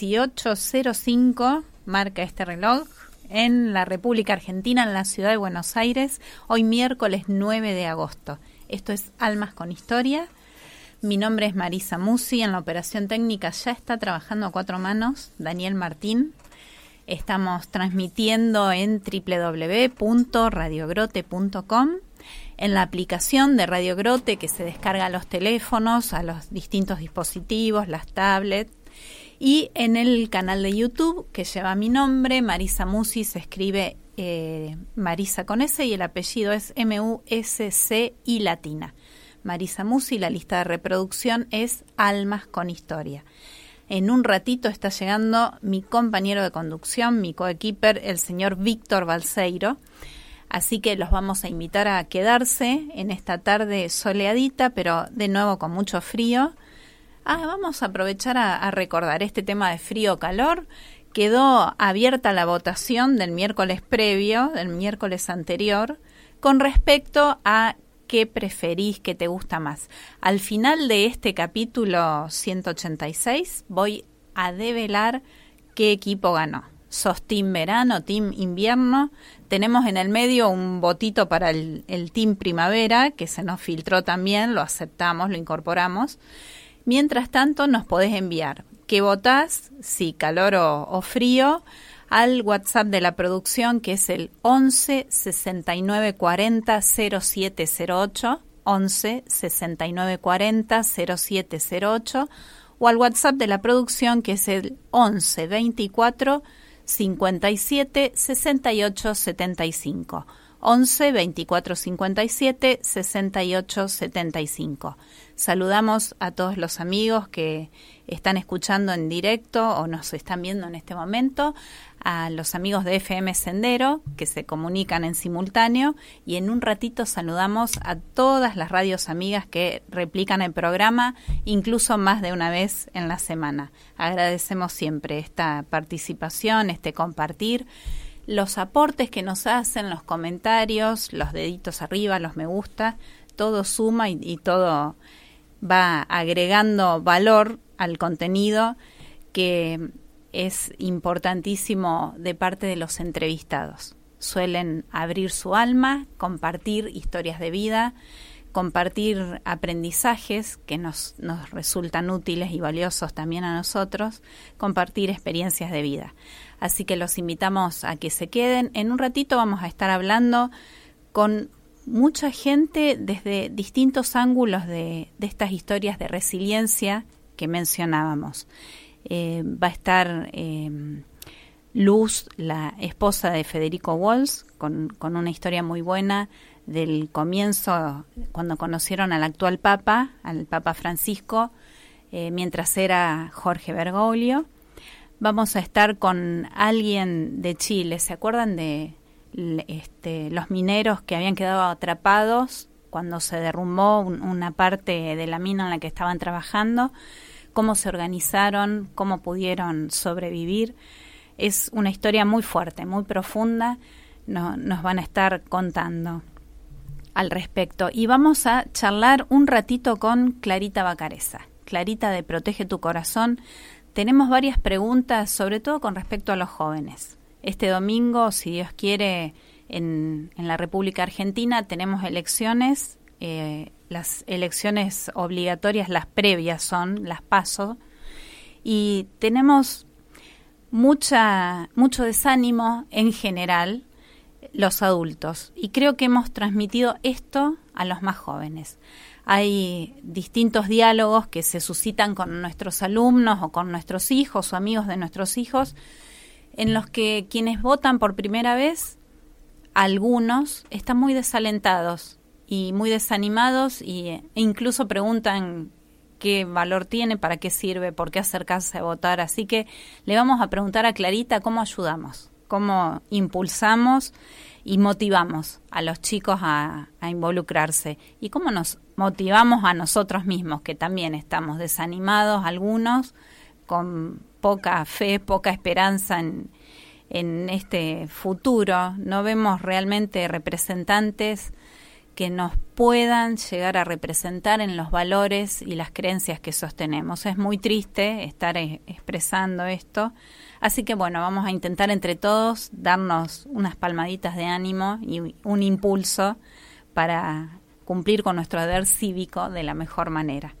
18.05 marca este reloj en la República Argentina, en la ciudad de Buenos Aires, hoy miércoles 9 de agosto. Esto es Almas con Historia. Mi nombre es Marisa Musi, en la operación técnica ya está trabajando a cuatro manos Daniel Martín. Estamos transmitiendo en www.radiogrote.com en la aplicación de Radio Grote que se descarga a los teléfonos, a los distintos dispositivos, las tablets, y en el canal de YouTube que lleva mi nombre, Marisa Musi, se escribe eh, Marisa con S y el apellido es M-U-S-C y latina. Marisa Musi, la lista de reproducción es Almas con Historia. En un ratito está llegando mi compañero de conducción, mi coequiper, el señor Víctor Balseiro Así que los vamos a invitar a quedarse en esta tarde soleadita, pero de nuevo con mucho frío. Ah, vamos a aprovechar a, recordar este tema de frío-calor. Quedó abierta la votación del miércoles previo, del miércoles anterior, con respecto a qué preferís, qué te gusta más. Al final de este capítulo 186 voy a develar qué equipo ganó. ¿Sos team verano, team invierno? Tenemos en el medio un botito para el, team primavera, que se nos filtró también, lo aceptamos, lo incorporamos. Mientras tanto, nos podés enviar qué votás, si calor o, frío, al WhatsApp de la producción, que es el 11 69 40 0708, 11 69 40 0708, o al WhatsApp de la producción, que es el 11 24 57 68 75. 11 24 57 68 75. Saludamos a todos los amigos que están escuchando en directo o nos están viendo en este momento, a los amigos de FM Sendero que se comunican en simultáneo y en un ratito saludamos a todas las radios amigas que replican el programa, incluso más de una vez en la semana. Agradecemos siempre esta participación, este compartir los aportes que nos hacen, los comentarios, los deditos arriba, los me gusta, todo suma y, todo va agregando valor al contenido que es importantísimo de parte de los entrevistados. Suelen abrir su alma, compartir historias de vida, compartir aprendizajes que nos, nos resultan útiles y valiosos también a nosotros, compartir experiencias de vida. Así que los invitamos a que se queden. En un ratito vamos a estar hablando con mucha gente desde distintos ángulos de, estas historias de resiliencia que mencionábamos. Eh, va a estar eh, Luz, la esposa de Federico Walls, con, con, una historia muy buena del comienzo, cuando conocieron al actual Papa, al Papa Francisco, eh, mientras era Jorge Bergoglio. Vamos a estar con alguien de Chile, ¿se acuerdan de este, los mineros que habían quedado atrapados cuando se derrumbó una parte de la mina en la que estaban trabajando, cómo se organizaron, cómo pudieron sobrevivir. Es una historia muy fuerte, muy profunda, nos van a estar contando al respecto. Y vamos a charlar un ratito con Clarita Bacareza. Clarita de Protege tu Corazón tenemos varias preguntas, sobre todo con respecto a los jóvenes. Este domingo, si Dios quiere, en, la República Argentina tenemos elecciones. Eh, las elecciones obligatorias, las previas son las paso, y tenemos mucha, mucho desánimo en general los adultos. Y creo que hemos transmitido esto a los más jóvenes. Hay distintos diálogos que se suscitan con nuestros alumnos o con nuestros hijos o amigos de nuestros hijos, en los que quienes votan por primera vez, algunos, están muy desalentados y muy desanimados y, e incluso preguntan qué valor tiene, para qué sirve, por qué acercarse a votar. Así que le vamos a preguntar a Clarita cómo ayudamos, cómo impulsamos y motivamos a los chicos a, involucrarse y cómo nos motivamos a nosotros mismos, que también estamos desanimados algunos, con poca fe, poca esperanza en, este futuro. No vemos realmente representantes que nos puedan llegar a representar en los valores y las creencias que sostenemos. Es muy triste estar e, expresando esto, así que bueno, vamos a intentar entre todos darnos unas palmaditas de ánimo y un impulso para cumplir con nuestro deber cívico de la mejor manera.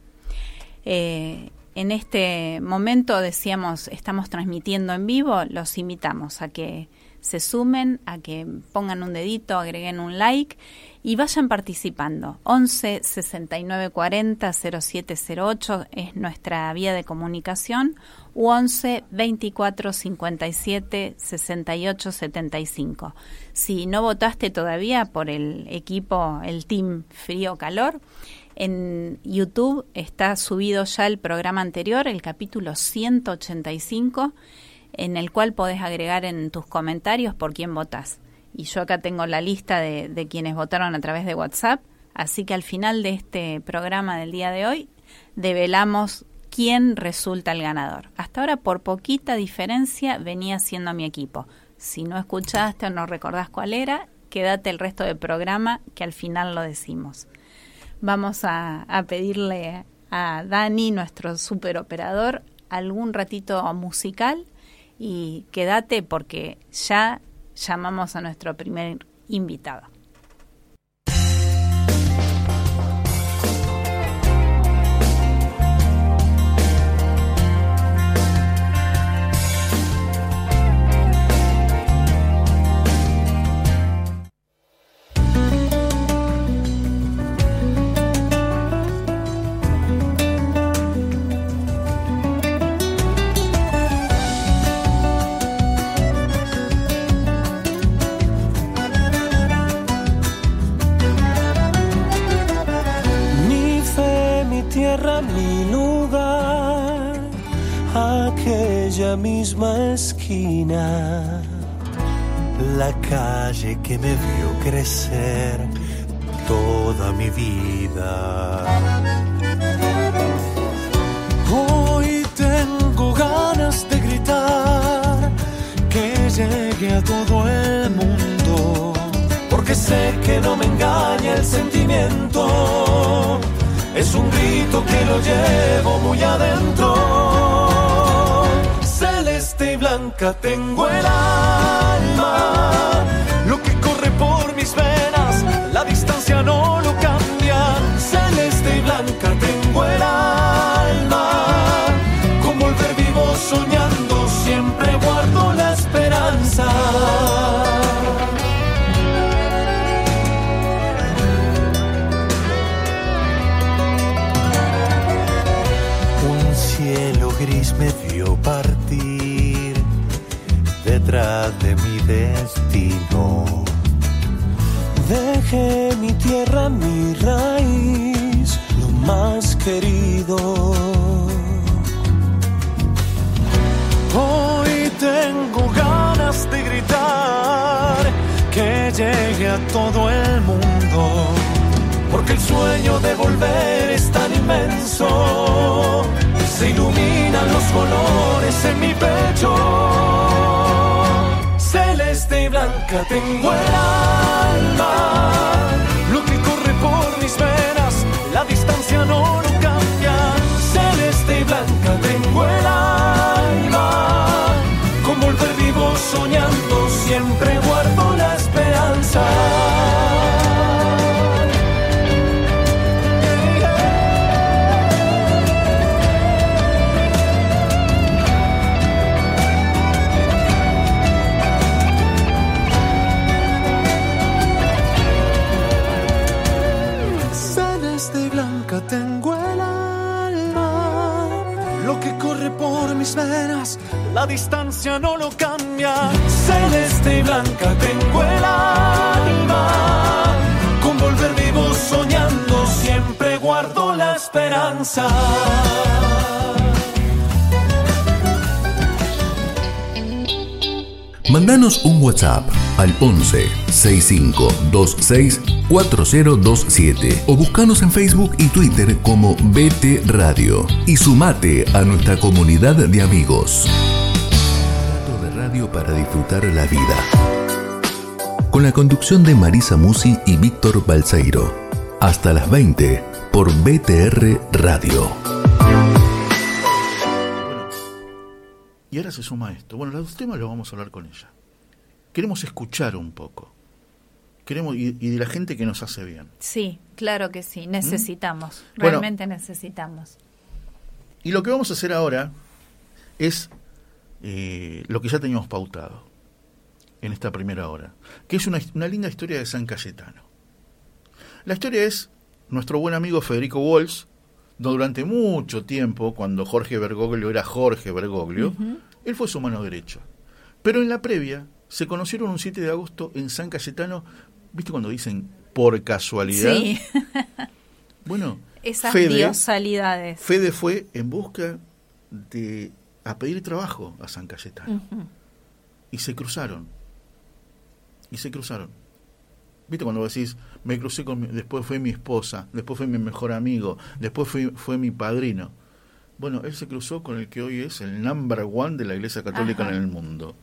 Eh, en este momento, decíamos, estamos transmitiendo en vivo, los invitamos a que se sumen, a que pongan un dedito, agreguen un like y vayan participando. 11 69 40 0708 es nuestra vía de comunicación u 11 24 57 68 75. Si no votaste todavía por el equipo, el team frío calor, en YouTube está subido ya el programa anterior, el capítulo 185, en el cual podés agregar en tus comentarios por quién votás y yo acá tengo la lista de, quienes votaron a través de WhatsApp, así que al final de este programa del día de hoy develamos quién resulta el ganador. Hasta ahora por poquita diferencia venía siendo mi equipo. Si no escuchaste o no recordás cuál era, quédate el resto del programa que al final lo decimos. Vamos a, pedirle a Dani, nuestro superoperador, algún ratito musical y quédate porque ya llamamos a nuestro primer invitado. Misma esquina, la calle que me vio crecer toda mi vida. Hoy tengo ganas de gritar que llegue a todo el mundo, porque sé que no me engaña el sentimiento. Es un grito que lo llevo muy adentro blanca tengo el alma. Lo que corre por mis venas, la distancia no lo cambia. Celeste y blanca tengo el alma. Como volver vivo soñando, siempre guardo la esperanza. De mi destino. Dejé mi tierra, mi raíz, lo más querido. Hoy tengo ganas de gritar que llegue a todo el mundo, porque el sueño de volver es tan inmenso. Se iluminan los colores en mi pecho celeste y blanca tengo el alma. Lo que corre por mis venas, la distancia no distancia no lo cambia. Celeste y blanca tengo el alma. Con volver vivo soñando, siempre guardo la esperanza. Mandanos un WhatsApp al 11 6526 4027 o buscanos en Facebook y Twitter como BT Radio y sumate a nuestra comunidad de amigos. Para disfrutar la vida. Con la conducción de Marisa Musi y Víctor Balseiro. Hasta las 20 por BTR Radio. Y ahora se suma esto. Bueno, los temas los vamos a hablar con ella. Queremos escuchar un poco. Queremos y, y de la gente que nos hace bien. Sí, claro que sí, necesitamos, ¿Mm? Bueno. realmente necesitamos. Y lo que vamos a hacer ahora es eh, lo que ya teníamos pautado en esta primera hora, que es una, una linda historia de San Cayetano. La historia es nuestro buen amigo Federico Walsh, durante mucho tiempo, cuando Jorge Bergoglio era Jorge Bergoglio, él fue su mano derecha. Pero en la previa se conocieron un 7 de agosto en San Cayetano, ¿viste cuando dicen por casualidad? Sí, Bueno, esas Fede. Fede fue en busca de a pedir trabajo a San Cayetano. Y se cruzaron. Y se cruzaron. ¿Viste cuando decís, me crucé con mi- después fue mi esposa, después fue mi mejor amigo, después fue, fue mi padrino? Bueno, él se cruzó con el que hoy es el number one de la Iglesia Católica Ajá. en el mundo,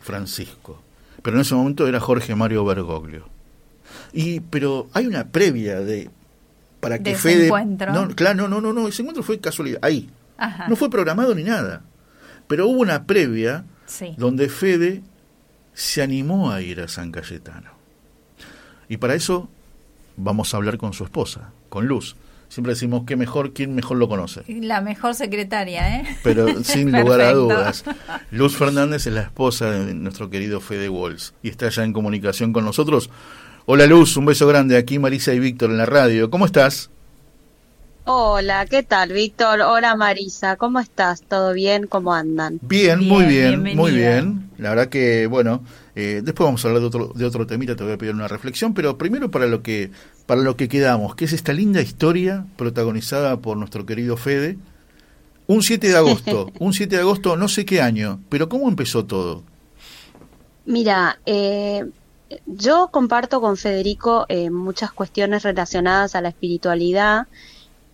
Francisco. Pero en ese momento era Jorge Mario Bergoglio. Y, pero hay una previa de para que Fede. No, claro, no, no, no, no, ese encuentro fue casualidad, ahí. Ajá. No fue programado ni nada. Pero hubo una previa Sí. donde Fede se animó a ir a San Cayetano. Y para eso vamos a hablar con su esposa, con Luz. Siempre decimos que mejor, quién mejor lo conoce. La mejor secretaria, ¿eh? Pero sin lugar a dudas, Luz Fernández es la esposa de nuestro querido Fede Walls y está ya en comunicación con nosotros. Hola Luz, un beso grande aquí Marisa y Víctor en la radio. ¿Cómo estás? Hola, ¿qué tal, Víctor? Hola, Marisa. ¿Cómo estás? ¿Todo bien? ¿Cómo andan? Bien, Bien, muy bien, bienvenida. muy bien. La verdad que, bueno, eh, después vamos a hablar de otro, de otro temita, te voy a pedir una reflexión, pero primero para lo que para lo que quedamos, que es esta linda historia protagonizada por nuestro querido Fede. Un 7 de agosto, un 7 de agosto, no sé qué año, pero ¿cómo empezó todo? Mira, eh, yo comparto con Federico eh, muchas cuestiones relacionadas a la espiritualidad,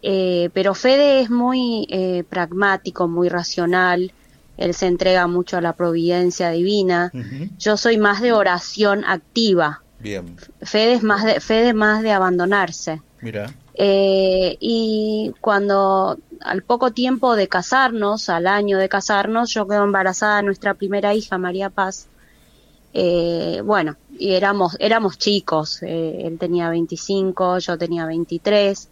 eh, pero Fede es muy eh, pragmático, muy racional. Él se entrega mucho a la providencia divina. Yo soy más de oración activa. Bien, Fede es más de, Fede más de abandonarse. mira, Eh, y cuando al poco tiempo de casarnos, al año de casarnos, yo quedo embarazada de nuestra primera hija, María Paz. Eh, bueno, y éramos, éramos chicos, eh, él tenía 25, yo tenía 23.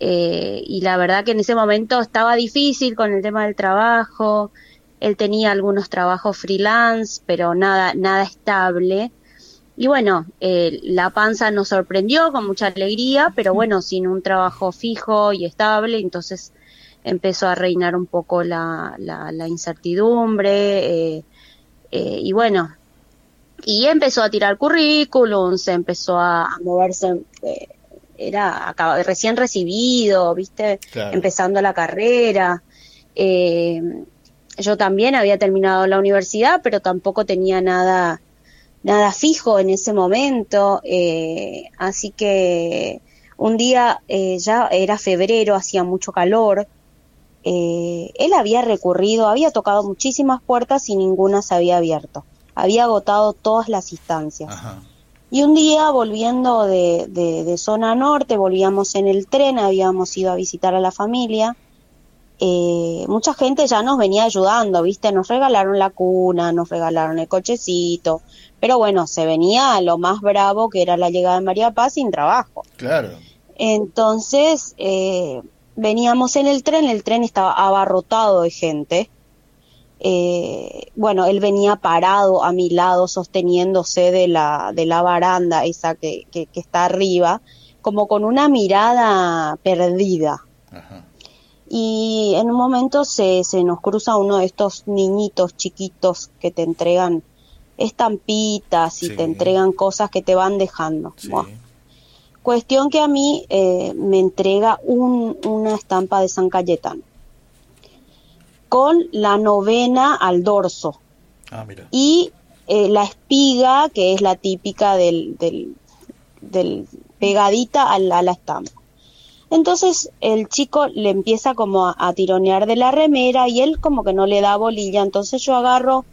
Eh, y la verdad que en ese momento estaba difícil con el tema del trabajo. Él tenía algunos trabajos freelance, pero nada, nada estable. Y bueno, eh, la panza nos sorprendió con mucha alegría, pero bueno, sin un trabajo fijo y estable, entonces empezó a reinar un poco la, la, la incertidumbre. eh, y bueno, y empezó a tirar currículum, se empezó a, moverse, era recién recibido, ¿viste? Claro. Empezando la carrera. Eh, yo también había terminado la universidad, pero tampoco tenía nada, nada fijo en ese momento. eh, así que un día, eh, ya era febrero, hacía mucho calor. eh, él había recurrido, había tocado muchísimas puertas y ninguna se había abierto. Había agotado todas las instancias. ajá, Y un día, volviendo de, de- de zona norte, volvíamos en el tren, habíamos ido a visitar a la familia. eh, mucha gente ya nos venía ayudando, ¿viste? Nos regalaron la cuna, nos regalaron el cochecito. Pero bueno, se venía lo más bravo que era la llegada de María Paz sin trabajo. claro, Entonces, eh, veníamos en el tren, el tren estaba abarrotado de gente. Eh, bueno, él venía parado a mi lado, sosteniéndose de la, de la baranda esa que, que, que está arriba, como con una mirada perdida. ajá, y en un momento se, se nos cruza uno de estos niñitos chiquitos que te entregan estampitas y Sí. te entregan cosas que te van dejando. Sí. Cuestión que a mí eh, me entrega un- una estampa de San Cayetano con la novena al dorso Ah, mira. y eh, la espiga, que es la típica del, del, del pegadita a la, a la estampa. Entonces el chico le empieza como a, a tironear de la remera y él como que no le da bolilla. Entonces yo agarro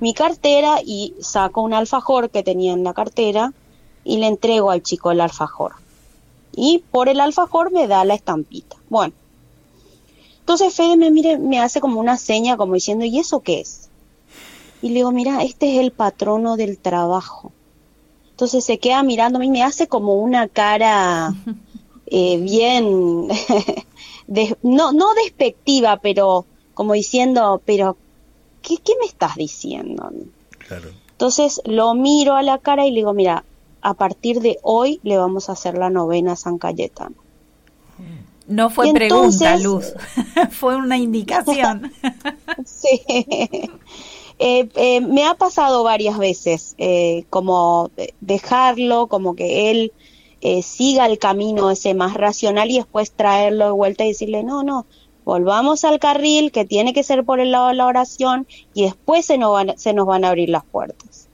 mi cartera y saco un alfajor que tenía en la cartera y le entrego al chico el alfajor. Y por el alfajor me da la estampita. Bueno. Entonces Fede me mire, me hace como una seña como diciendo, ¿y eso qué es? Y le digo, mira, este es el patrono del trabajo. Entonces se queda mirándome y me hace como una cara eh, bien, de- no, no despectiva, pero como diciendo, pero ¿qué, ¿qué me estás diciendo? Claro. Entonces lo miro a la cara y le digo, mira, a partir de hoy le vamos a hacer la novena a San Cayetano. No fue pregunta, Luz. fue una indicación. Sí. Eh, eh, me ha pasado varias veces, eh, como de- dejarlo, como que él eh, siga el camino ese más racional y después traerlo de vuelta y decirle, no, no, volvamos al carril que tiene que ser por el lado de la oración y después se nos van, se nos van a abrir las puertas.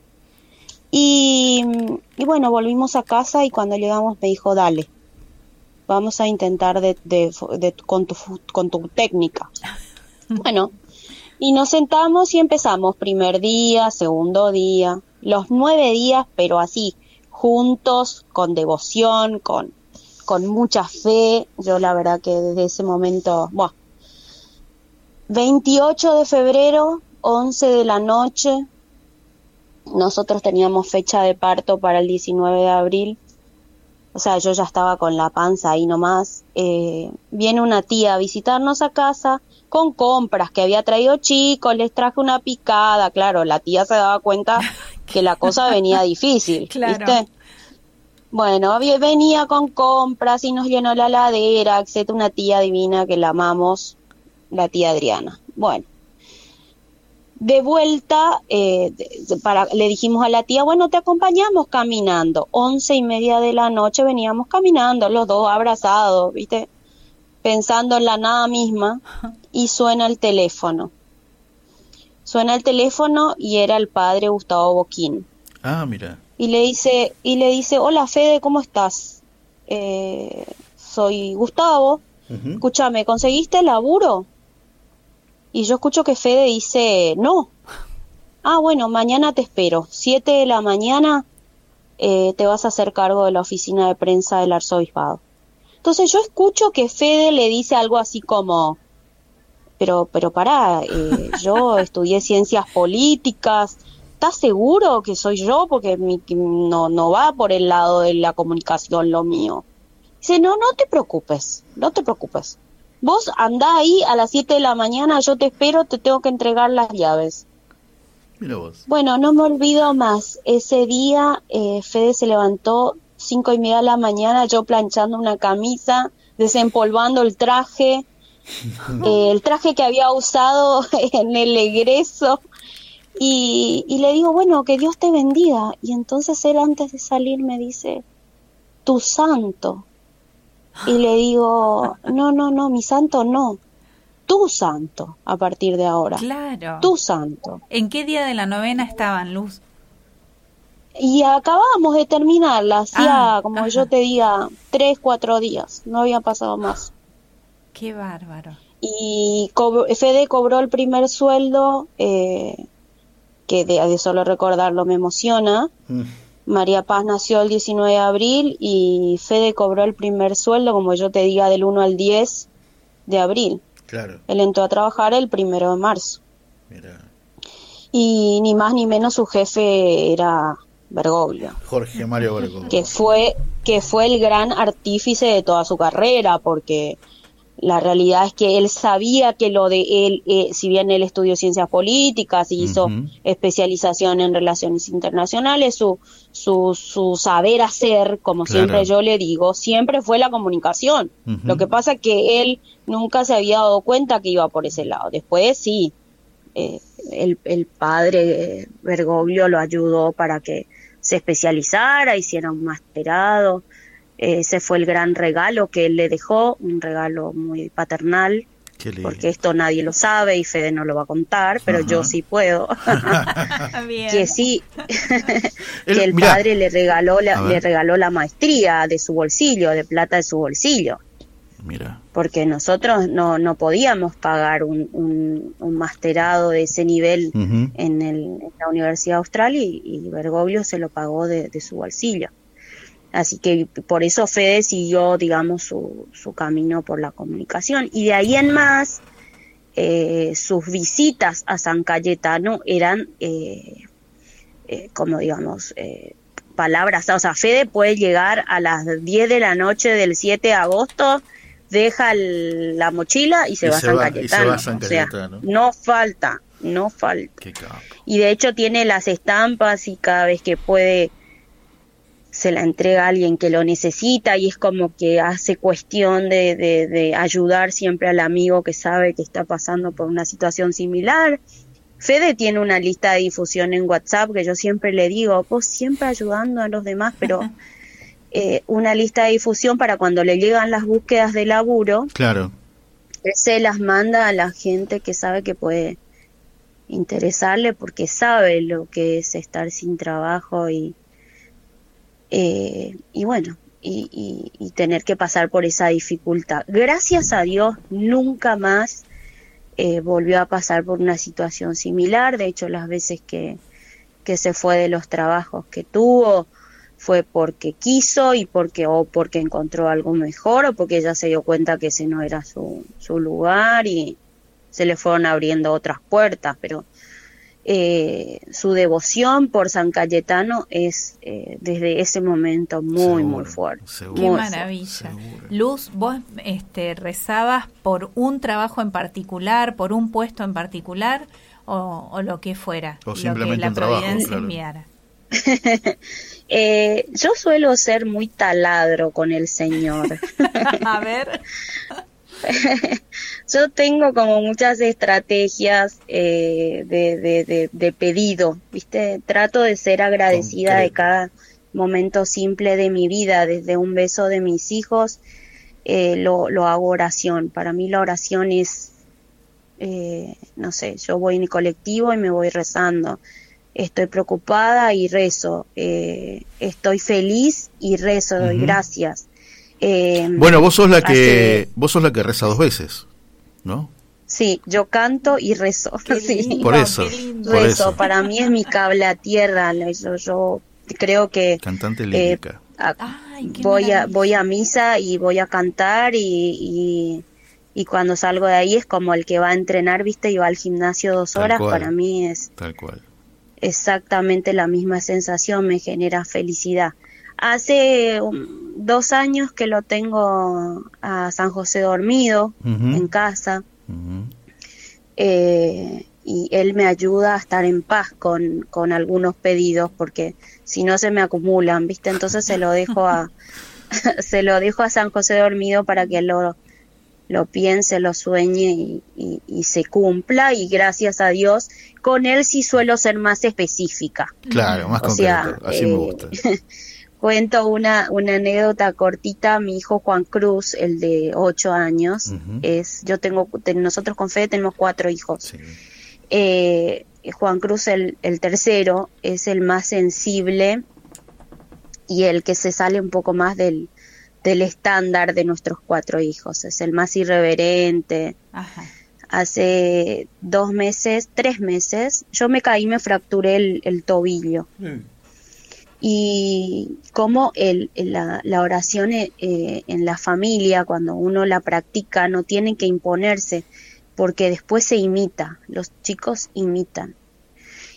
Y, y bueno, volvimos a casa y cuando llegamos me dijo, dale, vamos a intentar de, de- de- con, tu, con tu técnica. Bueno, y nos sentamos y empezamos primer día, segundo día, los nueve días, pero así, juntos, con devoción, con, con mucha fe. Yo la verdad que desde ese momento, buah. 28 de febrero, 11 de la noche, nosotros teníamos fecha de parto para el 19 de abril. O sea, yo ya estaba con la panza ahí nomás. Eh, viene una tía a visitarnos a casa con compras que había traído chicos, les traje una picada. Claro, la tía se daba cuenta que la cosa venía difícil, Claro. ¿viste? Bueno, venía con compras y nos llenó la ladera, etcétera, una tía divina que la amamos, la tía Adriana. Bueno, de vuelta, eh, para, le dijimos a la tía, bueno, te acompañamos caminando. Once y media de la noche veníamos caminando, los dos abrazados, ¿viste? Pensando en la nada misma, y suena el teléfono. Suena el teléfono y era el padre Gustavo Boquín. Ah, mira. Y le dice, y le dice, hola Fede, ¿cómo estás? Eh, soy Gustavo. Escúchame, ¿conseguiste laburo? Y yo escucho que Fede dice, no. Ah, bueno, mañana te espero. Siete de la mañana eh, te vas a hacer cargo de la oficina de prensa del arzobispado. Entonces yo escucho que Fede le dice algo así como, pero, pero pará, eh, yo estudié ciencias políticas, ¿estás seguro que soy yo? Porque mi- no, no va por el lado de la comunicación lo mío. Dice, no, no te preocupes, no te preocupes. Vos andá ahí a las 7 de la mañana, yo te espero, te tengo que entregar las llaves. Mira vos. Bueno, no me olvido más. Ese día eh, Fede se levantó cinco y media de la mañana, yo planchando una camisa, desempolvando el traje, eh, el traje que había usado en el egreso. Y, y le digo, bueno, que Dios te bendiga. Y entonces él antes de salir me dice, tu santo. Y le digo, no, no, no, mi santo no, tu santo a partir de ahora, Claro. tu santo. ¿En qué día de la novena estaban, Luz? Y acabábamos de terminarla, hacía, Ah, como ajá. yo te diga, tres, cuatro días, no había pasado más. Qué bárbaro. Y cobr- Fede cobró el primer sueldo, eh, que de, de solo recordarlo me emociona. Mm. María Paz nació el 19 de abril y Fede cobró el primer sueldo, como yo te diga, del 1 al 10 de abril. Claro. Él entró a trabajar el primero de marzo. Mira. Y ni más ni menos su jefe era Bergoglio. Jorge Mario Bergo. que fue que fue el gran artífice de toda su carrera porque la realidad es que él sabía que lo de él, eh, si bien él estudió ciencias políticas y hizo especialización en relaciones internacionales, su, su, su saber hacer, como Claro. siempre yo le digo, siempre fue la comunicación. Lo que pasa es que él nunca se había dado cuenta que iba por ese lado. Después sí, eh, el, el padre eh, Bergoglio lo ayudó para que se especializara, hiciera un masterado. Ese fue el gran regalo que él le dejó, un regalo muy paternal, porque esto nadie lo sabe y Fede no lo va a contar, pero yo sí puedo. Que sí, que el mirá, padre le regaló la, le regaló la maestría de su bolsillo, de plata de su bolsillo. Mira, porque nosotros no, no podíamos pagar un, un, un masterado de ese nivel en, el, en la Universidad Austral y, y Bergoglio se lo pagó de, de su bolsillo. Así que por eso Fede siguió, digamos, su, su camino por la comunicación. Y de ahí en más, eh, sus visitas a San Cayetano eran, eh, eh, como digamos, eh, palabras. O sea, Fede puede llegar a las 10 de la noche del 7 de agosto, deja el- la mochila y se Y va se a San va- y se Cayetano. va a San O sea, Cayetano. no falta, no falta. Y de hecho tiene las estampas y cada vez que puede se la entrega a alguien que lo necesita y es como que hace cuestión de, de, de ayudar siempre al amigo que sabe que está pasando por una situación similar. Fede tiene una lista de difusión en WhatsApp que yo siempre le digo, vos siempre ayudando a los demás, pero eh, una lista de difusión para cuando le llegan las búsquedas de laburo, Claro, él se las manda a la gente que sabe que puede interesarle porque sabe lo que es estar sin trabajo y eh, y bueno y, y- y tener que pasar por esa dificultad. Gracias a Dios nunca más eh, volvió a pasar por una situación similar. De hecho las veces que que se fue de los trabajos que tuvo fue porque quiso y porque o porque encontró algo mejor o porque ella se dio cuenta que ese no era su, su lugar y se le fueron abriendo otras puertas, pero eh, su devoción por San Cayetano es eh, desde ese momento muy, Seguro, muy fuerte. seguro. Qué maravilla. seguro. Luz, vos este, rezabas por un trabajo en particular, por un puesto en particular o, o lo que fuera, O lo que simplemente la un trabajo, providencia claro. enviara. Eh, yo suelo ser muy taladro con el Señor. A ver, Yo tengo como muchas estrategias eh, de, de, de, de pedido, ¿viste? Trato de ser agradecida de cada momento simple de mi vida, desde un beso de mis hijos, eh, lo, lo hago oración. Para mí la oración es, eh, no sé, yo voy en mi colectivo y me voy rezando. Estoy preocupada y rezo. Eh, estoy feliz y rezo, doy gracias. Eh, Bueno, vos sos la que hace- vos sos la que reza dos veces, ¿no? Sí, yo canto y rezo. sí. Por eso. qué lindo. Por Rezo, eso. para mí es mi cable a tierra. lo- Yo, yo creo que Cantante eh, lírica. a- Ay, qué voy a voy a misa y voy a cantar y, y, y cuando salgo de ahí es como el que va a entrenar, viste, y va al gimnasio dos Tal horas. cual. Para mí es tal cual. exactamente la misma sensación, me genera felicidad. Hace um, dos años que lo tengo a San José dormido en casa. eh, y él me ayuda a estar en paz con, con algunos pedidos porque si no se me acumulan, ¿viste? Entonces se lo dejo a se lo dejo a San José dormido para que él lo, lo piense, lo sueñe y, y- y se cumpla y gracias a Dios con él sí suelo ser más específica. Claro, más O concreto. sea, Así me eh, gusta. Cuento una, una anécdota cortita. Mi hijo Juan Cruz, el de ocho años, Ujú. es, yo tengo, ten- nosotros con Fede tenemos cuatro hijos. Sí. Eh, Juan Cruz, el, el tercero, es el más sensible y el que se sale un poco más del, del estándar de nuestros cuatro hijos. Es el más irreverente. Ajá. Hace dos meses, tres meses, yo me caí y me fracturé el, el tobillo. Y como el, el- la, la oración eh, eh, en la familia, cuando uno la practica, no tiene que imponerse, porque después se imita, los chicos imitan.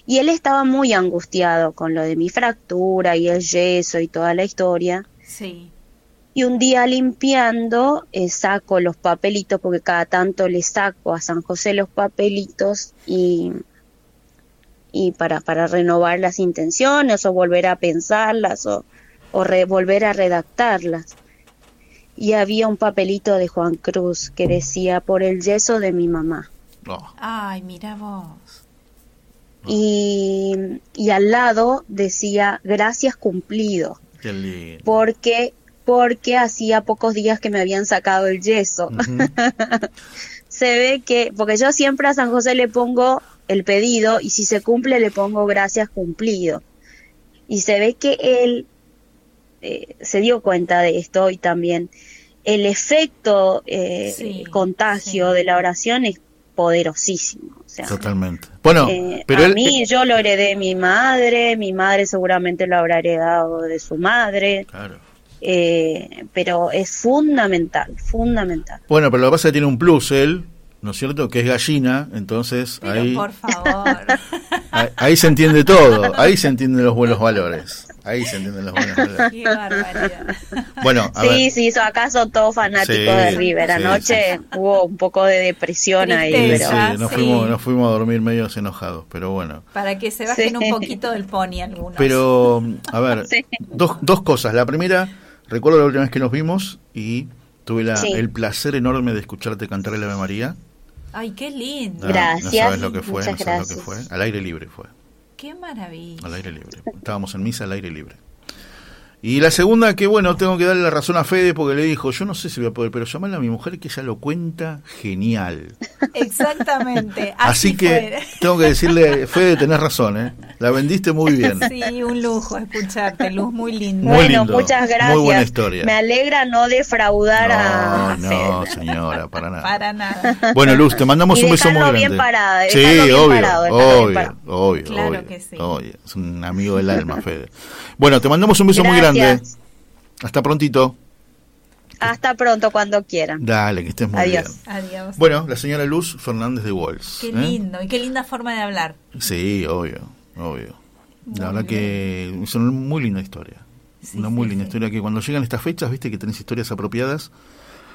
Y él estaba muy angustiado con lo de mi fractura y el yeso y toda la historia. Sí. Y un día limpiando, eh, saco los papelitos, porque cada tanto le saco a San José los papelitos y, y para, para renovar las intenciones o volver a pensarlas o, o re- volver a redactarlas. Y había un papelito de Juan Cruz que decía, por el yeso de mi mamá. Ay, mira vos. Y, y al lado decía, gracias cumplido. qué lindo. porque porque hacía pocos días que me habían sacado el yeso. Se ve que, porque yo siempre a San José le pongo el pedido y si se cumple le pongo gracias cumplido. Y se ve que él eh, se dio cuenta de esto y también el efecto eh, Sí, contagio sí. de la oración es poderosísimo. O sea, Totalmente. Bueno, eh, pero a él, mí yo lo heredé de mi madre, mi madre seguramente lo habrá heredado de su madre, Claro. eh, pero es fundamental, fundamental. Bueno, pero lo que pasa es que tiene un plus él, ¿no es cierto? Que es gallina, entonces Pero ahí, por favor. ahí, ahí se entiende todo, ahí se entienden los buenos valores. Ahí se entienden los buenos valores. Qué barbaridad. Bueno, a Sí, ver, sí, so- acá son todos fanáticos Sí, de River. sí, Anoche hubo un poco de depresión ahí, pero sí, nos, sí. Fuimos, nos fuimos a dormir medios enojados, pero bueno. Para que se bajen Sí. un poquito del pony algunos. Pero, a ver, Sí. dos, dos cosas. La primera, recuerdo la última vez que nos vimos y tuve la, Sí. el placer enorme de escucharte cantar el Ave María. Ay, qué lindo. No, Gracias, No sabes lo que fue, muchas no sabes lo que gracias. fue. Al aire libre fue. Qué maravilla. Al aire libre. Estábamos en misa al aire libre. Y la segunda, que bueno, tengo que darle la razón a Fede porque le dijo, yo no sé si voy a poder, pero llamarle a mi mujer que ella lo cuenta genial. Exactamente. Así, Así, que fue. tengo que decirle, Fede, tenés razón, ¿eh? La vendiste muy bien. Sí, un lujo escucharte, Luz, muy lindo. Muy bueno, lindo, muchas muy gracias. buena historia. Me alegra no defraudar a No, Fede. no, señora, para nada. Para nada. Bueno, Luz, te mandamos Y un beso muy grande. bien parado, sí, bien obvio, parado, bien obvio, obvio, Claro obvio, que sí. obvio. Es un amigo del alma, Fede. Bueno, te mandamos un beso muy Gracias. Grande. Hasta prontito. Hasta pronto cuando quieran. Dale, que estés muy Adiós. bien. Adiós. Bueno, la señora Luz Fernández de Walls. qué ¿eh? lindo y qué linda forma de hablar. Sí, obvio, obvio. La verdad que es una muy linda historia. Sí, una sí, muy linda sí. historia que cuando llegan estas fechas, viste que tenés historias apropiadas.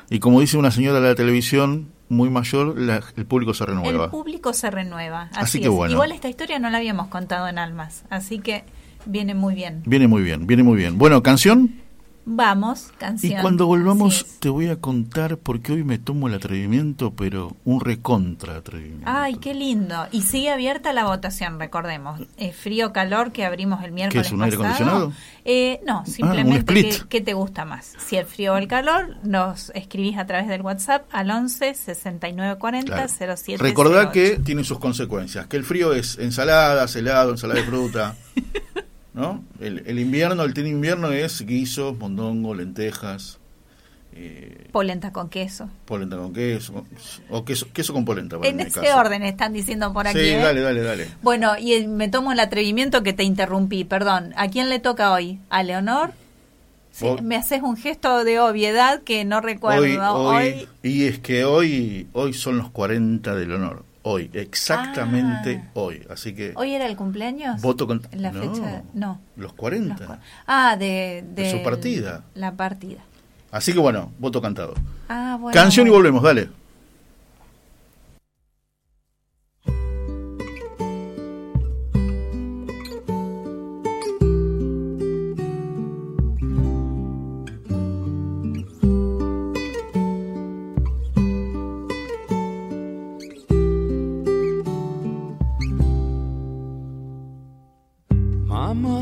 Y como dice una señora de la televisión muy mayor, la- el público se renueva. El público se renueva. Así, Así que es. bueno. Igual esta historia no la habíamos contado en Almas, así que viene muy bien. Viene muy bien, viene muy bien. Bueno, canción. Vamos, Y canción. cuando volvamos te voy a contar porque hoy me tomo el atrevimiento, pero un recontra atrevimiento. Ay, qué lindo. Y sigue abierta la votación, recordemos. Eh, frío, calor que abrimos el miércoles es, un aire acondicionado? Eh, no, un simplemente. ¿qué, qué te gusta más. Si el frío o el calor, nos escribís a través del WhatsApp al 11 69 40 Claro. 07 Recordá que tiene sus consecuencias, que el frío es ensaladas, helado, ensalada de fruta. ¿No? El, el invierno, el tiene invierno es guisos, mondongo, lentejas, eh, Polenta con queso. polenta con queso, o queso, queso con polenta. para En ese caso. orden están diciendo por aquí. Sí, ¿eh? dale, dale, dale. Bueno, y eh, me tomo el atrevimiento que te interrumpí, perdón. ¿A quién le toca hoy? ¿A Leonor? Sí, me haces un gesto de obviedad que no recuerdo. Hoy, hoy, Hoy- y es que hoy, hoy son los 40 del honor. Hoy, exactamente Ah. hoy. Así que ¿Hoy era el cumpleaños? voto con. La no, fecha. No. Los los 40. cua- ah, de, De su del- partida. La partida. Así que bueno, voto cantado. Ah, bueno. Canción y volvemos, dale.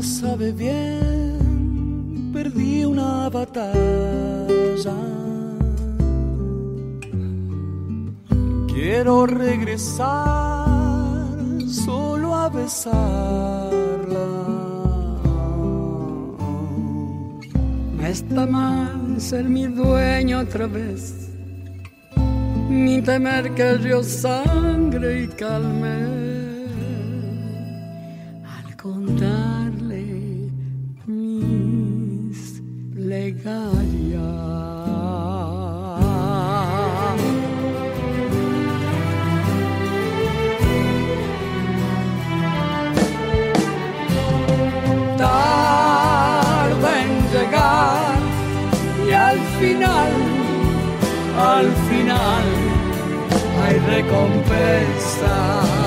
Sabe bien, perdí una batalla. Quiero regresar solo a besarla. No está mal ser mi dueño otra vez, ni temer que río sangre y calme. Al contarle final, al final hay recompensa.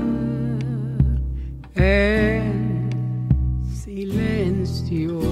en silencio.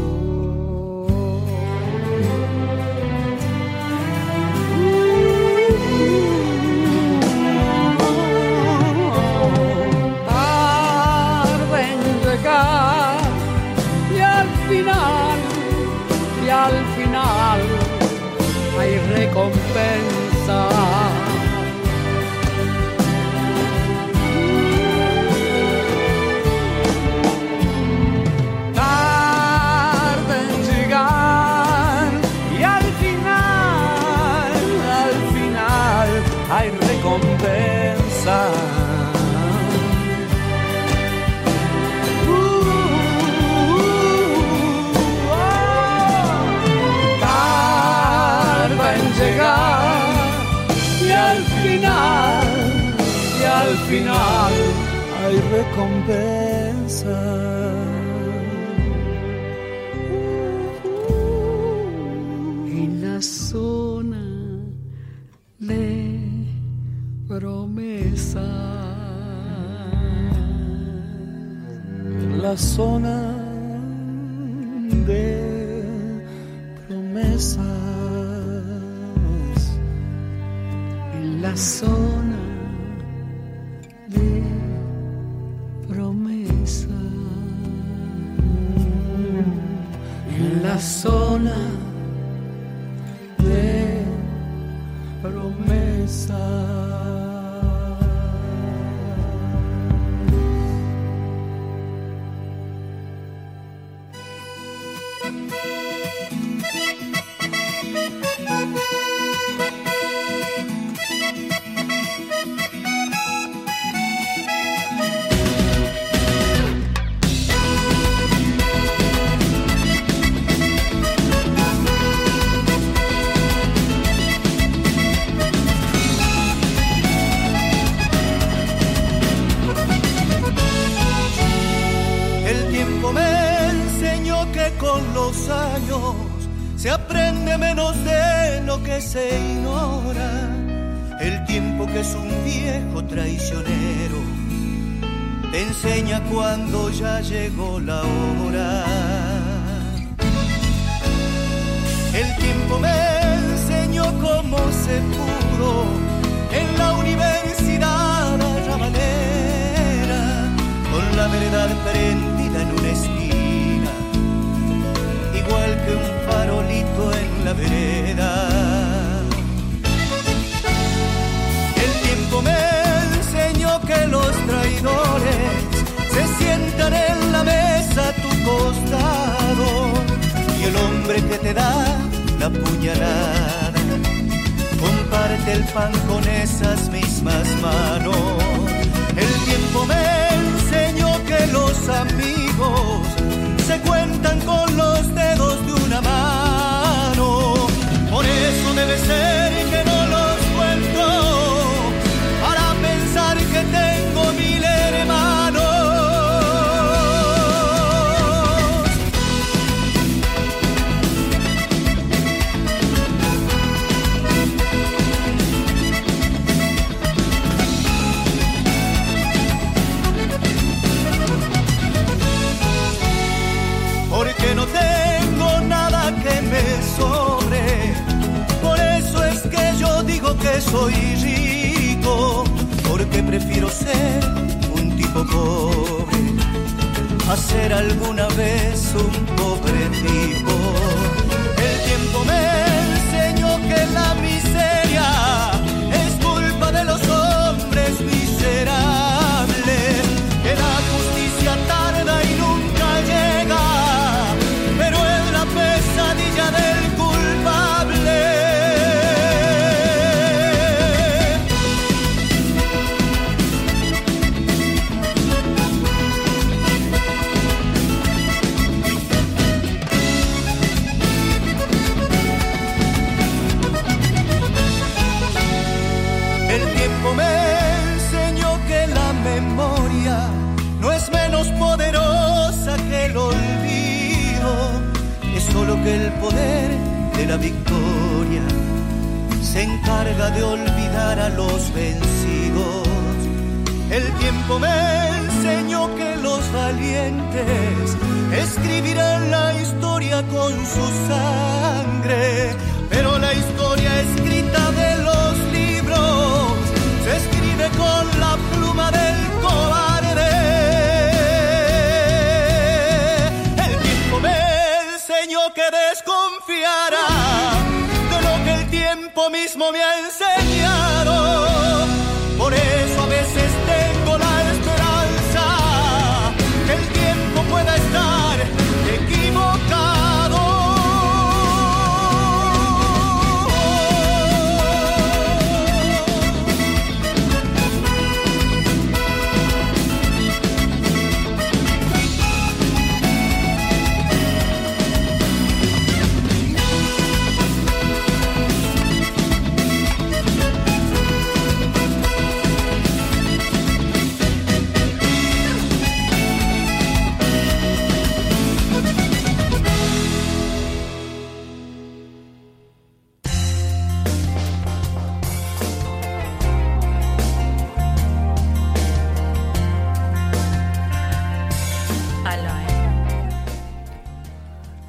La zona de promesas. En la zona Se aprende menos de lo que se ignora. El tiempo que es un viejo traicionero te enseña cuando ya llegó la hora. El tiempo me enseñó cómo se pudo en la universidad arrabalera con la verdad frente igual que un farolito en la vereda. El tiempo me enseñó que los traidores se sientan en la mesa a tu costado y el hombre que te da la puñalada comparte el pan con esas mismas manos. El tiempo me enseñó que los amigos se cuentan con los de mano. Por eso debe ser soy rico, porque prefiero ser un tipo pobre, a ser alguna vez un pobre tipo. El tiempo me la victoria se encarga de olvidar a los vencidos. El tiempo me enseñó que los valientes escribirán la historia con su sangre, mismo me ha enseñado.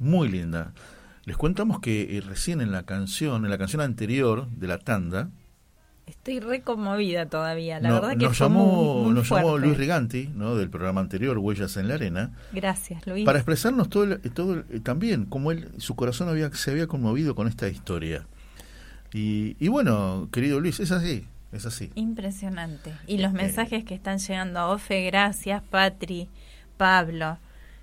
muy linda. Les contamos que eh, recién en la canción, en la canción anterior de la tanda, Estoy re conmovida todavía. La no- verdad que nos, fue llamó, muy, muy nos llamó. Luis Riganti, ¿no? del programa anterior, Huellas en la Arena, Gracias, Luis. para expresarnos todo, el- todo el- eh, también cómo él, su corazón había, se había conmovido con esta historia. Y, y bueno, querido Luis, es así, es así. Impresionante. Y los mensajes que están llegando a Ofe, gracias, Patri, Pablo.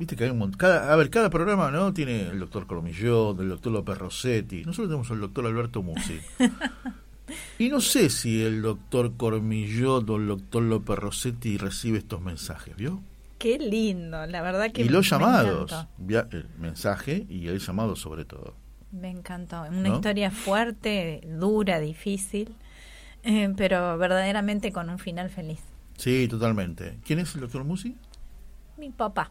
Viste que hay un montón. Cada, a ver, cada programa no tiene el doctor Cormillot, el doctor López Rossetti. Nosotros tenemos al doctor Alberto Musi. y no sé si el doctor Cormillot o el doctor López Rossetti recibe estos mensajes, ¿vio? Qué lindo, la verdad que Y los me llamados, via- el mensaje y el llamado sobre todo. Me encantó. Una ¿No? historia fuerte, dura, difícil, eh, pero verdaderamente con un final feliz. Sí, totalmente. ¿Quién es el doctor Musi? Mi papá.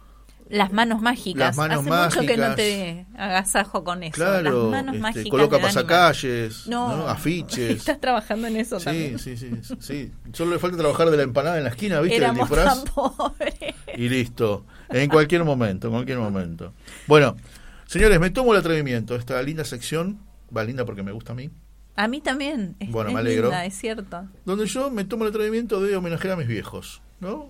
Las manos mágicas. Las manos Hace mucho que no te agasajo con eso. Claro, Las manos este, mágicas. coloca pasacalles, No, ¿no? afiches. Estás trabajando en eso Sí, también. sí, sí, sí. Solo le falta trabajar de la empanada en la esquina, ¿viste? Éramos Del disfraz. tan pobres. Y listo. En cualquier momento, en cualquier momento. Bueno, señores, me tomo el atrevimiento. Esta linda sección, va linda porque me gusta a mí, A mí también. Es, Bueno, es me alegro. linda, es cierto. donde yo me tomo el atrevimiento de homenajear a mis viejos, ¿no?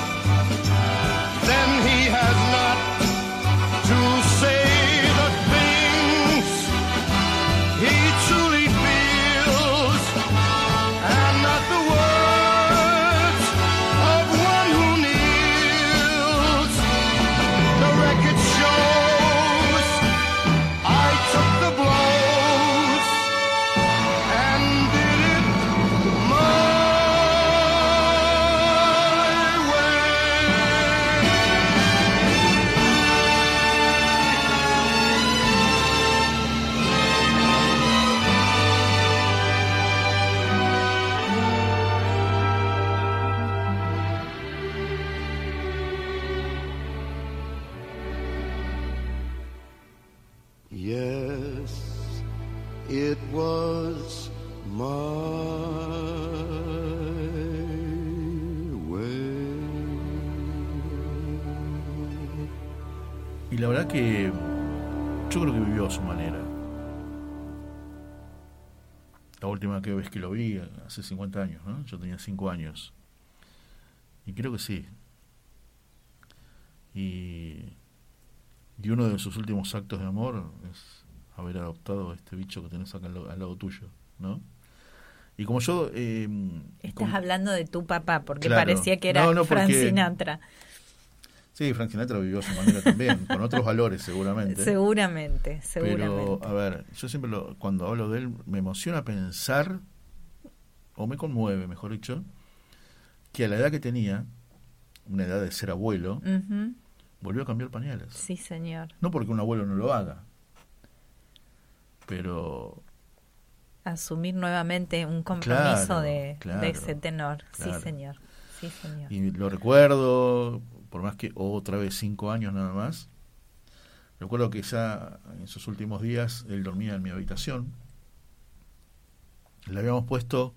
que yo creo que vivió a su manera. La última vez que lo vi, hace 50 años, ¿no? Yo tenía 5 años. Y creo que sí. Y, y uno de sus últimos actos de amor es haber adoptado a este bicho que tenés acá al, lado- al lado tuyo, ¿no? Y como yo... eh, Estás como- hablando de tu papá, porque Claro. parecía que era No, no, Frank porque- Sinatra. Sí, Frank Sinatra vivió a su manera también, con otros valores seguramente. Seguramente, seguramente. Pero, a ver, yo siempre lo, cuando hablo de él me emociona pensar, o me conmueve, mejor dicho, que a la edad que tenía, una edad de ser abuelo, volvió a cambiar pañales. Sí, señor. No porque un abuelo no lo haga, pero Asumir nuevamente un compromiso Claro, de, claro, de ese tenor. claro. Sí, señor. Sí, señor. y lo recuerdo, por más que otra vez cinco años nada más, recuerdo que ya en sus últimos días él dormía en mi habitación, le habíamos puesto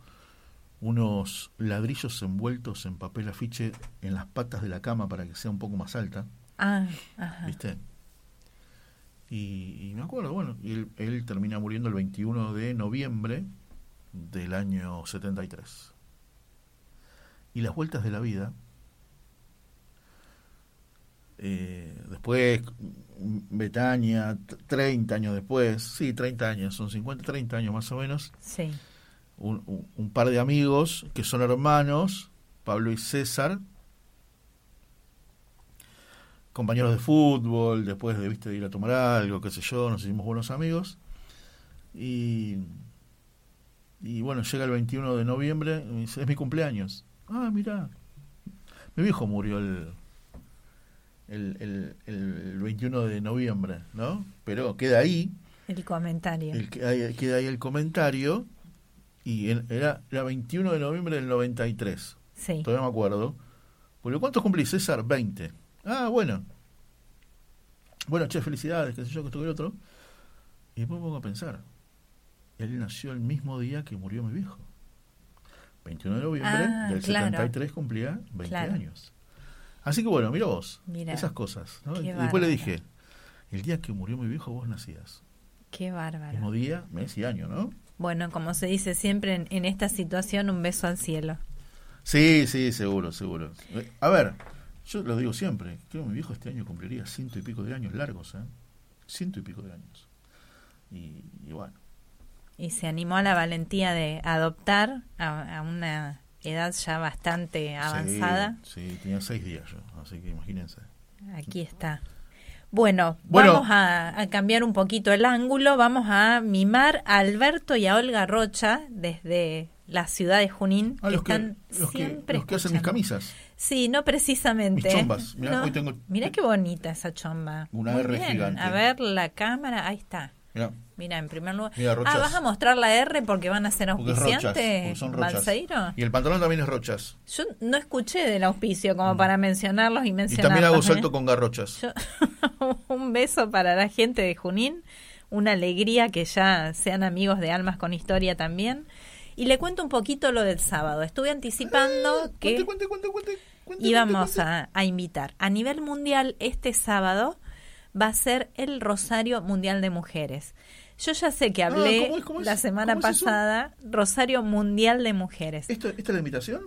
unos ladrillos envueltos en papel afiche en las patas de la cama para que sea un poco más alta, Ah, ajá. ¿viste? Y, y me acuerdo, bueno, él, él termina muriendo el 21 de noviembre del año 73. Y las vueltas de la vida, eh, después, Betania, t- 30 años después, sí, 30 años, son 50, 30 años más o menos, Sí. un, un- un par de amigos que son hermanos, Pablo y César, compañeros de fútbol, después de, ¿viste, de ir a tomar algo, qué sé yo, nos hicimos buenos amigos. Y, y bueno, llega el 21 de noviembre, es mi cumpleaños. Ah, mira, mi viejo murió el, el, el, el 21 de noviembre, ¿no? Pero queda ahí, El comentario. el, queda ahí el comentario, y era, era 21 de noviembre del 93. Sí. Todavía me acuerdo. Porque ¿cuántos cumplís, César? 20. Ah, bueno. Bueno, che, felicidades, qué sé yo, que esto que el otro. Y después me pongo a pensar. Él nació el mismo día que murió mi viejo. 21 de noviembre Ah, del claro. 73 cumplía 20 Claro. años. Así que bueno, mira vos. Mira. Esas cosas. ¿no? Y después le dije, el día que murió mi viejo vos nacías. Qué bárbaro. Mismo día, mes y año, ¿no? Bueno, como se dice siempre en, en esta situación, un beso al cielo. Sí, sí, seguro, seguro. A ver, yo lo digo siempre, creo que mi viejo este año cumpliría ciento y pico de años largos, ¿eh? Ciento y pico de años. Y, y bueno, Y se animó a la valentía de adoptar a, a una edad ya bastante avanzada. Sí, sí, tenía seis días yo, así que imagínense. Aquí está. Bueno, Bueno. vamos a, a cambiar un poquito el ángulo. Vamos a mimar a Alberto y a Olga Rocha desde la ciudad de Junín, Ah, que los que, están que, siempre los que hacen mis camisas. Sí, no precisamente. Mis chombas. Mirá, No. hoy tengo- Mirá qué bonita esa chomba. Una Muy R bien. gigante. A ver la cámara, ahí está. Mirá, Mira, en primer lugar. Mira, ah. ¿vas a mostrar la R porque van a ser auspiciantes? Y el pantalón también es rochas. Yo no escuché del auspicio como para mencionarlos y Mm. Y mencionarlos. también hago ¿eh? salto con garrochas. Yo- un beso para la gente de Junín, una alegría que ya sean amigos de Almas con Historia también. Y le cuento un poquito lo del sábado. Estuve anticipando que Cuente, cuente, cuente, cuente, cuente, íbamos a invitar. A nivel mundial, este sábado va a ser el Rosario Mundial de Mujeres. Yo ya sé que hablé Ah, ¿cómo es? ¿Cómo es? la semana pasada, Rosario Mundial de Mujeres. ¿Esto, ¿Esta es la invitación?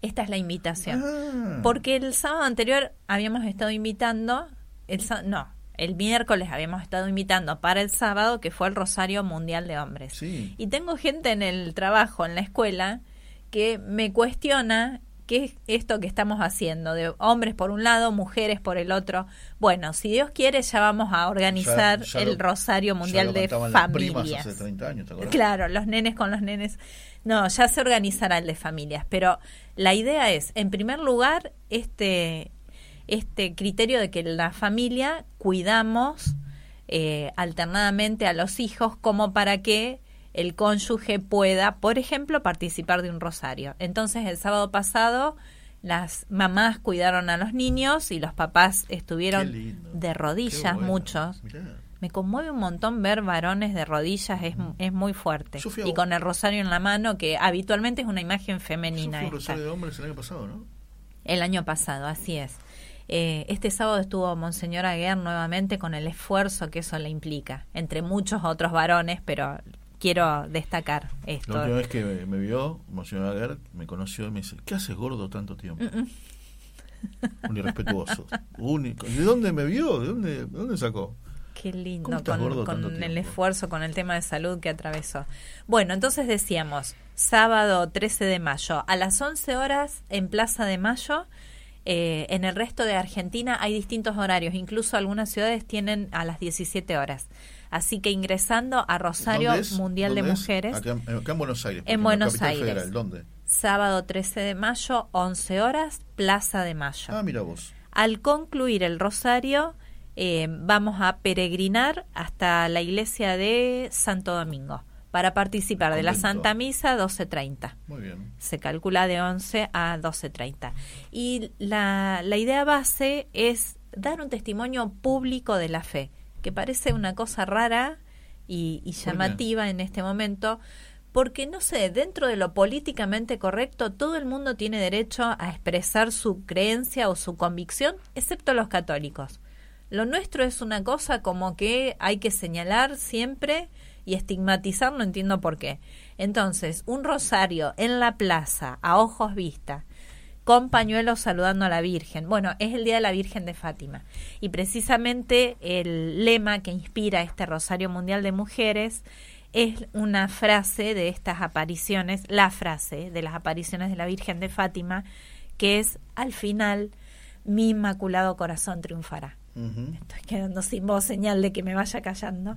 Esta es la invitación. Ah. Porque el sábado anterior habíamos estado invitando, el no, el miércoles habíamos estado invitando para el sábado que fue el Rosario Mundial de Hombres. Sí. Y tengo gente en el trabajo, en la escuela, que me cuestiona qué es esto que estamos haciendo, de hombres por un lado, mujeres por el otro. Bueno, si Dios quiere ya vamos a organizar Ya- ya el lo- Rosario Mundial de Familias. hace 30 años. Claro, los nenes con los nenes. No, ya se organizará el de familias, pero la idea es, en primer lugar, este, este criterio de que la familia cuidamos eh, alternadamente a los hijos como para que el cónyuge pueda, por ejemplo, participar de un rosario. Entonces, el sábado pasado, las mamás cuidaron a los niños y los papás estuvieron de rodillas, bueno. muchos. Mirá. Me conmueve un montón ver varones de rodillas, es, es muy fuerte. Yo fui a- Y con el rosario en la mano, que habitualmente es una imagen femenina. un rosario de hombres el año pasado, ¿no? El año pasado, así es. Eh, este sábado estuvo Monseñor Aguer nuevamente con el esfuerzo que eso le implica, entre muchos otros varones, pero quiero destacar esto. La última vez que me, me vio, Monseñor Aguer me conoció y me dice, ¿qué haces gordo tanto tiempo? Mm. Un irrespetuoso. Único. ¿De dónde me vio? ¿De dónde, de dónde sacó? Qué lindo, ¿Cómo estás con, con el esfuerzo, con el tema de salud que atravesó. Bueno, entonces decíamos, sábado 13 de mayo, a las 11 horas en Plaza de Mayo, eh, en el resto de Argentina hay distintos horarios, incluso algunas ciudades tienen a las 17 horas. Así que ingresando a Rosario. Mundial de. Mujeres, Acá, en- acá en Buenos Aires. En Buenos Aires. Federal. ¿Dónde? sábado 13 de mayo, 11 horas, Plaza de Mayo. Ah, mira vos. Al concluir el rosario, eh, vamos a peregrinar hasta la iglesia de Santo Domingo para participar de la. Santa Misa 12.30. Muy bien. Se calcula de 11 a 12.30. Y la, la idea base es dar un testimonio público de la fe, que parece una cosa rara y, llamativa en este momento, porque no sé, dentro de lo políticamente correcto, todo el mundo tiene derecho a expresar su creencia o su convicción, excepto los católicos. Lo nuestro es una cosa como que hay que señalar siempre y estigmatizar, no entiendo por qué. Entonces, un rosario en la plaza, a ojos vista, con pañuelos saludando a la Virgen. Bueno, es el Día de la Virgen de Fátima. Y precisamente el lema que inspira este Rosario Mundial de Mujeres es una frase de estas apariciones, la frase de las apariciones de la Virgen de Fátima, que es, al final, mi inmaculado corazón triunfará. Estoy quedando sin voz, señal de que me vaya callando.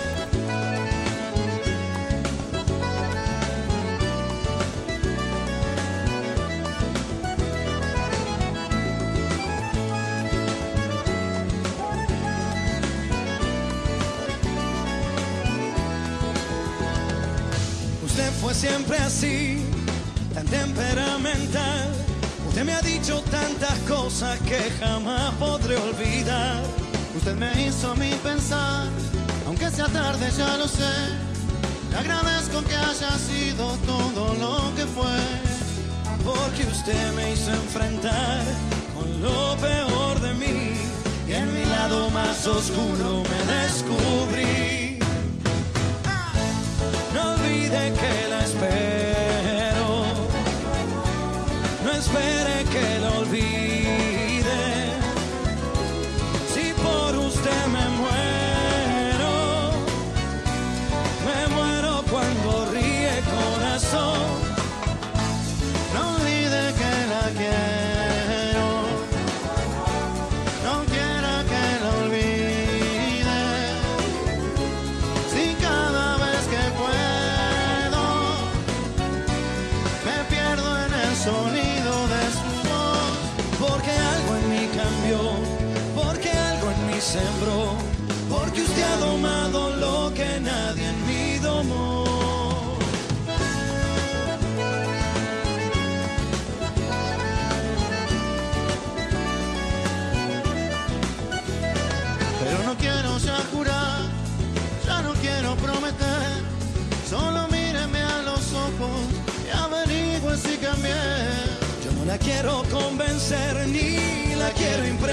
Cosas que jamás podré olvidar. Usted me hizo mí pensar, aunque sea tarde ya lo sé. Le agradezco que haya sido todo lo que fue. Porque usted me hizo enfrentar con lo peor de mí. Y en mi lado más oscuro me descubrí. No olvide que la espero.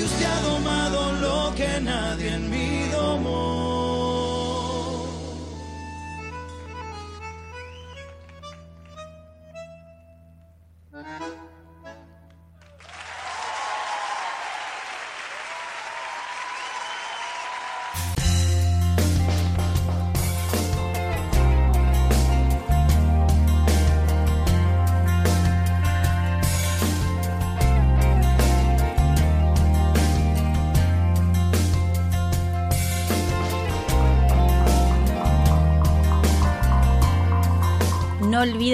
porque usted ha domado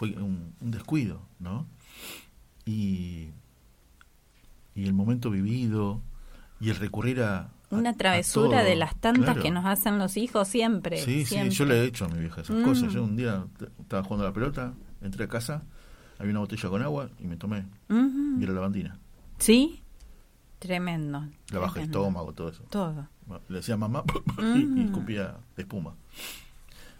fue un, un descuido, ¿no? Y, y el momento vivido y el recurrir a... a- Una travesura de las tantas claro. que nos hacen los hijos siempre. Sí, siempre. sí, yo le he hecho a mi vieja esas Mm. cosas. Yo un día estaba jugando a la pelota, entré a casa, había una botella con agua y me tomé. Ujú. Y era lavandina. ¿Sí? Tremendo. La baja el estómago, todo eso. Todo. Le decía mamá y, y Mm. escupía espuma.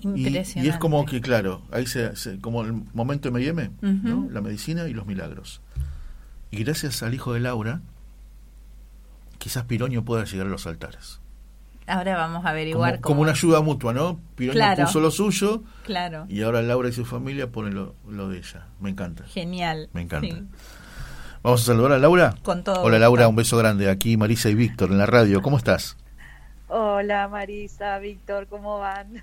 Y, Impresionante. y es como que, claro, ahí se, se- como el momento M&M, ¿no? Ujú. la medicina y los milagros. Y gracias al hijo de Laura, quizás Piroño pueda llegar a los altares. Ahora vamos a Como, averiguar como cómo- una ayuda mutua, ¿no? Piroño Claro. puso lo suyo Claro. y ahora Laura y su familia ponen lo, lo de ella. Me encanta. Genial. Me encanta. Sí. Vamos a saludar a Laura. Con todo Hola gusto. Laura, un beso grande. Aquí Marisa y Víctor en la radio. ¿Cómo estás? Hola Marisa, Víctor, ¿cómo van?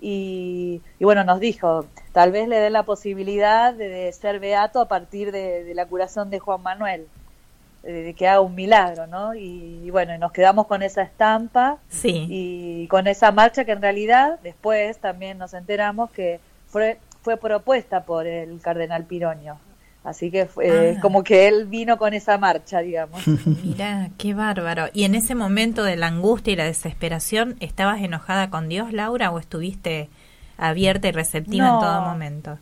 y, bueno, nos dijo, tal vez le dé la posibilidad de, ser beato a partir de, la curación de Juan Manuel, de, que haga un milagro, ¿no? Y, bueno, nos quedamos con esa estampa sí. y con esa marcha que en realidad después también nos enteramos que fue, fue propuesta por el cardenal Piroño. Así que fue ah. como que él vino con esa marcha, digamos. Mira, qué bárbaro. ¿Y en ese momento de la angustia y la desesperación, estabas enojada con Dios, Laura, o estuviste abierta y receptiva en todo momento.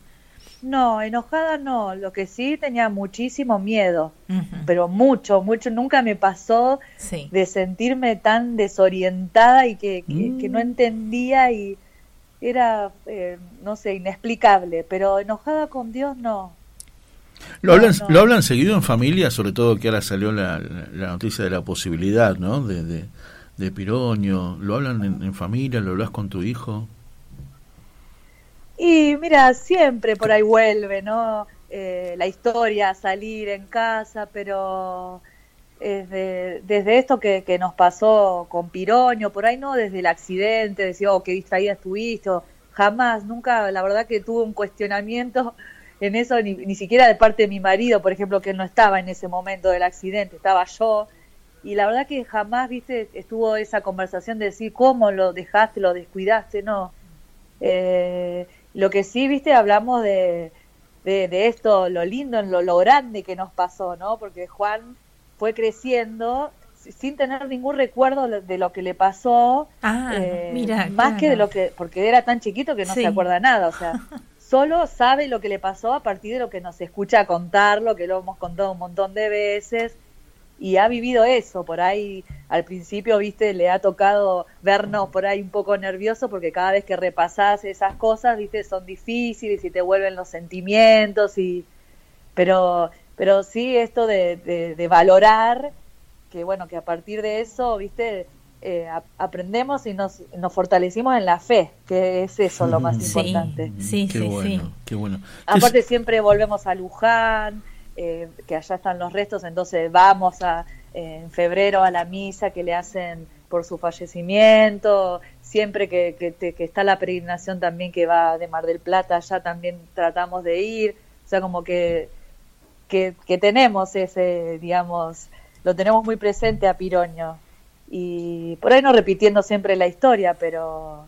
No, enojada no, lo que sí tenía muchísimo miedo, pero mucho, mucho, nunca me pasó de sentirme tan desorientada y que, que, no mm. entendía y era, eh, no sé, inexplicable, pero enojada con Dios no. ¿Lo, hablan, ¿Lo hablan seguido en familia, sobre todo que ahora salió la, la noticia de la posibilidad, ¿no? De, de, de Piroño, ¿lo hablan en, en familia? ¿Lo hablas con tu hijo? Y mira, siempre por ahí vuelve, ¿no? Eh, la historia, salir en casa, pero desde, desde esto que, que, nos pasó con Piroño, por ahí no desde el accidente, decía, oh, qué distraída estuviste, jamás, nunca, la verdad que tuve un cuestionamiento en eso, ni, ni siquiera de parte de mi marido, por ejemplo, que él no estaba en ese momento del accidente, estaba yo, y la verdad que jamás, viste, estuvo esa conversación de decir, ¿cómo lo dejaste, lo descuidaste? No. Eh, lo que sí, viste, hablamos de, de, esto, lo lindo, lo, lo grande que nos pasó, ¿no? Porque Juan fue creciendo sin tener ningún recuerdo de lo que le pasó, ah, eh, mira, más que de lo que, porque era tan chiquito que no se acuerda nada, o sea, solo sabe lo que le pasó a partir de lo que nos escucha contarlo, que lo hemos contado un montón de veces, y ha vivido eso, por ahí al principio, viste, le ha tocado vernos por ahí un poco nervioso porque cada vez que repasás esas cosas, viste, son difíciles y te vuelven los sentimientos y pero pero sí esto de, de, valorar que bueno, que a partir de eso, viste, eh, aprendemos y nos, nos fortalecimos en la fe, que es eso lo más importante. Sí, qué sí, bueno, sí. Qué bueno. Aparte siempre volvemos a Luján, eh, que allá están los restos, entonces vamos a, eh, en febrero a la misa que le hacen por su fallecimiento, siempre que, que, está la peregrinación también que va de Mar del Plata, allá también tratamos de ir, o sea, como que, que, que tenemos ese, digamos, lo tenemos muy presente a Piroño. Y por ahí no repitiendo siempre la historia, pero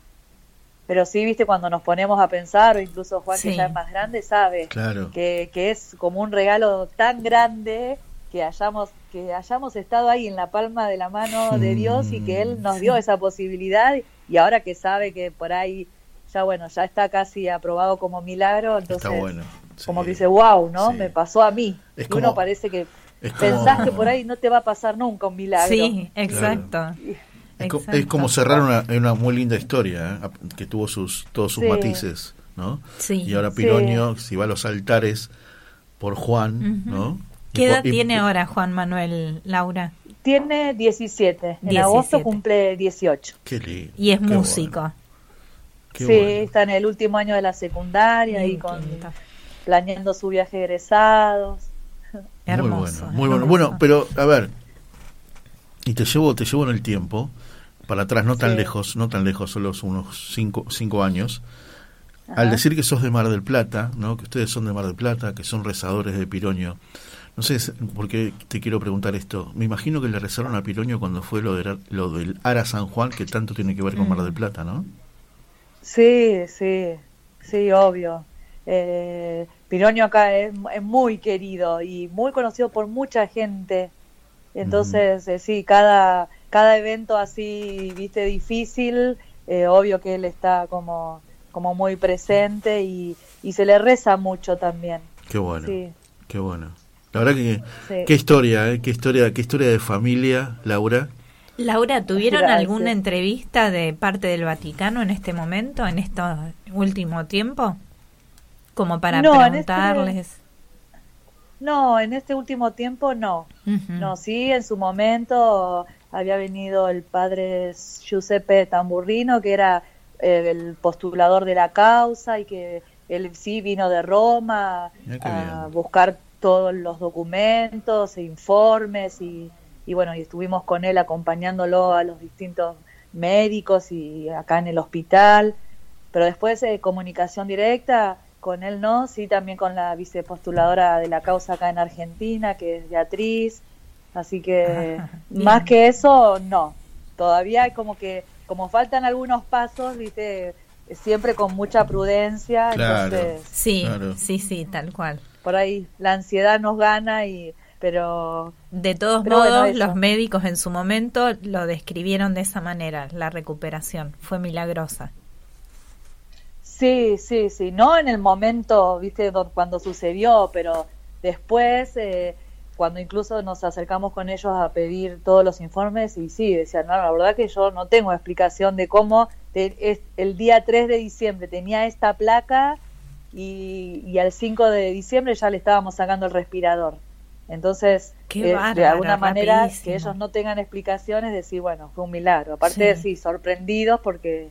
pero sí, viste, cuando nos ponemos a pensar, o incluso Juan, que ya es más grande, sabe que, que, es como un regalo tan grande que hayamos, que hayamos estado ahí en la palma de la mano de Dios y que Él nos dio esa posibilidad y ahora que sabe que por ahí ya bueno, ya está casi aprobado como milagro, entonces como que dice, wow, ¿no? Me pasó a mí. y uno parece que pensás que por ahí no te va a pasar nunca un milagro. Sí, exacto. Es, como cerrar una, una muy linda historia, ¿eh? que tuvo sus todos sus matices, ¿no? Y ahora Piroño, si va a los altares por Juan, ¿no? ¿Qué edad tiene ahora Juan Manuel Laura? Tiene 17. En agosto cumple 18. Qué lindo. Y es músico. sí, está en el último año de la secundaria y con planeando su viaje de egresados. Hermoso. Muy bueno, Bueno, pero a ver, y te llevo, te llevo en el tiempo para atrás, no tan lejos, no tan lejos, solo unos cinco, cinco años, al decir que sos de Mar del Plata, ¿no? que ustedes son de Mar del Plata, que son rezadores de Piroño, no sé por qué te quiero preguntar esto. Me imagino que le rezaron a Piroño cuando fue lo, de, lo del Ara San Juan, que tanto tiene que ver con Mar del Plata, ¿no? Sí, sí, sí, obvio. Eh, Piroño acá es, es, muy querido y muy conocido por mucha gente. Entonces, eh, sí, cada cada evento así, viste, difícil, eh, obvio que él está como, como muy presente y, y se le reza mucho también. Qué bueno, qué bueno. La verdad que, qué historia, ¿eh? qué historia, qué historia de familia, Laura. Laura, ¿tuvieron alguna entrevista de parte del Vaticano en este momento, en este último tiempo? Como para este preguntarles. No, en este último tiempo no. No, sí, en su momento había venido el padre Giuseppe Tamburrino, que era eh, el postulador de la causa y que él sí vino de Roma a buscar todos los documentos e informes y, y, bueno, y estuvimos con él acompañándolo a los distintos médicos y acá en el hospital, pero después de comunicación directa con él no, sí también con la vicepostuladora de la causa acá en Argentina, que es Beatriz, Así que más que eso, no. Todavía hay como que, como faltan algunos pasos, viste, siempre con mucha prudencia. Entonces, sí, sí, sí, tal cual. Por ahí la ansiedad nos gana y pero de todos modos los médicos en su momento lo describieron de esa manera la recuperación fue milagrosa Sí, sí, sí, no en el momento, viste, cuando sucedió, pero después, eh, cuando incluso nos acercamos con ellos a pedir todos los informes, y sí, decían, no, la verdad que yo no tengo explicación de cómo el día 3 de diciembre tenía esta placa y, y al 5 de diciembre ya le estábamos sacando el respirador. Entonces, eh, de alguna manera, que ellos no tengan explicaciones, decir, bueno, fue un milagro. Aparte de sí, sorprendidos porque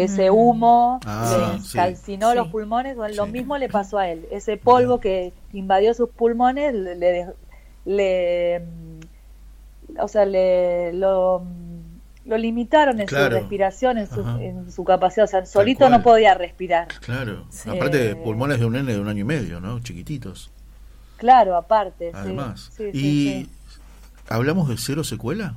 que ese mm. humo ah, le calcinó los pulmones, lo mismo le pasó a él. Ese polvo que invadió sus pulmones le, le, o sea, le lo lo limitaron en su respiración, en su, en su, capacidad, o sea, solito no podía respirar. Claro, aparte pulmones de un nene de un año y medio, ¿no? Chiquititos. Claro, aparte. Además. ¿Y hablamos de cero secuela?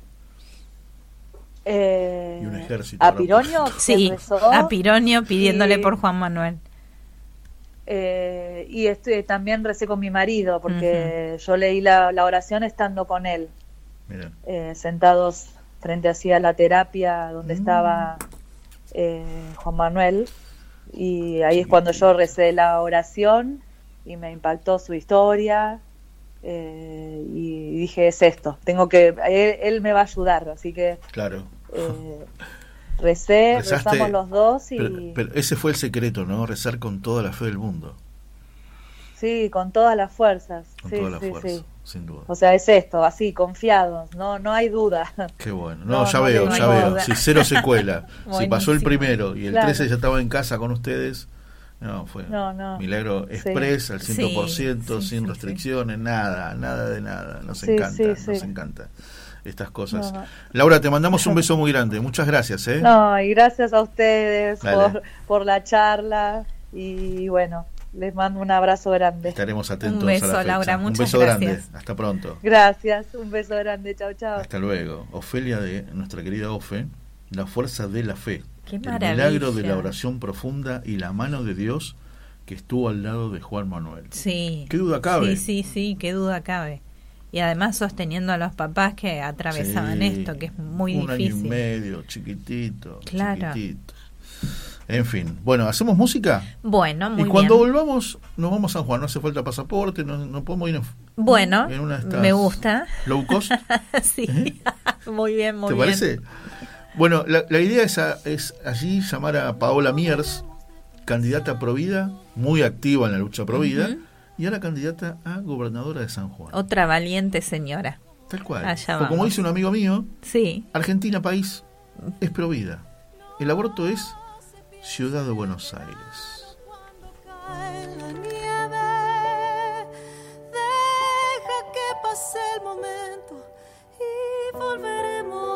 Eh, y un ejército. ¿A Pironio? Sí, a Pironio pidiéndole por Juan Manuel. Eh, y estoy, también recé con mi marido, porque yo leí la, la, oración estando con él. Eh, sentados frente a la terapia donde estaba mm. eh, Juan Manuel. Y ahí es cuando yo recé la oración y me impactó su historia. Eh, y dije, es esto, tengo que, él, me va a ayudar, así que... Claro. recé, rezamos los dos y... Pero, ese fue el secreto, ¿no? Rezar con toda la fe del mundo. Sí, con todas las fuerzas. Con todas las fuerzas sin duda. O sea, es esto, así, confiados, no no hay duda. Qué bueno. No, ya veo, ya veo. Si cero secuela, si pasó el primero y el 13 ya estaba en casa con ustedes, no, fue milagro express al 100%, sin restricciones, nada, nada de nada. Nos encanta, nos encanta estas cosas. Laura, te mandamos un beso muy grande. Muchas gracias. ¿eh? No, y gracias a ustedes por, por la charla y bueno, les mando un abrazo grande. Estaremos atentos. Un beso, a la Laura. Muchas un beso grande. Hasta pronto. Gracias. Un beso grande. Chao, chao. Hasta luego. Ofelia de nuestra querida Ofe, la fuerza de la fe. Qué el milagro de la oración profunda y la mano de Dios que estuvo al lado de Juan Manuel. Sí. ¿Qué duda cabe? Sí, sí, sí, qué duda cabe. Y además sosteniendo a los papás que atravesaban esto, que es muy difícil. Un año y medio, chiquitito. Claro. Chiquitito. En fin, bueno, ¿hacemos música? Bueno, muy Y cuando bien. volvamos, nos vamos a San Juan. No hace falta pasaporte, no, no podemos ir en, Bueno, en una de estas me gusta. low cost. sí, muy bien, muy ¿Te bien. parece? Bueno, la, la idea es, a- es allí llamar a Paola Miers, candidata a Provida, muy activa en la lucha Provida, Ujú. y ahora candidata a gobernadora de San Juan. Otra valiente señora. Tal cual. Allá O como dice un amigo mío, Sí. Argentina país es Provida. El aborto es Ciudad de Buenos Aires. Deja que pase el momento y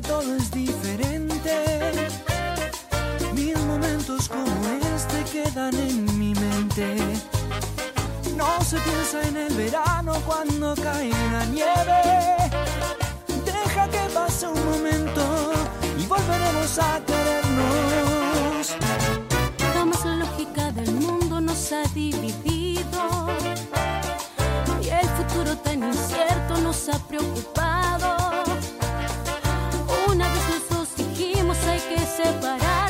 todo es diferente. Mil momentos como este quedan en mi mente. No se piensa en el verano cuando cae la nieve. Deja que pase un momento y volveremos a querernos. La lógica del mundo nos ha dividido y el futuro tan incierto nos ha preocupado. Que separarse,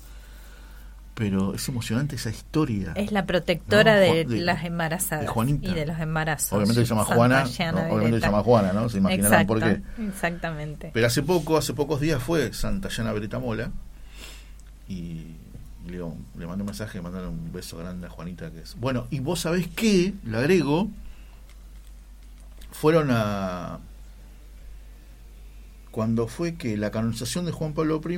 Pero es emocionante esa historia. Es la protectora No, de, las embarazadas de Juanita. y de los embarazos. Obviamente se llama Santa Juana. Obviamente se llama Juana, ¿no? Se imaginarán por qué. Exactamente. Pero hace poco, hace pocos días fue Santa Llana Beretta Mola y, le, le mandé un mensaje, mandarle un beso grande a Juanita que es. Bueno, y vos sabés qué, le agrego, fueron a cuando fue que la canonización de Juan Pablo I,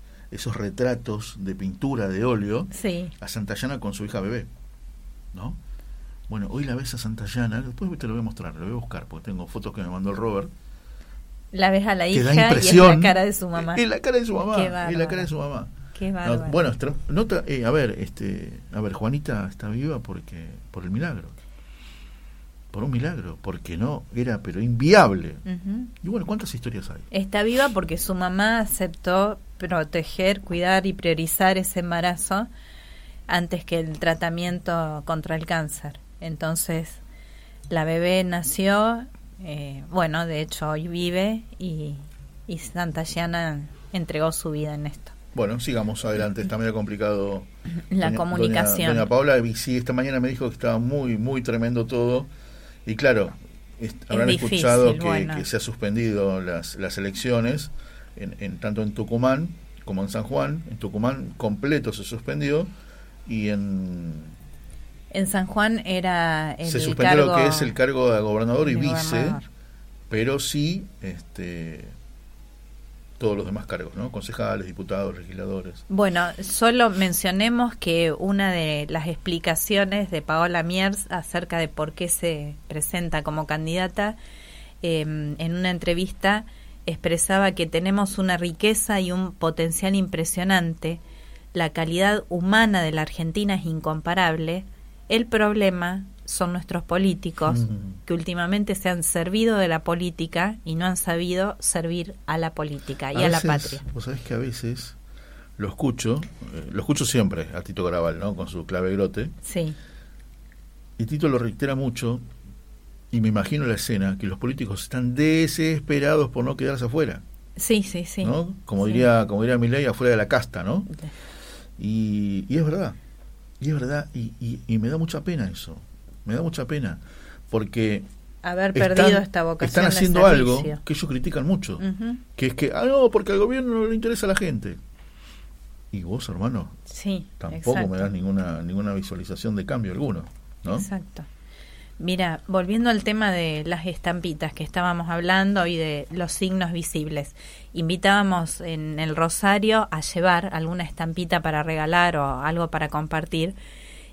esos retratos de pintura, de óleo, Sí. a Santa Llana con su hija bebé. ¿No? Bueno, hoy la ves a Santa Llana, después te lo voy a mostrar, lo voy a buscar, porque tengo fotos que me mandó el Robert. La ves a la hija da y es la cara de su mamá. Es la cara de su mamá. Es la cara de su mamá. Qué No, bueno, nota, eh, a ver, este, a ver, Juanita está viva porque por el milagro. Por un milagro, porque no era pero inviable. Y bueno, ¿cuántas historias hay? Está viva porque su mamá aceptó proteger, cuidar y priorizar ese embarazo antes que el tratamiento contra el cáncer. Entonces, la bebé nació, eh, bueno, de hecho hoy vive y, y Santa Llana entregó su vida en esto. Bueno, sigamos adelante, está medio complicado. La comunicación. Doña, doña Paula, y sí, esta mañana me dijo que estaba muy, muy tremendo todo. Y claro, est- habrán difícil, escuchado que, bueno. que se ha suspendido las, las elecciones, en, en- tanto en Tucumán como en San Juan. En Tucumán completo se suspendió y en En San Juan era el se suspendió lo que es el cargo de gobernador y vice, gobernador. pero sí este todos los demás cargos, ¿no? Concejales, diputados, legisladores. Bueno, solo mencionemos que una de las explicaciones de Paola Miers acerca de por qué se presenta como candidata, eh, en una entrevista expresaba que tenemos una riqueza y un potencial impresionante, la calidad humana de la Argentina es incomparable, el problema son nuestros políticos Ujú. que últimamente se han servido de la política y no han sabido servir a la política y a, la veces, patria. Vos sabés que a veces lo escucho, eh, lo escucho siempre a Tito Graval, ¿no? Con su clave grote. Sí. Y Tito lo reitera mucho, y me imagino la escena, que los políticos están desesperados por no quedarse afuera, Sí, sí, sí. ¿no? Como Sí. diría, como diría Milei, afuera de la casta, ¿no? Y, y es verdad, y es verdad, y, y- y me da mucha pena eso, me da mucha pena, porque Haber están- perdido esta vocación están de haciendo algo que ellos critican mucho, Ujú. que es que, ah, no, porque al gobierno no le interesa a la gente. Y vos, hermano, Sí, tampoco exacto. me das ninguna ninguna visualización de cambio alguno, ¿no? Exacto. Mira, volviendo al tema de las estampitas que estábamos hablando y de los signos visibles, invitábamos en el Rosario a llevar alguna estampita para regalar o algo para compartir.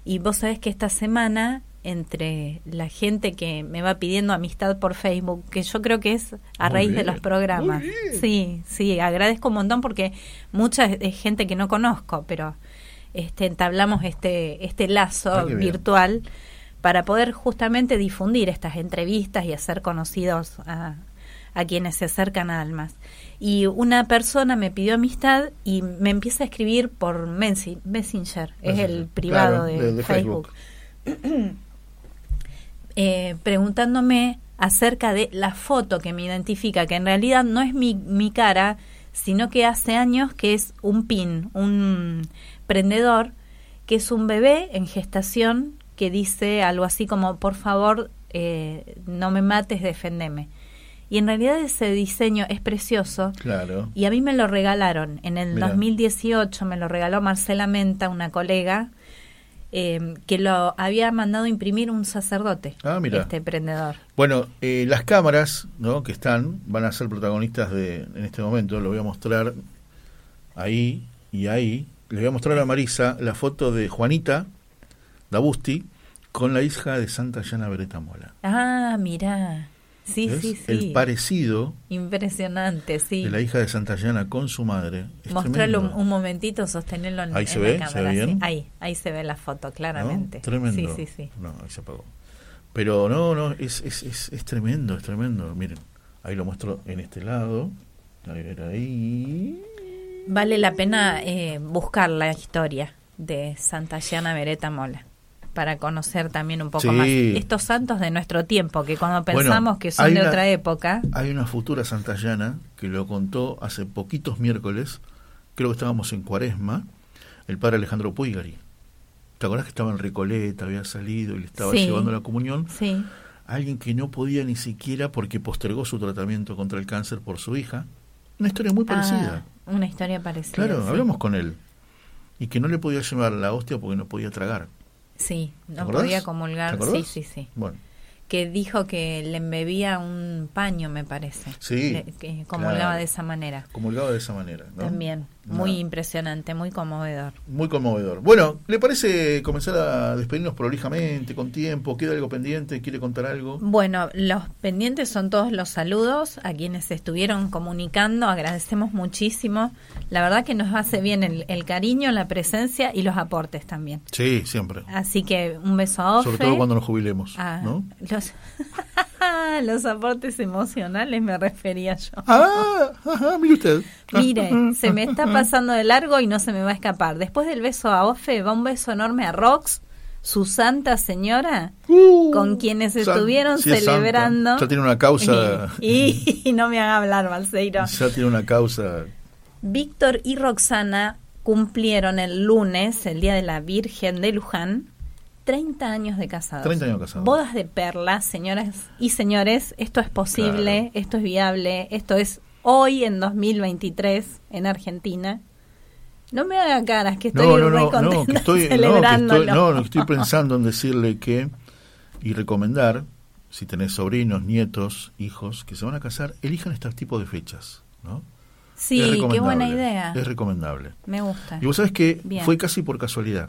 Y vos sabés que esta semana, entre la gente que me va pidiendo amistad por Facebook, que yo creo que es a Muy raíz de los programas. Sí, sí, agradezco un montón porque mucha es- gente que no conozco, pero este entablamos este este lazo Ah, bien. Para poder justamente difundir estas entrevistas y hacer conocidos a, a quienes se acercan a Almas. Y una persona me pidió amistad y me empieza a escribir por Mensi- Messenger, es el Messenger, privado claro, de, de- de Facebook. eh, preguntándome acerca de la foto que me identifica, que en realidad no es mi, mi cara, sino que hace años que es un pin, un prendedor, que es un bebé en gestación que dice algo así como, por favor, eh, no me mates, defendeme. Y en realidad ese diseño es precioso. Claro. Y a mí me lo regalaron. En el Mira. 2018 me lo regaló Marcela Menta, una colega, eh, que lo había mandado imprimir un sacerdote. Ah, mira. Este prendedor. Bueno, eh, las cámaras ¿no? que están van a ser protagonistas de en este momento. Lo voy a mostrar ahí y ahí. Le voy a mostrar a Marisa la foto de Juanita Dabusti con la hija de Santa Llana Beretta Mola. Ah, mira. Sí, ¿Ves? sí, sí. El parecido Impresionante, sí. de la hija de Santa Llana con su madre. Mostrarlo un, momentito, sostenerlo en, Ahí en se la ve, cámara. ¿se ve sí. bien? Ahí, ahí se ve la foto, ¿no? claramente. Tremendo. Sí, sí, sí. No, ahí se apagó. Pero no, no, es, es, es, es tremendo, es tremendo. Miren, ahí lo muestro en este lado. A ver, ahí. Vale la pena eh, buscar la historia de Santa Llana Beretta Mola para conocer también un poco Sí. más estos santos de nuestro tiempo, que cuando Bueno, pensamos que son de una- otra época, Hay una futura santallana que lo contó hace poquitos miércoles, creo que estábamos en Cuaresma, el padre Alejandro Puigari. ¿Te acordás que estaba en Recoleta, había salido y le estaba Sí. llevando la comunión? sí, Alguien que no podía ni siquiera porque postergó su tratamiento contra el cáncer por su hija. Una historia muy parecida. Ah, una historia parecida. claro, sí. hablamos con él. Y que no le podía llevar la hostia porque no podía tragar. Sí, ¿Te no podía ¿Te comulgar. Sí, sí, sí. Bueno, Que dijo que le embebía un paño, me parece. Sí, Le- que comulgaba claro. de esa manera. comulgado de esa manera. ¿no? También. Muy impresionante, muy conmovedor. Muy conmovedor. Bueno, ¿le parece comenzar a despedirnos prolijamente, con tiempo? ¿Queda algo pendiente? ¿Quiere contar algo? Bueno, los pendientes son todos los saludos a quienes estuvieron comunicando. Agradecemos muchísimo. La verdad que nos hace bien el, el cariño, la presencia y los aportes también. Sí, siempre. Así que un beso a Ofe. Sobre todo cuando nos jubilemos. Ah, ¿no? los, los aportes emocionales me refería yo. Ah, ajá, mire usted. Mire, se me está pasando de largo y no se me va a escapar. Después del beso a Ofe, va un beso enorme a Rox, su santa señora, con quienes Uh, San- estuvieron sí es santa. celebrando. Ya tiene una causa. Y, y no me haga hablar, Balseiro. Ya tiene una causa. Víctor y Roxana cumplieron el lunes, el Día de la Virgen de Luján, 30 años de casados. 30 años casados. Bodas de perlas, señoras y señores, esto es posible, esto es viable, esto es hoy en 2023 en Argentina. No me haga caras que estoy No, no, no, no, contenta que estoy, no, que estoy, no, que estoy pensando en decirle que y recomendar, si tenés sobrinos, nietos, hijos que se van a casar, elijan este tipo de fechas, ¿no? Sí, qué buena idea. Es recomendable. Me gusta. Y vos sabés que Bien. fue casi por casualidad.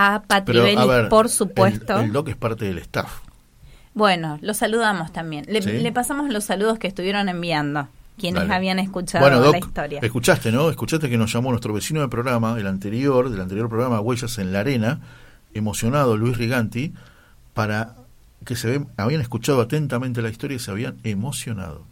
a Pero, ver, por supuesto. El, el doc es parte del staff. Bueno, los saludamos también. Le, Sí. le pasamos los saludos que estuvieron enviando, quienes Dale. habían escuchado Bueno, Doc, la historia. escuchaste, ¿no? Escuchaste que nos llamó nuestro vecino de programa, el anterior, del anterior programa Huellas en la Arena, emocionado Luis Riganti, para que se habían escuchado atentamente la historia y se habían emocionado.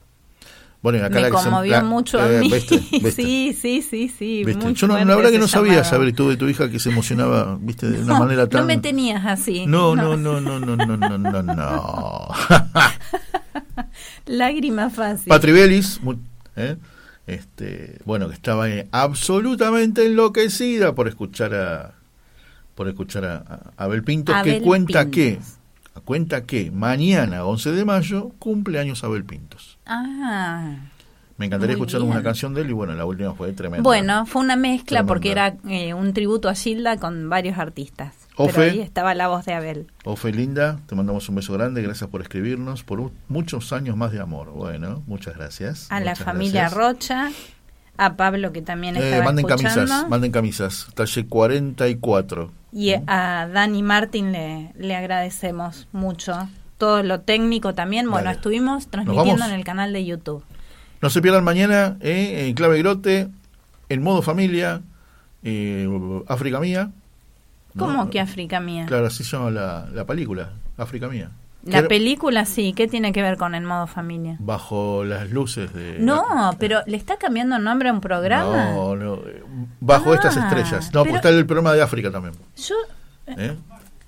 Bueno, y acá me la que se- la- mucho a eh, mí. ¿viste? ¿Viste? Sí, sí, sí, sí. Yo no, la verdad que no sabía llamado. saber tú de tu hija que se emocionaba, viste, de una manera tan... no me tenías así. No, no, no, no, no, no, no, no, no. Lágrima fácil. Patri Bellis, mu- ¿eh? este, bueno, que estaba eh, absolutamente enloquecida por escuchar a por escuchar a, a Abel Pintos, que Abel cuenta Pintos. que cuenta que mañana, 11 de mayo, cumple años Abel Pintos. Ah. Me encantaría escuchar bien. una canción de él y bueno, la última fue tremenda. Bueno, fue una mezcla Tremenda. porque era eh, un tributo a Gilda con varios artistas. Ofe. Pero ahí estaba la voz de Abel. Ofe Linda, te mandamos un beso grande, gracias por escribirnos, por muchos años más de amor. Bueno, muchas gracias. A la familia gracias. Rocha. A Pablo que también Eh, estaba manden escuchando. camisas, manden camisas, talle 44. Y a Dani Martín le, le agradecemos mucho. Todo lo técnico también. Bueno, Dale. estuvimos transmitiendo en el canal de YouTube. No se pierdan mañana eh, en Clave Grote, en modo familia, eh, África Mía. ¿no? ¿Cómo que África Mía? Claro, así se llama la, la película, África Mía. La película sí, ¿qué tiene que ver con el modo familia? Bajo las luces de... No, pero le está cambiando el nombre a un programa. No, no, eh, bajo Ah, estas estrellas. No, porque está el programa de África también. Yo ¿eh?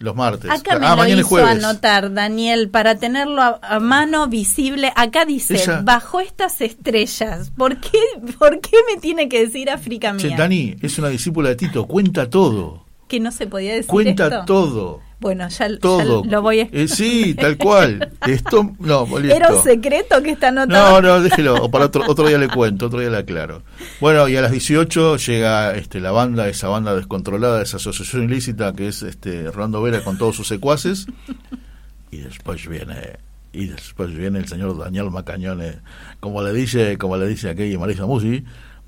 Los martes. acá me ah, lo mañana es hizo jueves. anotar, Daniel, para tenerlo a, a mano visible. Acá dice, Ella- bajo estas estrellas. ¿Por qué, ¿Por qué me tiene que decir África Che, Mía? Dani es una discípula de Tito, cuenta todo. Que no se podía decir Cuenta esto. todo. Bueno, ya, lo voy a... Eh, sí, tal cual. Esto, no, listo. Era un secreto que está anotado. No, no, déjelo, o para otro, otro día le cuento, otro día le aclaro. Bueno, y a las 18 llega este, la banda, esa banda descontrolada, esa asociación ilícita que es este, Rolando Vera con todos sus secuaces. Y después viene, y después viene el señor Daniel Macañones, como le dice, como le dice aquí Marisa Musi,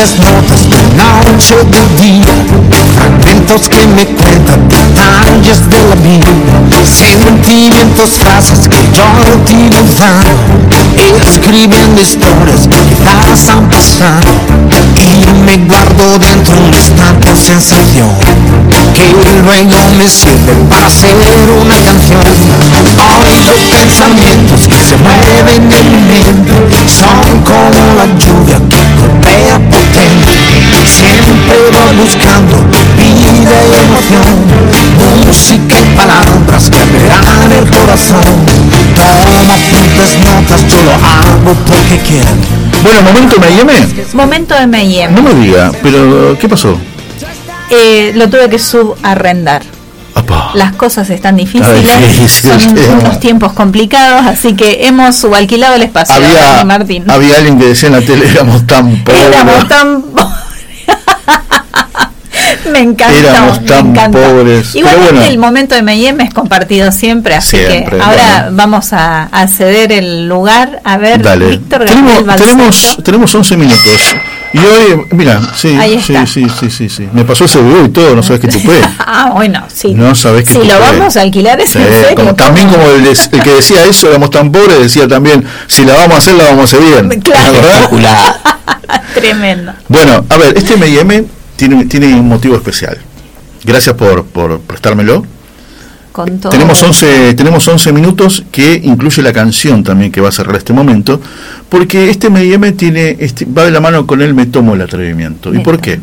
Notas de noche de día Fragmentos que me cuentan detalles de la vida Sentimientos, frases que yo digo van Escribiendo historias que quizás han pasado Y me guardo dentro un instante sensación. Que luego me sirve para hacer una canción. Oigo pensamientos que se mueven en mi mente Son como la lluvia que Siempre voy buscando vida y emoción Música y palabras que abrirán el corazón Toma apuntes, notas, yo lo hago porque quiero Bueno, momento M&M. Momento de M&M. No me diga, pero ¿qué pasó? Eh, lo tuve que subarrendar. Las cosas están difíciles, Está difícil, son unos tiempos complicados, así que hemos subalquilado el espacio. Había, Martín. había alguien que decía en la tele, éramos tan pobres. Éramos tan Me encantó, Éramos me tan pobres. Igualmente bueno. el momento de M&M es compartido siempre, así Siempre, que ahora bueno. vamos a, a ceder el lugar. A ver, Dale. Víctor Tenemos, tenemos, tenemos 11 minutos. Y hoy, mira, sí, sí, sí, sí, sí, sí. Me pasó ese video y todo, no sabes qué tupé. Ah, bueno, sí. No sabes qué Si lo vamos a alquilar es Sí, en serio. como- también como el, el que decía eso, éramos tan pobres, decía también, si la vamos a hacer, la vamos a hacer bien. Claro. Tremendo. Bueno, a ver, este M&M tiene, tiene un motivo especial. Gracias por, por prestármelo. Con todo. Tenemos 11, tenemos 11 minutos que incluye la canción también que va a cerrar este momento, porque este M&M tiene, este, va de la mano con él Me Tomo el Atrevimiento. ¿Y por qué?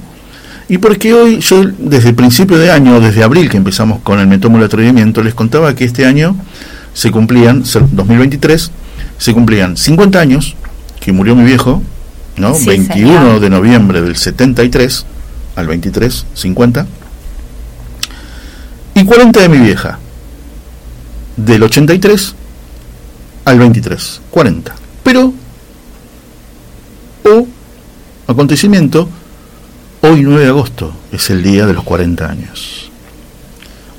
Y porque hoy, yo desde el principio de año, desde abril que empezamos con el Me Tomo el Atrevimiento, les contaba que este año se cumplían, se- 2023, se cumplían 50 años que murió mi viejo, ¿no? Sí, 21 señor. de noviembre del 73 al 23, 50. Y 40 de mi vieja, del 83 al 23, 40. Pero, o acontecimiento, hoy 9 de agosto es el día de los 40 años.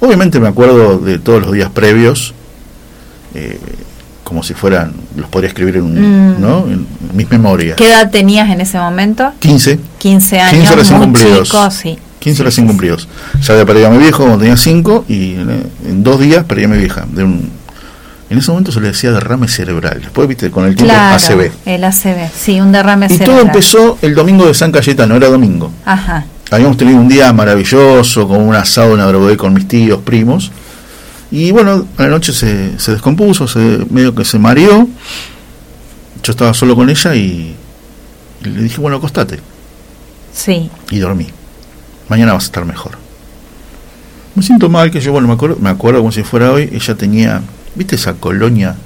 Obviamente me acuerdo de todos los días previos, eh, como si fueran, los podría escribir en, un- Mm. ¿no? en mis memorias. ¿Qué edad tenías en ese momento? 15, 15 años, 15 recién muy cumplidos. chico, sí. 15 recién cumplidos. Ya había perdido a mi viejo cuando tenía 5 y en dos días perdí a mi vieja. De un, en ese momento se le decía derrame cerebral. Después, viste, con el tiempo Claro, ACV. el ACV, sí, un derrame Y todo cerebral. empezó el domingo de San Cayetano, era domingo. Ajá, Habíamos tenido un día maravilloso, con un asado en Adrogué con mis tíos, primos. Y bueno, a la noche se, se descompuso, se, medio que se mareó. Yo estaba solo con ella y, y le dije, bueno, acostate. sí. Y dormí. Mañana vas a estar mejor. Me siento mal, que yo, bueno, me acuerdo, me acuerdo como si fuera hoy, ella tenía, ¿viste esa colonia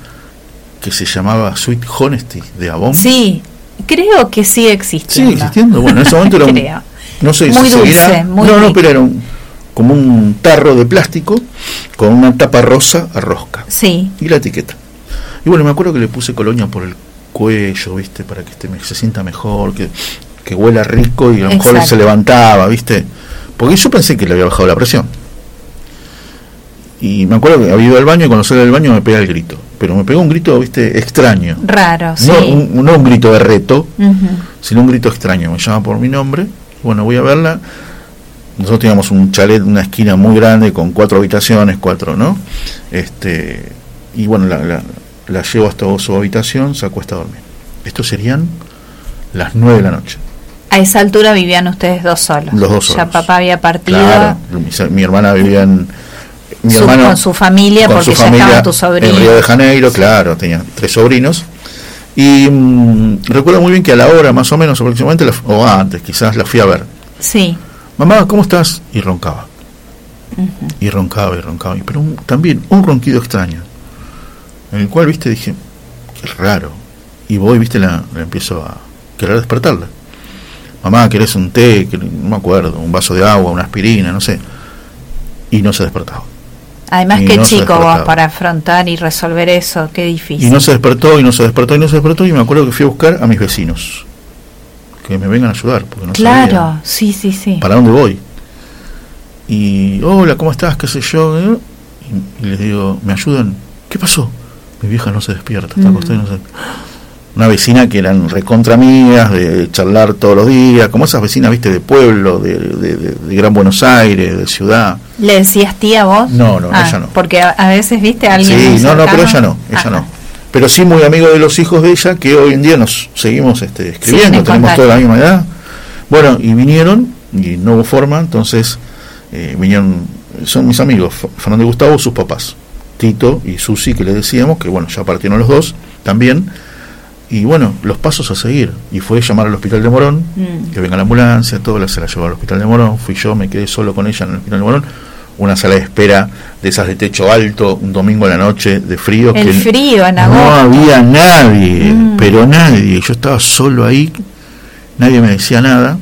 que se llamaba Sweet Honesty de Avon? Sí, creo que sigue existiendo. Sigue existiendo. Bueno, en ese momento era un, no sé Muy si seguirá. dulce, muy no, no, pero era un, como un tarro de plástico con una tapa rosa a rosca Sí, y la etiqueta. Y bueno, me acuerdo que le puse colonia por el cuello, ¿viste? Para que esté, me- se sienta mejor, que, que huela rico y a lo mejor Exacto. se levantaba, ¿viste? Porque yo pensé que le había bajado la presión. Y me acuerdo que había ido al baño y cuando salí del baño me pega el grito. Pero me pegó un grito, ¿viste? Extraño. raro, sí. No un, no un grito de reto, sino un grito extraño. Me llama por mi nombre. Bueno, voy a verla. Nosotros teníamos un chalet, una esquina muy grande con cuatro habitaciones, cuatro, ¿no? Este, y bueno, la, la, la llevo hasta su habitación, se acuesta a dormir. Estos serían las nueve de la noche. A esa altura vivían ustedes dos solos. Los dos Ya solos. papá había partido Claro, mi, mi hermana vivía en. Mi Su- hermano, con su familia, con porque su ya estaban tus sobrinos. En Río de Janeiro, claro, tenía tres sobrinos. Y mm, recuerdo muy bien que a la hora, más o menos, aproximadamente, la o antes, quizás la fui a ver. Sí. Mamá, ¿cómo estás? Y roncaba. Y roncaba y roncaba. y- Pero un- también un ronquido extraño. En el cual, viste, dije, qué raro. Y voy, viste, la, la empiezo a querer despertarla. Mamá, ¿querés un té? ¿Querés- No me acuerdo, un vaso de agua, una aspirina, no sé. Y no se despertaba. Además, Y qué no chico vos para afrontar y resolver eso, qué difícil. Y no se despertó, y no se despertó, y no se despertó. Y me acuerdo que fui a buscar a mis vecinos. Que me vengan a ayudar, porque no sabía. claro, sí, sí, sí. ¿para dónde voy? Y, hola, ¿cómo estás? ¿Qué sé yo? ¿eh? Y, y les digo, ¿me ayudan? ¿Qué pasó? Mi vieja no se despierta, está Mm. acostada y no se Una vecina que eran recontra amigas, de charlar todos los días, como esas vecinas, viste, de pueblo, de, de- de- de Gran Buenos Aires, de ciudad. ¿Le decías tía vos? No, no, Ah, ella no. Porque a, a veces, viste, alguien. Sí, no, no, pero ella no, ella Ajá. no. Pero sí muy amigo de los hijos de ella, que hoy en día nos seguimos este, escribiendo, tenemos toda la misma edad. Bueno, y vinieron, y no hubo forma, entonces eh, vinieron, son mis amigos, Fernando y Gustavo, sus papás, Tito y Susi, que le decíamos, que bueno, ya partieron los dos también. Y bueno, los pasos a seguir. Y fue llamar al hospital de Morón, Mm. que venga la ambulancia, todo, la- se la llevó al hospital de Morón. Fui yo, me quedé solo con ella en el hospital de Morón. Una sala de espera de esas de techo alto, un domingo a la noche de frío. El que frío en No agosto. había nadie, Mm. pero nadie. Yo estaba solo ahí, nadie me decía nada.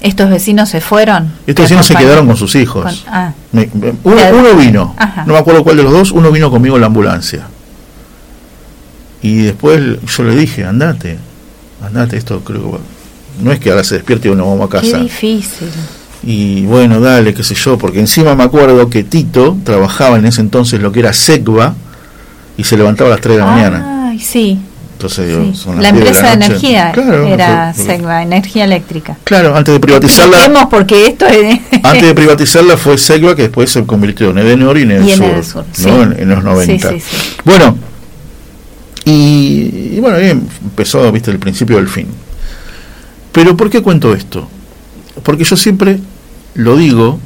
¿Estos vecinos se fueron? Estos vecinos se quedaron con sus hijos. con- ah, Me- me- uno, vino, Ajá. no me acuerdo cuál de los dos, uno vino conmigo en la ambulancia. Y después yo le dije, andate, andate, esto creo que va- no es que ahora se despierte y uno vamos a qué casa. difícil. Y bueno, dale, qué sé yo, porque encima me acuerdo que Tito trabajaba en ese entonces lo que era SECVA y se levantaba a las 3 de la mañana. Ay, sí. Entonces digo, sí. La 10 empresa de, la noche. energía Claro, era Segva, energía eléctrica. Claro, antes de privatizarla, porque esto es... antes de privatizarla fue SECVA que después se convirtió en Edenor y en el Y en sur, Edesur, ¿no? sí. en, en los 90. Sí, sí, sí. Bueno, y, y bueno, ahí empezó, viste, el principio del fin. Pero ¿por qué cuento esto? Porque yo siempre lo digo,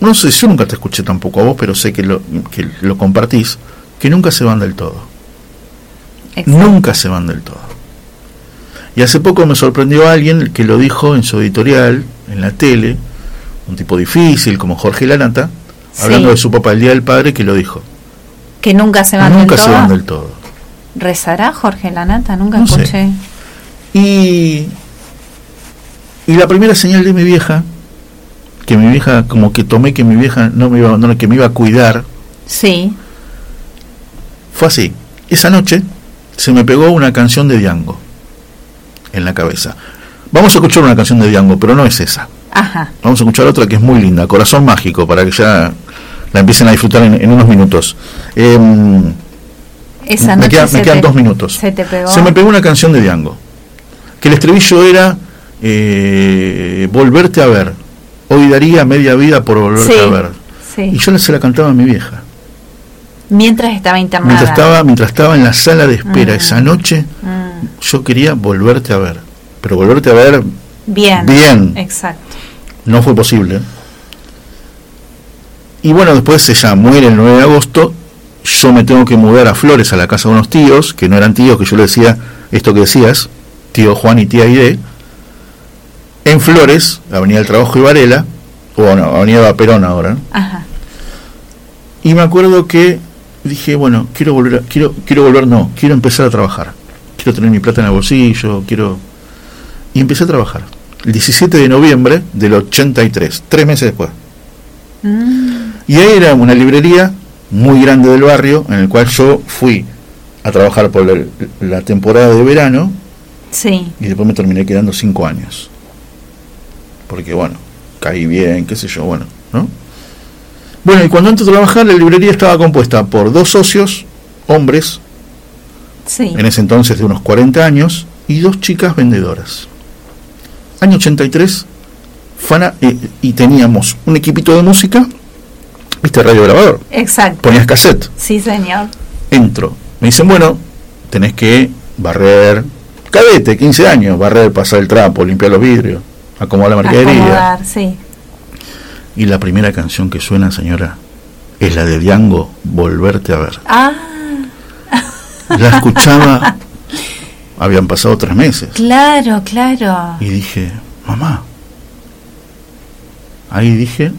no sé, yo nunca te escuché tampoco a vos, pero sé que lo, que lo compartís, que nunca se van del todo. Nunca se van del todo. Y hace poco me sorprendió alguien que lo dijo en su editorial, en la tele, un tipo difícil como Jorge Lanata, Sí. hablando de su papá el Día del Padre, que lo dijo. Que nunca se van nunca del se todo. van del todo. ¿Rezará Jorge Lanata? Nunca No sé. escuché. Y, y la primera señal de mi vieja, que mi vieja, como que tomé que mi vieja no me iba a abandonar, que me iba a cuidar, Sí. fue así. Esa noche se me pegó una canción de Diango en la cabeza. Vamos a escuchar una canción de Diango, pero no es esa. Ajá. Vamos a escuchar otra que es muy linda, Corazón Mágico, para que ya la empiecen a disfrutar en, en unos minutos. Em, Esa me, queda- me quedan te- dos minutos. Se te pegó. Se me pegó una canción de Diango, que el estribillo era eh, Volverte a ver. Hoy daría media vida por volverte Sí, a ver. sí. Y yo se la cantaba a mi vieja. Mientras estaba internada. Mientras estaba, mientras estaba en la sala de espera Mm. esa noche, Mm. yo quería volverte a ver. Pero volverte a ver Bien. Bien. Exacto. no fue posible. Y bueno, después ella muere el 9 de agosto. Yo me tengo que mudar a Flores, a la casa de unos tíos, que no eran tíos, que yo le decía esto que decías, tío Juan y tía Aide. En Flores, Avenida del Trabajo y Varela, o no, Avenida Perón ahora. ¿no? Ajá. Y me acuerdo que dije, bueno, quiero volver, a- quiero, quiero volver, no, quiero empezar a trabajar. Quiero tener mi plata en el bolsillo, quiero... Y empecé a trabajar. El 17 de noviembre del 83, tres meses después. Mm. Y ahí era una librería muy grande del barrio, en el cual yo fui a trabajar por la, la temporada de verano Sí. y después me terminé quedando cinco años. Porque bueno, caí bien, qué sé yo, bueno, ¿no? Bueno, y cuando entro a trabajar, la librería estaba compuesta por dos socios, hombres, Sí. en ese entonces de unos 40 años, y dos chicas vendedoras. Año 83, fana, eh, y teníamos un equipito de música, viste, radio grabador, Exacto. ponías cassette, Sí, señor. entro, me dicen, bueno, tenés que barrer, cadete, 15 años, barrer, pasar el trapo, limpiar los vidrios, acomodar la. Acomodar, sí. Y la primera canción que suena, señora, es la de Diango, Volverte a ver. Ah, La escuchaba, habían pasado tres meses. claro, claro. Y dije, mamá, ahí dije,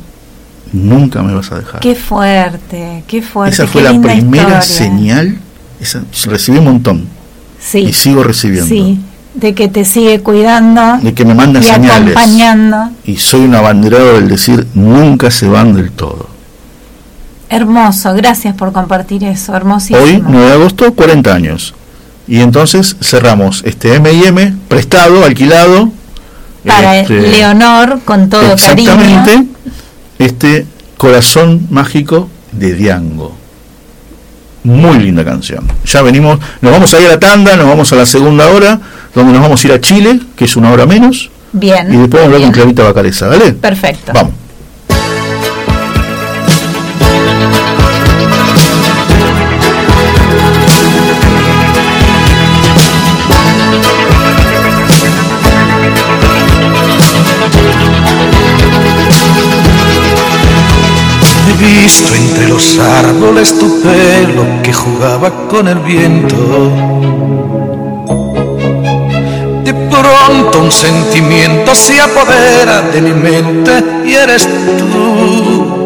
nunca me vas a dejar. Qué fuerte, qué fuerte. Esa fue la primera historia. señal, esa, recibí un montón Sí. y sigo recibiendo. Sí, de que te sigue cuidando De que me manda y señales. acompañando. Y soy un abanderado del decir, nunca se van del todo. Hermoso, gracias por compartir eso, hermosísimo. Hoy, 9 de agosto, 40 años. Y entonces cerramos este M&M prestado, alquilado. Para este, Leonor, con todo cariño. Exactamente. Este corazón mágico de Diango. Muy linda canción. Ya venimos, nos vamos a ir a la tanda, nos vamos a la segunda hora, donde nos vamos a ir a Chile, que es una hora menos, Bien. y después vamos a hablar con bien. Clarita Bacareza, ¿vale? Perfecto. Vamos. Visto entre los árboles tu pelo que jugaba con el viento. De pronto un sentimiento se apodera de mi mente y eres tú.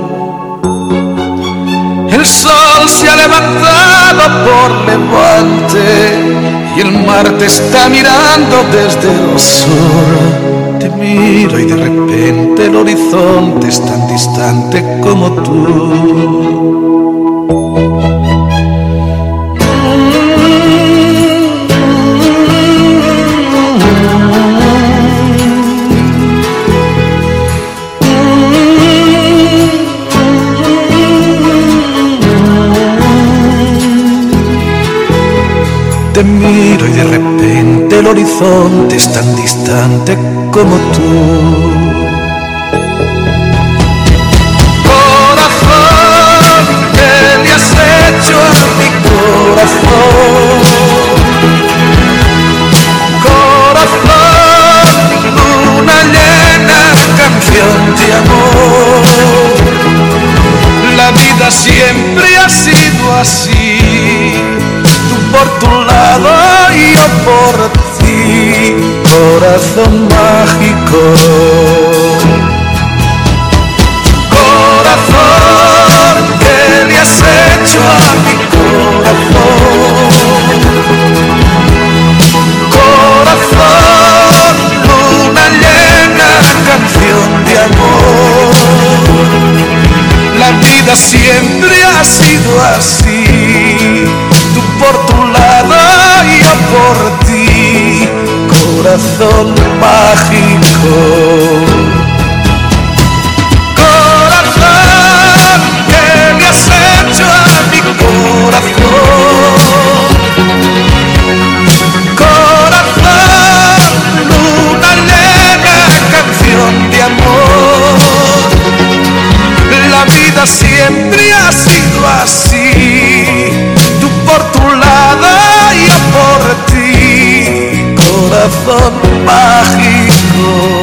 El sol se ha levantado por levante y el mar te está mirando desde el sur. Te miro y de repente el horizonte es tan distante como tú. El horizonte es tan distante como tú. Corazón, ¿qué le has hecho a mi corazón? Corazón, luna llena, canción de amor. La vida siempre ha sido así tú por tu lado y yo por ti, ti, corazón mágico. Corazón que le has hecho a mi corazón. Corazón, una llena canción de amor. La vida siempre ha sido así, tú por tu lado y yo por ti corazón mágico. Corazón que me has hecho a mi corazón. Corazón, luna llena, canción de amor. La vida siempre ha sido así. Corazón mágico.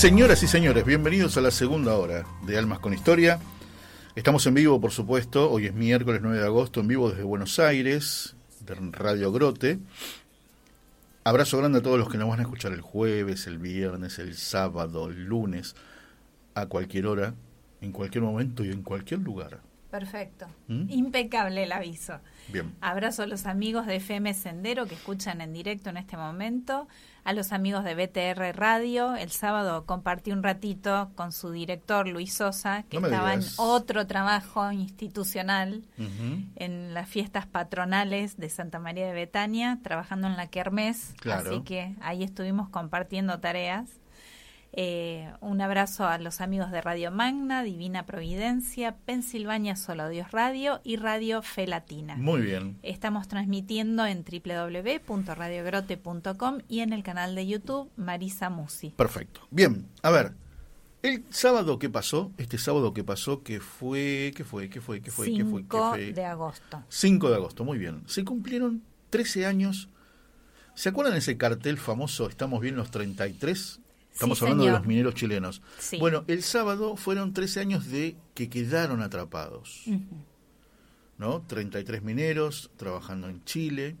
Señoras y señores, bienvenidos a la segunda hora de Almas con Historia. Estamos en vivo, por supuesto. Hoy es miércoles 9 de agosto, en vivo desde Buenos Aires, de Radio Grote. Abrazo grande a todos los que nos van a escuchar el jueves, el viernes, el sábado, el lunes, a cualquier hora, en cualquier momento y en cualquier lugar. Perfecto. ¿Mm? Impecable el aviso. Bien. Abrazo a los amigos de FM Sendero que escuchan en directo en este momento, a los amigos de BTR Radio. El sábado compartí un ratito con su director Luis Sosa, que No estaba en otro trabajo institucional en las fiestas patronales de Santa María de Betania, trabajando en la Kermés. Claro. Así que ahí estuvimos compartiendo tareas. Eh, un abrazo a los amigos de Radio Magna, Divina Providencia, Pensilvania Solo Dios Radio y Radio Fe Latina. Muy bien. Estamos transmitiendo en www.radiogrote.com y en el canal de YouTube Marisa Musi. Perfecto. Bien, a ver. El sábado que pasó, este sábado que pasó, que fue, ¿qué fue? ¿Qué fue? ¿Qué fue? ¿Qué fue? ¿Qué 5 fue? de agosto. 5 de agosto, muy bien. Se cumplieron 13 años. ¿Se acuerdan ese cartel famoso Estamos bien los 33? Estamos Sí, hablando de los mineros chilenos. Sí. Bueno, el sábado fueron 13 años de que quedaron atrapados. Ujú. ¿No? 33 mineros trabajando en Chile.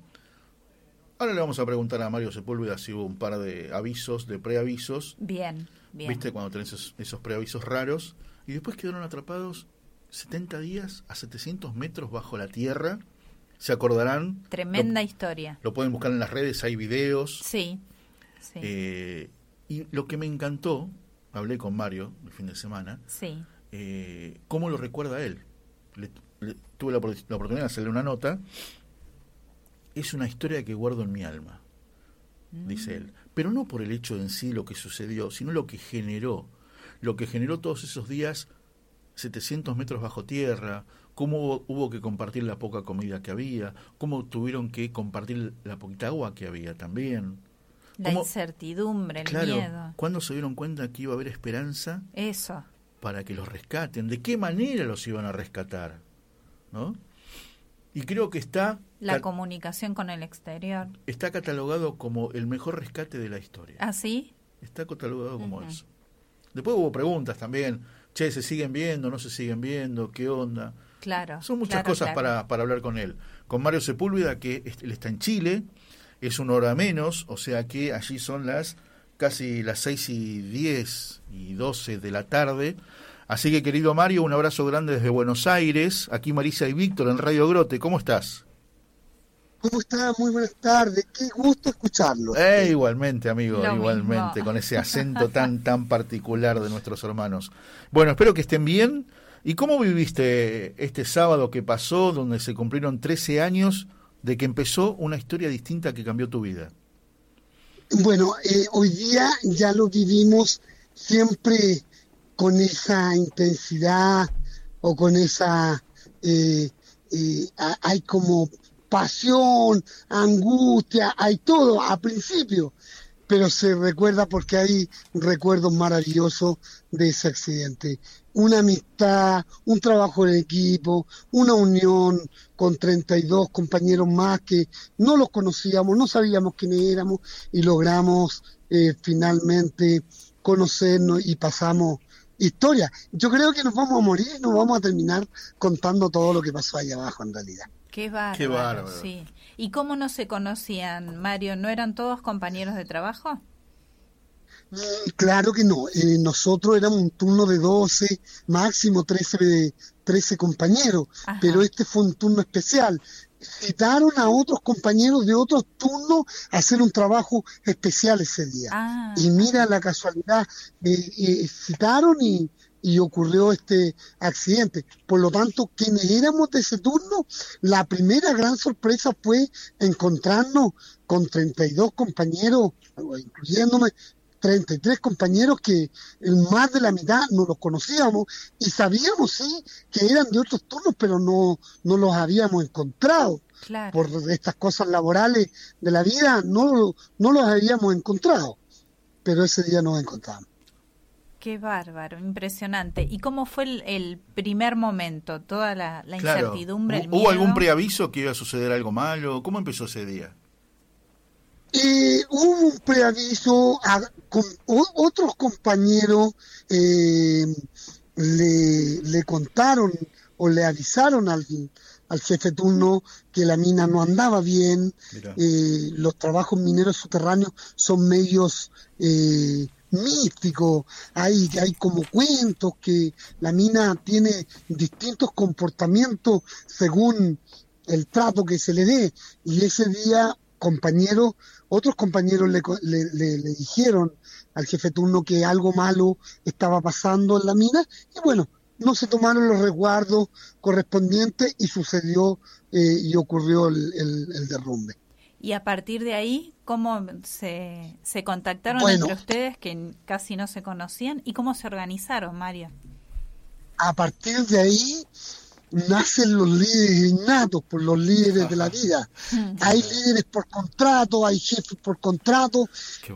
Ahora le vamos a preguntar a Mario Sepúlveda si hubo un par de avisos, de preavisos. Bien, bien. ¿Viste cuando tenés esos, esos preavisos raros? Y después quedaron atrapados 70 días a 700 metros bajo la tierra. Se acordarán. Tremenda historia. Lo pueden buscar en las redes, hay videos. Sí. sí. Eh, y lo que me encantó, hablé con Mario el fin de semana, Sí. eh, cómo lo recuerda él. Le- le- tuve la, la oportunidad de hacerle una nota. Es una historia que guardo en mi alma, dice él. Pero no por el hecho en sí lo que sucedió, sino lo que generó. Lo que generó todos esos días 700 metros bajo tierra, cómo hubo, hubo que compartir la poca comida que había, cómo tuvieron que compartir la poquita agua que había también. La ¿Cómo- incertidumbre, el claro, miedo. ¿cuándo se dieron cuenta que iba a haber esperanza Eso. para que los rescaten? ¿De qué manera los iban a rescatar? ¿No? Y creo que está, La ca- comunicación con el exterior. está catalogado como el mejor rescate de la historia. ¿Ah, sí? Está catalogado como eso. Después hubo preguntas también. Che, ¿se siguen viendo? ¿No se siguen viendo? ¿Qué onda? Claro. Son muchas claro, cosas claro. Para, para hablar con él. Con Mario Sepúlveda, que él está en Chile, es una hora menos, o sea que allí son las casi las 6 y 10 y 12 de la tarde. Así que, querido Mario, un abrazo grande desde Buenos Aires. Aquí Marisa y Víctor en Radio Grote. ¿Cómo estás? ¿Cómo está? Muy buenas tardes. Qué gusto escucharlo. Eh, igualmente, amigo, Lo igualmente, mismo. con ese acento tan, tan particular de nuestros hermanos. Bueno, espero que estén bien. ¿Y cómo viviste este sábado que pasó, donde se cumplieron 13 años de que empezó una historia distinta que cambió tu vida? Bueno, eh, hoy día ya lo vivimos siempre con esa intensidad o con esa... eh, eh, ha- hay como pasión, angustia, hay todo a principio, pero se recuerda porque hay recuerdos maravillosos de ese accidente. Una amistad, un trabajo en equipo, una unión con 32 compañeros más que no los conocíamos, no sabíamos quiénes éramos y logramos eh, finalmente conocernos y pasamos historia. Yo creo que nos vamos a morir y nos vamos a terminar contando todo lo que pasó allá abajo en realidad. Qué bárbaro. Qué bárbaro. Sí. ¿Y cómo no se conocían, Mario? ¿No eran todos compañeros de trabajo? Claro que no, eh, nosotros éramos un turno de 12, máximo 13, de- 13 compañeros, Ajá. pero este fue un turno especial. Citaron a otros compañeros de otros turnos a hacer un trabajo especial ese día. Ah, Y mira la casualidad, eh, eh, citaron y, y ocurrió este accidente. Por lo tanto, quienes éramos de ese turno, la primera gran sorpresa fue encontrarnos con 32 compañeros, incluyéndome, 33 compañeros que en más de la mitad no los conocíamos y sabíamos, sí, que eran de otros turnos, pero no, no los habíamos encontrado claro. por estas cosas laborales de la vida no, no los habíamos encontrado, pero ese día nos encontramos. Qué bárbaro, impresionante. ¿Y cómo fue el, el primer momento? Toda la, la Claro. incertidumbre, el ¿Hubo miedo. algún preaviso que iba a suceder algo malo? ¿Cómo empezó ese día? Eh, hubo un preaviso, a- con, o- otros compañeros eh, le, le contaron o le avisaron al, al jefe turno que la mina no andaba bien, eh, los trabajos mineros subterráneos son medios eh, místicos, hay, hay como cuentos que la mina tiene distintos comportamientos según el trato que se le dé. Y ese día, compañeros, otros compañeros le, le, le- le dijeron al jefe turno que algo malo estaba pasando en la mina y bueno, no se tomaron los resguardos correspondientes y sucedió eh, y ocurrió el, el- el derrumbe. Y a partir de ahí, ¿cómo se, se contactaron Bueno. entre ustedes que casi no se conocían? ¿Y cómo se organizaron, Mario? A partir de ahí nacen los líderes innatos, por los líderes de la vida. Hay líderes por contrato, hay jefes por contrato,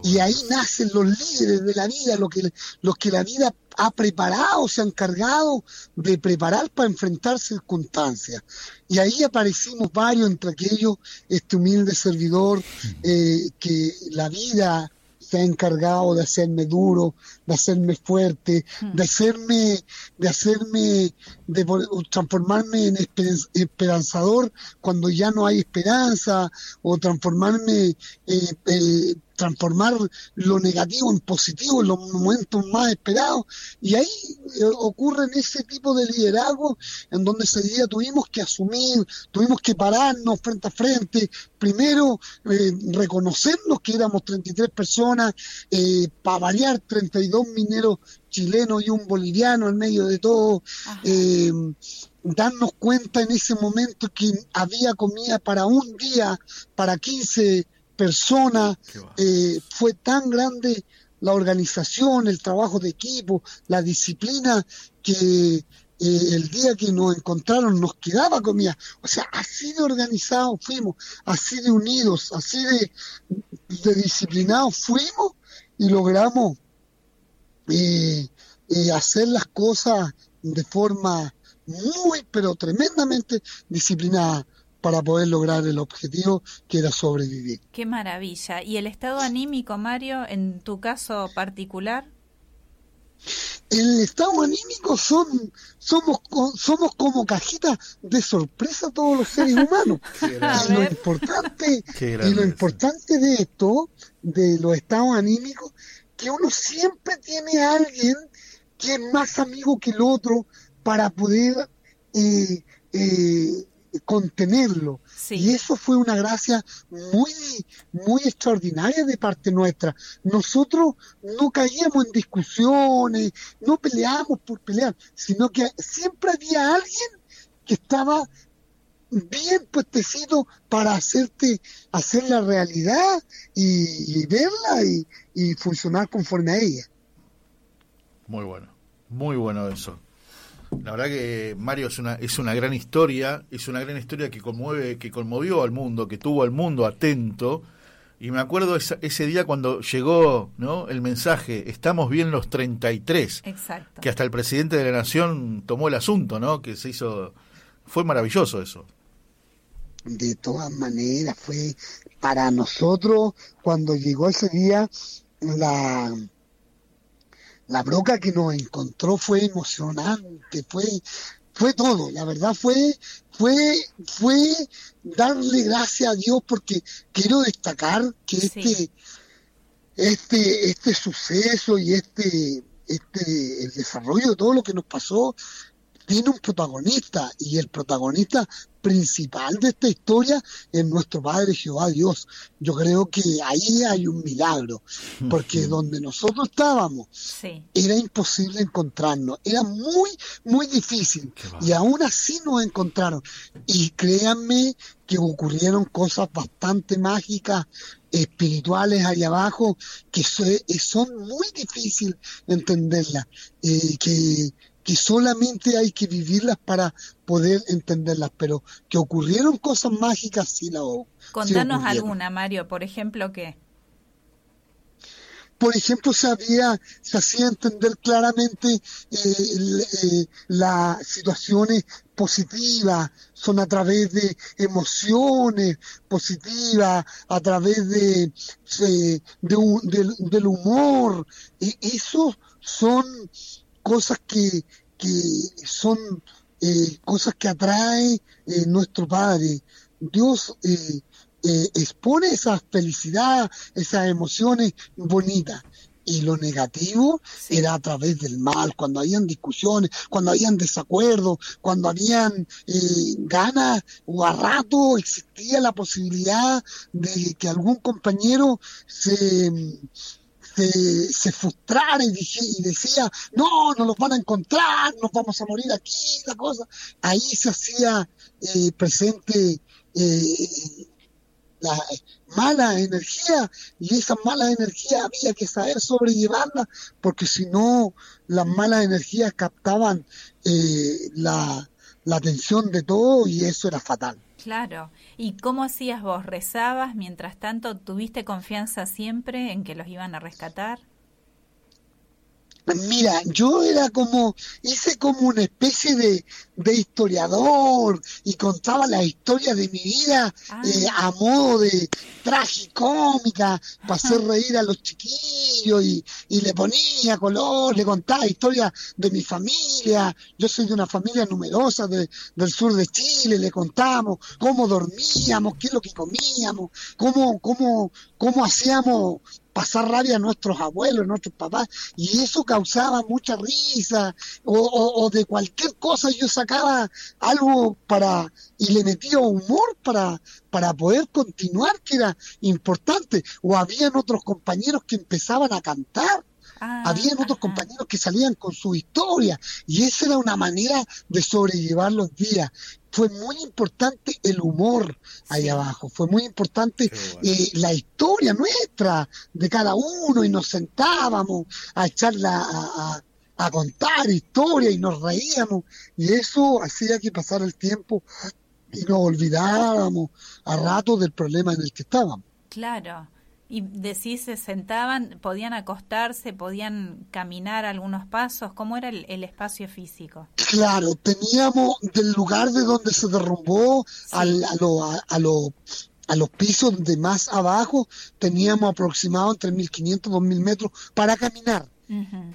y ahí nacen los líderes de la vida, los que, los que la vida ha preparado, se ha encargado de preparar para enfrentar circunstancias. Y ahí aparecimos varios, entre aquellos este humilde servidor, eh, que la vida se ha encargado de hacerme duro, de hacerme fuerte, de hacerme, de hacerme, de transformarme en esper- esperanzador cuando ya no hay esperanza, o transformarme, eh, eh, transformar lo negativo en positivo en los momentos más esperados. Y ahí eh, ocurren ese tipo de liderazgo en donde ese día tuvimos que asumir, tuvimos que pararnos frente a frente, primero eh, reconocernos que éramos 33 personas, eh, para variar 32 mineros chilenos y un boliviano en medio de todo, eh, darnos cuenta en ese momento que había comida para un día, para 15 personas, eh, fue tan grande la organización, el trabajo de equipo, la disciplina, que eh, el día que nos encontraron nos quedaba comida. O sea, así de organizados fuimos, así de unidos, así de, de disciplinados fuimos y logramos eh, eh, hacer las cosas de forma muy, pero tremendamente disciplinada para poder lograr el objetivo que era sobrevivir. Qué maravilla. ¿Y el estado anímico, Mario, en tu caso particular? el estado anímico son somos somos como cajitas de sorpresa todos los seres humanos y lo importante y lo importante de esto de los estados anímicos que uno siempre tiene a alguien que es más amigo que el otro para poder eh, eh, contenerlo. Y eso fue una gracia muy muy extraordinaria de parte nuestra. Nosotros no caíamos en discusiones no peleábamos por pelear sino que siempre había alguien que estaba bien puestecito para hacerte hacer la realidad y, y verla y, y funcionar conforme a ella. Muy bueno, muy bueno eso. La verdad que Mario es una es una gran historia, es una gran historia que conmueve, que conmovió al mundo, que tuvo al mundo atento. Y me acuerdo esa- ese día cuando llegó, ¿no? El mensaje, estamos bien los 33, Exacto. que hasta el presidente de la nación tomó el asunto, ¿no? Que se hizo fue maravilloso eso. de todas maneras fue para nosotros cuando llegó ese día la la broca que nos encontró fue emocionante fue fue todo la verdad fue fue fue darle gracias a Dios porque quiero destacar que este este este suceso y este este el desarrollo de todo lo que nos pasó tiene un protagonista y el protagonista principal de esta historia es nuestro Padre Jehová Dios. Yo creo que ahí hay un milagro, porque donde nosotros estábamos Sí. era imposible encontrarnos, era muy, muy difícil y aún así nos encontraron. Y créanme que ocurrieron cosas bastante mágicas, espirituales allá abajo, que so- son muy difíciles entenderlas, eh, que, que solamente hay que vivirlas para poder entenderlas, pero que ocurrieron cosas mágicas sí la sí Contanos alguna, Mario, por ejemplo, ¿qué? por ejemplo, se, había, se hacía entender claramente eh, eh, las situaciones positivas, son a través de emociones positivas, a través de, de- del humor. Y eso son cosas que, que son eh, cosas que atrae eh, nuestro Padre. Dios eh, eh, expone esa felicidad, esas emociones bonitas. Y lo negativo era a través del mal, cuando habían discusiones, cuando habían desacuerdos, cuando habían ganas o a rato existía la posibilidad de que algún compañero se, se, se frustrara y, dije- decía, no, no los van a encontrar, nos vamos a morir aquí, la cosa. Ahí se hacía eh, presente eh, la mala energía y esa mala energía había que saber sobrellevarla porque si no las malas energías captaban eh, la, la atención de todo y eso era fatal. Claro. ¿Y cómo hacías vos? ¿Rezabas? Mientras tanto, ¿tuviste confianza siempre en que los iban a rescatar? Mira, yo era como, hice como una especie de, de historiador y contaba la historia de mi vida eh, a modo de tragicómica para hacer reír a los chiquillos y, y le ponía color, le contaba historia de mi familia. Yo soy de una familia numerosa de- del sur de Chile, le contamos cómo dormíamos, qué es lo que comíamos, cómo, cómo, cómo hacíamos pasar rabia a nuestros abuelos, a nuestros papás, y eso causaba mucha risa, o, de cualquier cosa yo sacaba algo para, y le metía humor para, para poder continuar, que era importante, o habían otros compañeros que empezaban a cantar, habían otros compañeros que salían con su historia, y esa era una manera de sobrellevar los días. Fue muy importante el humor ahí abajo, fue muy importante eh, la historia nuestra de cada uno y nos sentábamos a echarla a, a- a contar historia y nos reíamos y eso hacía que pasara el tiempo y nos olvidáramos a rato del problema en el que estábamos. Claro. Y decís, se sentaban, podían acostarse, podían caminar algunos pasos. ¿Cómo era el, el espacio físico? Claro, teníamos del lugar de donde se derrumbó al- a, lo- a, a lo- a los pisos de más abajo, teníamos aproximado entre 1500 y 2000 metros para caminar.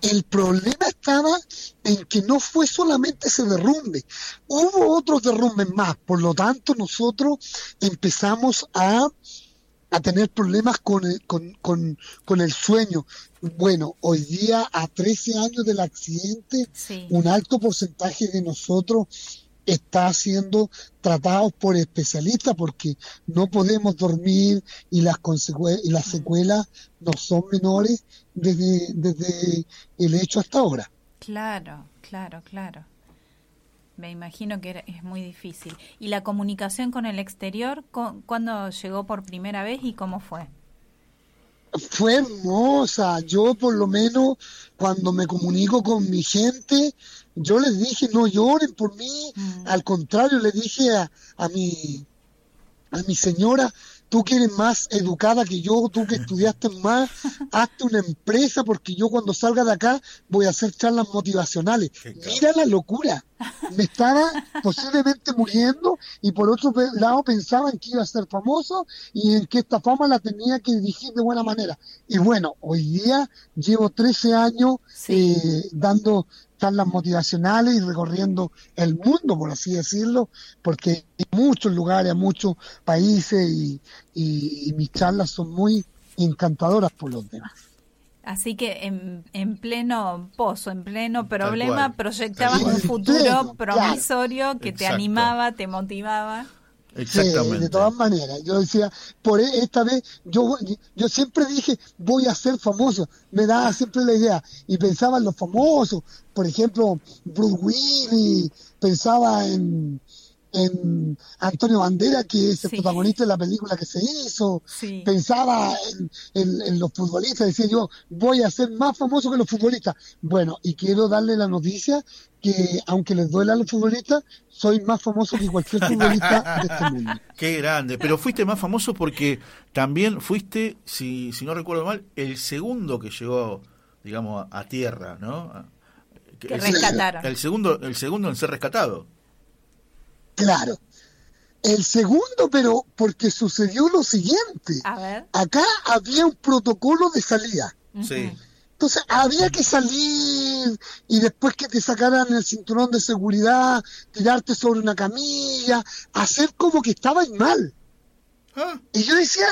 El problema estaba en que no fue solamente ese derrumbe, hubo otros derrumbes más, por lo tanto nosotros empezamos a, a tener problemas con el, con, con, con el sueño. Bueno, hoy día a 13 años del accidente, un alto porcentaje de nosotros está siendo tratados por especialistas porque no podemos dormir y las y las secuelas no son menores desde, desde el hecho hasta ahora. Claro, claro, claro. Me imagino que es muy difícil. ¿Y la comunicación con el exterior? cu- ¿Cuándo llegó por primera vez y cómo fue? Fue hermosa. Yo por lo menos cuando me comunico con mi gente, yo les dije no lloren por mí. Al contrario, le dije a, a mi a mi señora, tú que eres más educada que yo, tú que estudiaste más, hazte una empresa porque yo cuando salga de acá voy a hacer charlas motivacionales. Mira la locura. Me estaba posiblemente muriendo y por otro lado pensaba en que iba a ser famoso y en que esta fama la tenía que dirigir de buena manera. Y bueno, hoy día llevo 13 años eh, dando charlas motivacionales y recorriendo el mundo, por así decirlo, porque hay muchos lugares, muchos países y, y- y mis charlas son muy encantadoras por los demás. Así que en, en pleno pozo, en pleno problema, proyectabas un futuro Pleno, promisorio que te animaba, te motivaba. Sí, de todas maneras, yo decía, por e- esta vez, yo, yo siempre dije, voy a ser famoso, me daba siempre la idea, y pensaba en los famosos, por ejemplo, Bruce Willis, pensaba en, en Antonio Bandera, que es el protagonista de la película que se hizo. Pensaba en, en- en los futbolistas, decía yo, voy a ser más famoso que los futbolistas. Bueno, y quiero darle la noticia que, aunque les duela a los futbolistas, soy más famoso que cualquier futbolista de este mundo. Qué grande. Pero fuiste más famoso porque también fuiste, si, si no recuerdo mal, el segundo que llegó, digamos, a, a tierra, ¿no? Que el- rescataron. El segundo, el segundo en ser rescatado. Claro. El segundo, pero porque sucedió lo siguiente. A ver. Acá había un protocolo de salida. Sí. Entonces había que salir y después que te sacaran el cinturón de seguridad, tirarte sobre una camilla, hacer como que estabas mal. Y yo decía,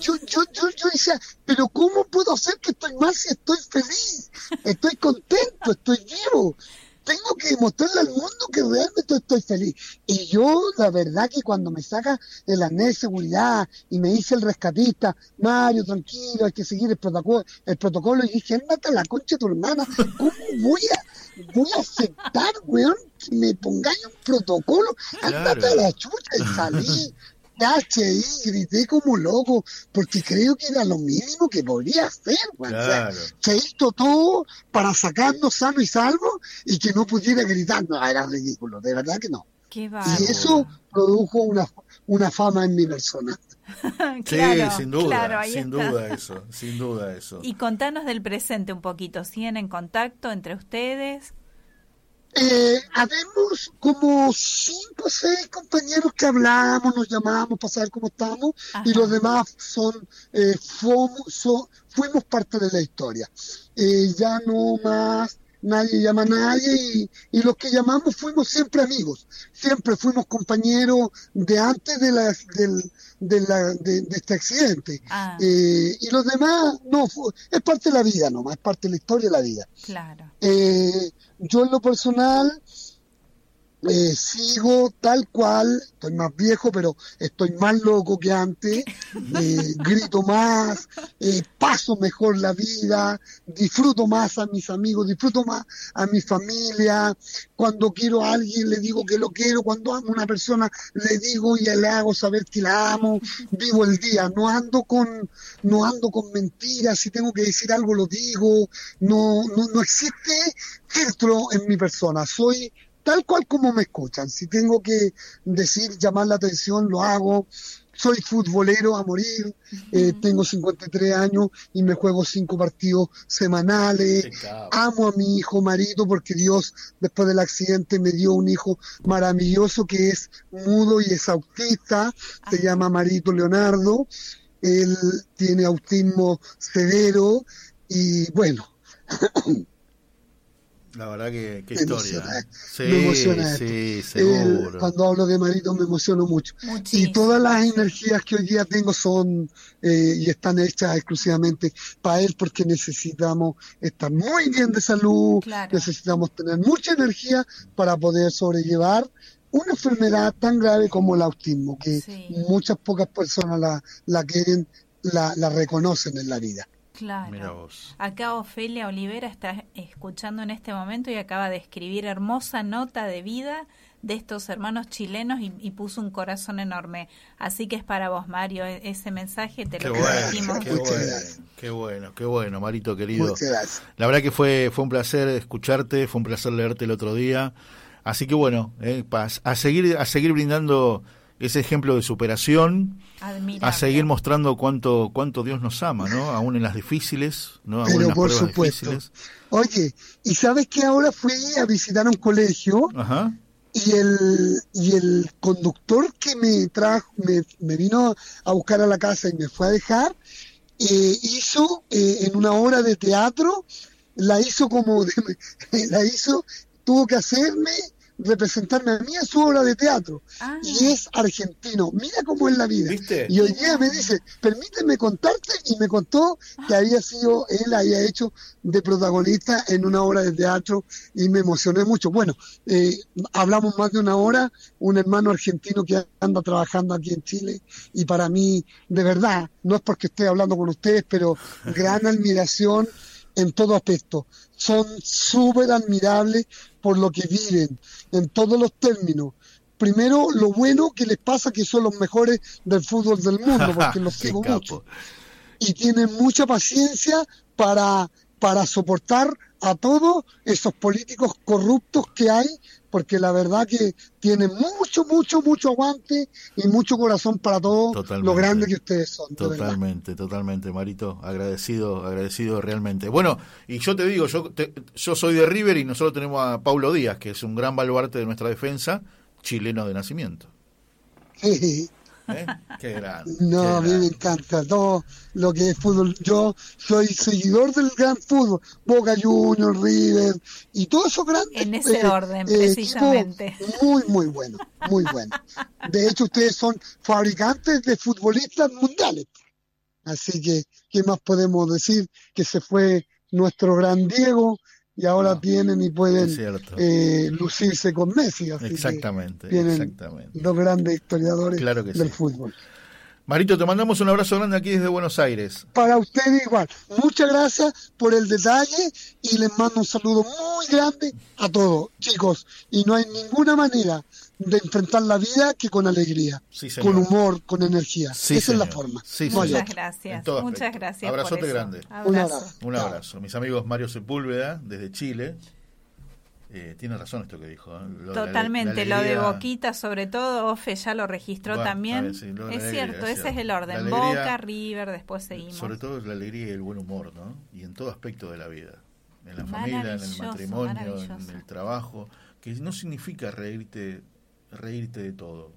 yo, yo, yo, yo decía, pero ¿cómo puedo hacer que estoy mal si estoy feliz? Estoy contento, estoy vivo. Tengo que demostrarle al mundo que realmente estoy feliz. Y yo, la verdad que cuando me saca el arnés de seguridad y me dice el rescatista, Mario, tranquilo, hay que seguir el protocolo, el protocolo y dije, ándate a la concha de tu hermana, ¿cómo voy a, voy a aceptar, weón, que me pongáis un protocolo? Ándate Claro. a la chucha y salí. HI, grité como loco, porque creo que era lo mínimo que podía hacer, weón. O sea, Claro. se hizo todo para sacarnos sano y salvo y que no pudiera gritar. No, era ridículo, de verdad que no. Qué Y eso produjo una, una fama en mi persona. Claro, sí, sin duda, claro, ahí sin está. duda eso, sin duda eso. Y contanos del presente un poquito. ¿Siguen en contacto entre ustedes? Eh, habemos como cinco o seis compañeros que hablamos, nos llamamos para saber cómo estamos y los demás son, eh, fomo- so- fuimos parte de la historia. Eh, ya no más nadie llama a nadie y, y los que llamamos fuimos siempre amigos, siempre fuimos compañeros de antes de, la, del, de, la, de, de este accidente. Ah. Eh, y los demás, no, es parte de la vida nomás, es parte de la historia de la vida. Claro. Eh, yo en lo personal eh, sigo tal cual, estoy más viejo, pero estoy más loco que antes, eh, grito más, eh, paso mejor la vida, disfruto más a mis amigos, disfruto más a mi familia, cuando quiero a alguien le digo que lo quiero, cuando amo a una persona le digo y le hago saber que la amo, vivo el día, no ando con, no ando con mentiras, si tengo que decir algo lo digo, no, no, no existe filtro en mi persona, soy tal cual como me escuchan. Si tengo que decir, llamar la atención, lo hago. Soy futbolero a morir, eh, tengo 53 años y me juego cinco partidos semanales. Amo a mi hijo Marito porque Dios después del accidente me dio un hijo maravilloso que es mudo y es autista, se llama Marito Leonardo. Él tiene autismo severo y bueno, La verdad que qué Me historia. emociona. Sí, me emociona sí, esto. seguro. El- cuando hablo de Marito me emociono mucho. Y todas las energías que hoy día tengo son eh, y están hechas exclusivamente para él porque necesitamos estar muy bien de salud, necesitamos tener mucha energía para poder sobrellevar una enfermedad tan grave como el autismo, que muchas pocas personas la, la quieren, la, la reconocen en la vida. Claro. Mira vos. Acá Ofelia Olivera está escuchando en este momento y acaba de escribir hermosa nota de vida de estos hermanos chilenos y, y puso un corazón enorme. Así que es para vos, Mario, e- ese mensaje te Qué lo bueno, dijimos. qué bueno, qué bueno, qué bueno, Marito querido. Muchas gracias. La verdad que fue, fue un placer escucharte, fue un placer leerte el otro día. Así que bueno, eh, pa- a seguir, a seguir brindando ese ejemplo de superación, Admirable. a seguir mostrando cuánto, cuánto Dios nos ama, ¿no? Aún en las difíciles, ¿no? Aún en Pero las por supuesto. difíciles. Oye, ¿y sabes que ahora fui a visitar un colegio Ajá. y el, y el conductor que me trajo, me, me vino a buscar a la casa y me fue a dejar, eh, hizo eh, en una obra de teatro, la hizo como, de- la hizo, tuvo que hacerme representarme a mí en su obra de teatro. Y es argentino. Mira cómo es la vida. Y hoy día me dice permíteme contarte y me contó que había sido él había hecho de protagonista en una obra de teatro y me emocioné mucho. Bueno eh, hablamos más de una hora un hermano argentino que anda trabajando aquí en Chile y para mí de verdad no es porque esté hablando con ustedes pero gran admiración en todo aspecto. Son súper admirables por lo que viven, en todos los términos. primero lo bueno que les pasa que son los mejores del fútbol del mundo, porque los sigo mucho. Y tienen mucha paciencia para, para soportar a todos esos políticos corruptos que hay, porque la verdad que tienen mucho, mucho, mucho aguante y mucho corazón para todo Totalmente. lo grande que ustedes son. Totalmente, totalmente, Marito. Agradecido, agradecido realmente. Bueno, y yo te digo, yo, te- yo soy de River y nosotros tenemos a Paulo Díaz, que es un gran baluarte de nuestra defensa, chileno de nacimiento. ¿Eh? Qué grande. No, qué a mí me encanta todo lo que es fútbol. Yo soy seguidor del gran fútbol, Boca Juniors, River y todos esos grandes. En ese eh, orden, eh, precisamente. Muy, muy bueno, muy bueno. De hecho, ustedes son fabricantes de futbolistas mundiales. Así que, ¿qué más podemos decir? Que se fue nuestro gran Diego y ahora vienen y pueden eh, lucirse con Messi. Así que Exactamente, tienen exactamente. dos grandes historiadores Claro del sí. fútbol. Marito, te mandamos un abrazo grande aquí desde Buenos Aires. Para ustedes igual. Muchas gracias por el detalle y les mando un saludo muy grande a todos, chicos. Y no hay ninguna manera de enfrentar la vida que con alegría, Sí, con humor, con energía. Sí, Esa es la forma. Sí, No. Muchas gracias, muchas gracias. Abrazote por eso. grande. Un Abrazo. abrazo. Un abrazo. Mis amigos Mario Sepúlveda, desde Chile. Eh, tiene razón esto que dijo. ¿eh? Lo de la- Totalmente, lo de Boquita sobre todo, Ofe ya lo registró Bueno, también. sí, lo es alegría, cierto, es ese es el orden. Alegría- Boca, River, después seguimos. Sobre todo la alegría y el buen humor, ¿no? Y en todo aspecto de la vida. En la familia, en el matrimonio, en el trabajo. Que no significa reírte, reírte de todo.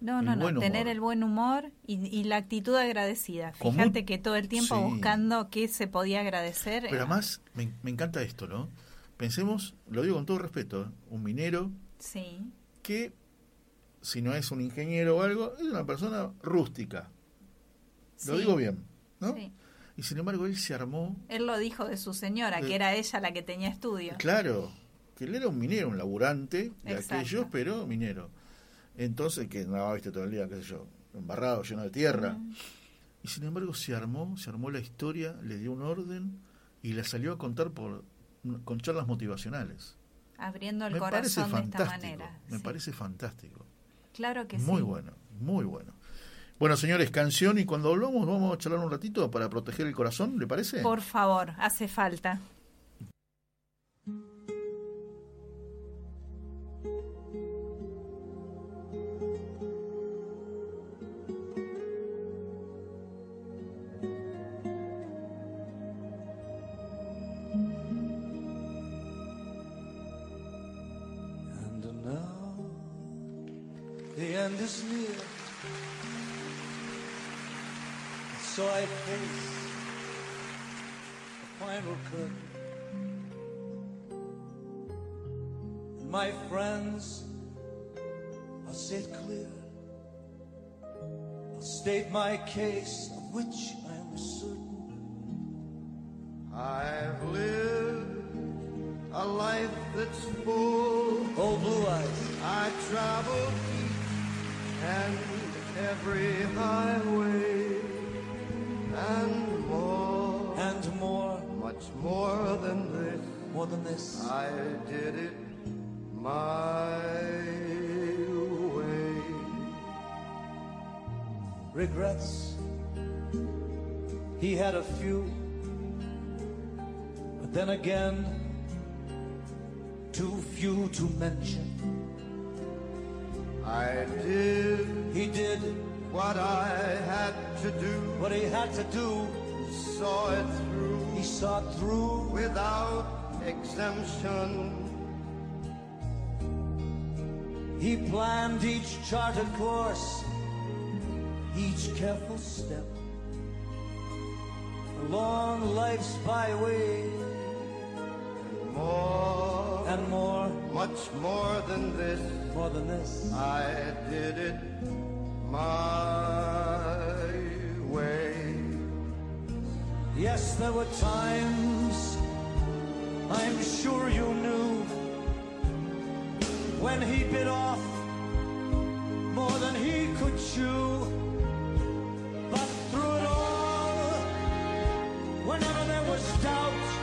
No, El no, no, humor. tener el buen humor y, y la actitud agradecida. Fíjate que todo el tiempo Sí. buscando qué se podía agradecer. Pero eh, además, me, me encanta esto, ¿no? Pensemos, lo digo con todo respeto, ¿eh? un minero Sí, que, si no es un ingeniero o algo, es una persona rústica. Lo Sí. digo bien, ¿no? sí. Y sin embargo, él se armó, Él lo dijo de su señora, que era ella la que tenía estudio. claro, que él era un minero, un laburante de Exacto. aquellos, pero minero. Entonces, que nada, viste todo el día, qué sé yo, embarrado, lleno de tierra. Y sin embargo, se armó, se armó la historia, le dio un orden y la salió a contar por con charlas motivacionales. Abriendo el me parece corazón de esta manera. me sí. parece fantástico. Claro que Muy sí. bueno, muy bueno. Bueno, señores, canción y cuando volvamos vamos a charlar un ratito para proteger el corazón, ¿le parece? Por favor, hace falta. End is near. So I face the final curtain. And my friends, I'll say it clear. I'll state my case, of which I am certain. I've lived a life that's full. Oh, blue eyes. I traveled and every highway and more. And more. Much more than this. More than this. I did it my way. regrets. He had a few, but then again, too few to mention. I did He did what I had to do. what he had to do. Saw it through He saw it through without exemption. He planned each charted course, each careful step along life's byway, And More, and more, much more than this. More than this. I did it my way. Yes, there were times I'm sure you knew when he bit off more than he could chew. But through it all, whenever there was doubt,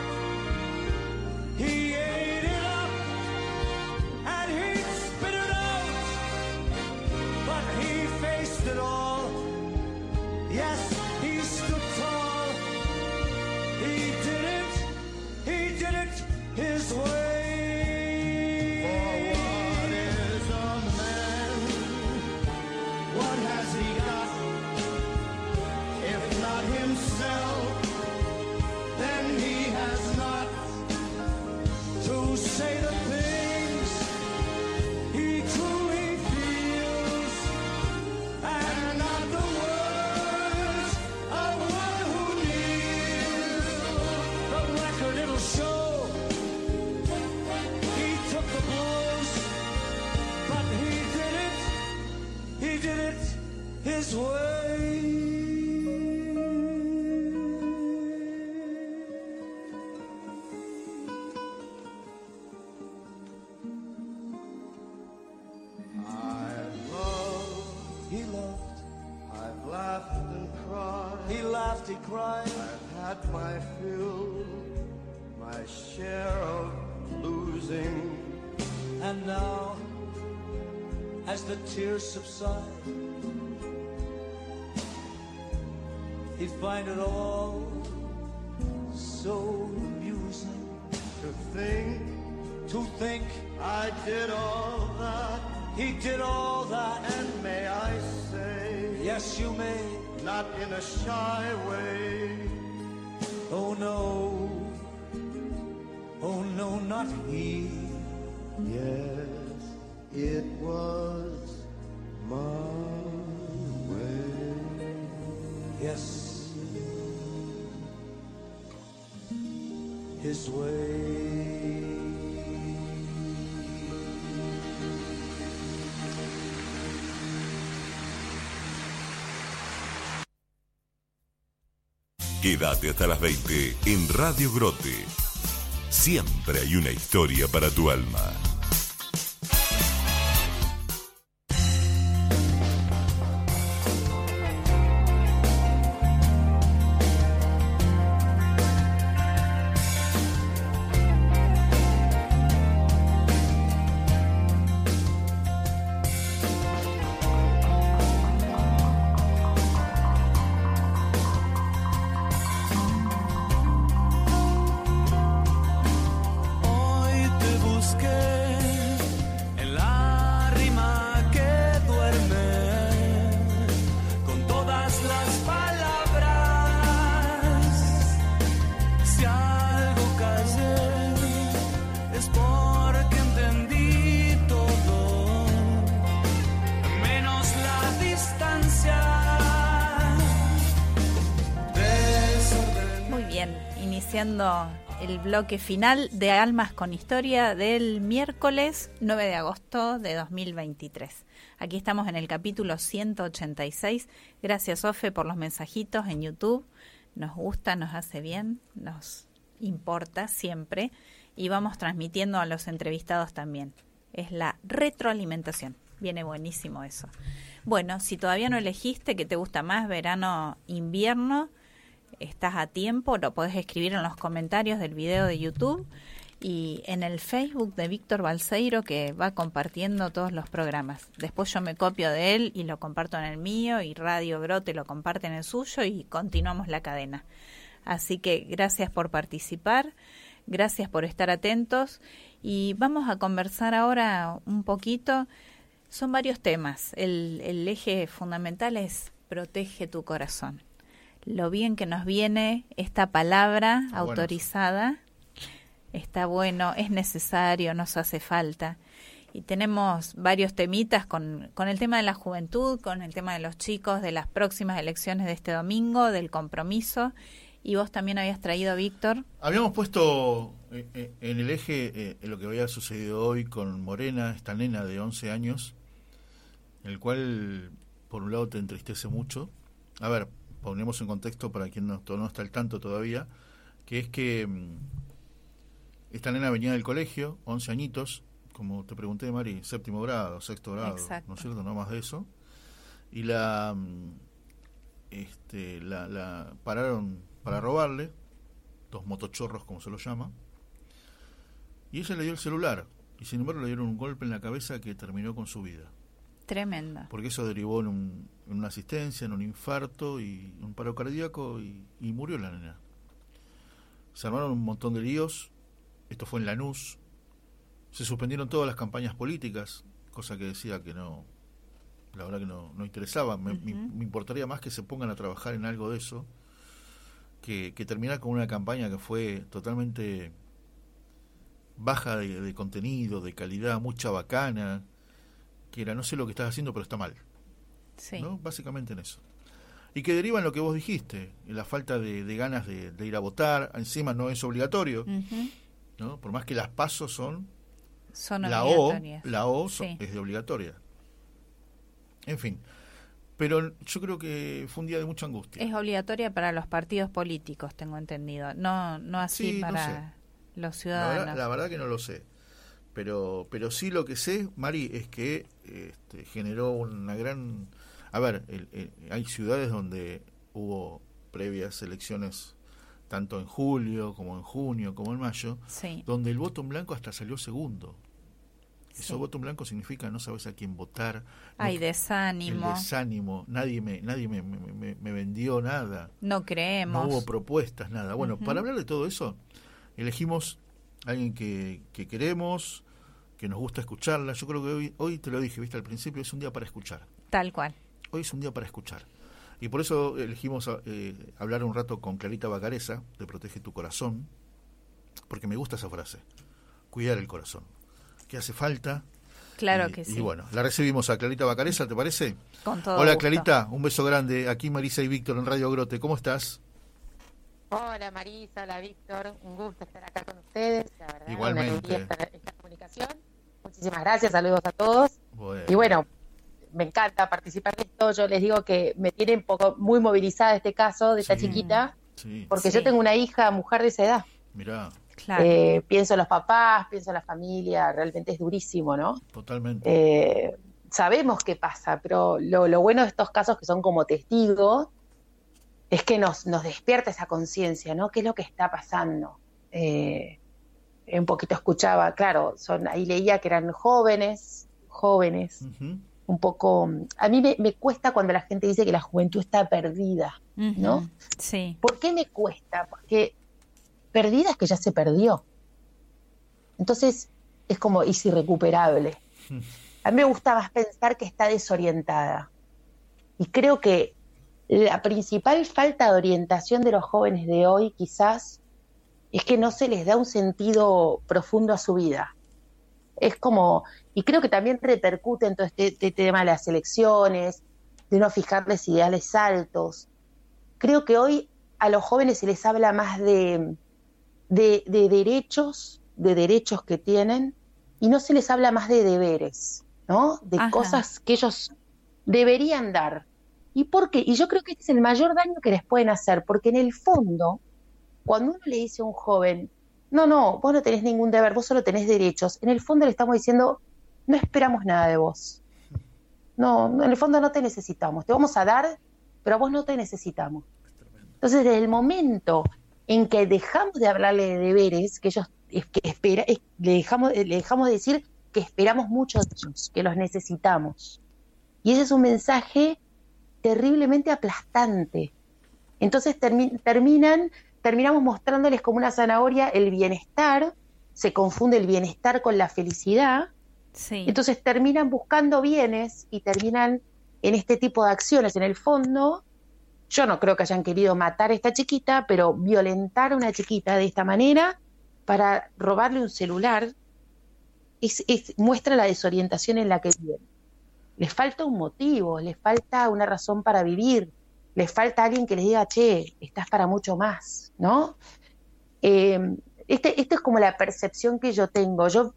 find it all so amusing to think, to think I did all that. He did all that, and may I say, yes, you may, not in a shy way. Oh no, oh no, not he. Quédate hasta las 20 en Radio Grote. Siempre hay una historia para tu alma. Bloque final de Almas con Historia del miércoles 9 de agosto de 2023. Aquí estamos en el capítulo 186. Gracias, Ofe, por los mensajitos en YouTube. Nos gusta, nos hace bien, nos importa siempre y vamos transmitiendo a los entrevistados también. Es la retroalimentación. Viene buenísimo eso. Bueno, si todavía no elegiste que te gusta más, verano, invierno, estás a tiempo, lo podés escribir en los comentarios del video de YouTube y en el Facebook de Víctor Balseiro que va compartiendo todos los programas. Después yo me copio de él y lo comparto en el mío y Radio Grote lo comparte en el suyo y continuamos la cadena. Así que gracias por participar, gracias por estar atentos y vamos a conversar ahora un poquito. Son varios temas. El, el eje fundamental es protege tu corazón lo bien que nos viene esta palabra Está bueno autorizada. Está bueno, es necesario, nos hace falta. Y tenemos varios temitas con, con el tema de la juventud, con el tema de los chicos, de las próximas elecciones de este domingo, del compromiso. Y vos también habías traído, Víctor. Habíamos puesto eh, eh, en el eje eh, lo que había sucedido hoy con Morena, esta nena de 11 años, el cual, por un lado, te entristece mucho. A ver, ponemos en contexto para quien no, no está al tanto todavía, que es que mm, esta nena venía del colegio, 11 añitos, como te pregunté, Mari, séptimo grado, sexto grado, Exacto. ¿no es cierto? No más de eso. Y la, mm, este, la, la pararon para robarle, dos motochorros como se lo llama, y ella le dio el celular, y sin embargo le dieron un golpe en la cabeza que terminó con su vida Tremenda. porque eso derivó en, un- en una asistencia, en un infarto y un paro cardíaco y, y murió la nena. Se armaron un montón de líos, esto fue en Lanús, se suspendieron todas las campañas políticas, cosa que decía que no, la verdad que no, no interesaba, me, me- Ujú. me importaría más que se pongan a trabajar en algo de eso, que, que terminar con una campaña que fue totalmente baja de, de contenido, de calidad, mucha bacana, que era no sé lo que estás haciendo pero está mal. Sí. ¿no? Básicamente en eso. Y que deriva en lo que vos dijiste, en la falta de, de ganas de, de ir a votar, encima no es obligatorio, por más que las pasos son, Son la O, la O son- Sí. es de obligatoria. En fin, Pero yo creo que fue un día de mucha angustia. Es obligatoria para los partidos políticos, tengo entendido, no no así Sí, no para sé. los La ciudadanos. verdad, la verdad que no lo sé. Pero, pero sí lo que sé, Mari, es que este, generó una gran... A ver, el- el- hay ciudades donde hubo previas elecciones, tanto en julio, como en junio, como en mayo, Sí. donde el voto en blanco hasta salió segundo. Eso voto en blanco significa no sabes a quién votar. Hay no- desánimo. El desánimo. Nadie me, nadie me, me- me- me vendió nada. No creemos. No hubo propuestas, nada. Bueno, para hablar de todo eso, elegimos a alguien que, que queremos, que nos gusta escucharla. Yo creo que hoy, hoy te lo dije, viste, al principio, es un día para escuchar. Tal cual. Hoy es un día para escuchar. Y por eso elegimos eh, hablar un rato con Clarita Bacareza, de Protege tu Corazón, porque me gusta esa frase, cuidar el corazón. ¿Qué hace falta? Claro Y- que Y sí. bueno, la recibimos a Clarita Bacareza, ¿te parece? Con todo Hola gusto. Clarita, un beso grande. Aquí Marisa y Víctor en Radio Grote. ¿Cómo estás? Hola Marisa, hola Víctor, un gusto estar acá con ustedes. La verdad, Igualmente. una esta, esta comunicación. Muchísimas gracias, saludos a todos. Bueno. Y bueno, me encanta participar de esto. Yo les digo que me tiene un poco muy movilizada este caso de esta Sí. chiquita, Sí. porque yo tengo una hija, mujer de esa edad. Mirá, Eh, pienso en los papás, pienso en la familia, realmente es durísimo, ¿no? totalmente. Eh, sabemos qué pasa, pero lo, lo bueno de estos casos que son como testigos es que nos, nos despierta esa conciencia, ¿no? ¿Qué es lo que está pasando? Eh, un poquito escuchaba, claro, son ahí leía que eran jóvenes, jóvenes, un poco... A mí me, me cuesta cuando la gente dice que la juventud está perdida, ¿no? Sí. ¿Por qué me cuesta? Porque perdida es que ya se perdió. Entonces es como es irrecuperable. A mí me gusta más pensar que está desorientada. Y creo que la principal falta de orientación de los jóvenes de hoy quizás es que no se les da un sentido profundo a su vida. Es como, y creo que también repercute en todo este, este tema de las elecciones, de no fijarles ideales altos. Creo que hoy a los jóvenes se les habla más de, de, de derechos, de derechos que tienen, y no se les habla más de deberes, ¿no? De Ajá. cosas que ellos deberían dar. ¿Y por qué? Y yo creo que este es el mayor daño que les pueden hacer, porque en el fondo, cuando uno le dice a un joven, no, no, vos no tenés ningún deber, vos solo tenés derechos, en el fondo le estamos diciendo, no esperamos nada de vos. No, en el fondo no te necesitamos, te vamos a dar, pero a vos no te necesitamos. Entonces, desde el momento en que dejamos de hablarle de deberes, que ellos que espera, es- le, dejamos, le dejamos de decir que esperamos mucho de ellos, que los necesitamos. Y ese es un mensaje terriblemente aplastante. Entonces termi- terminan, terminamos mostrándoles como una zanahoria el bienestar, se confunde el bienestar con la felicidad, Sí. entonces terminan buscando bienes y terminan en este tipo de acciones. En el fondo, yo no creo que hayan querido matar a esta chiquita, pero violentar a una chiquita de esta manera para robarle un celular es, es- muestra la desorientación en la que viven. Les falta un motivo, les falta una razón para vivir, les falta alguien que les diga, che, estás para mucho más, ¿no? Eh, este, esto es como la percepción que yo tengo. Yo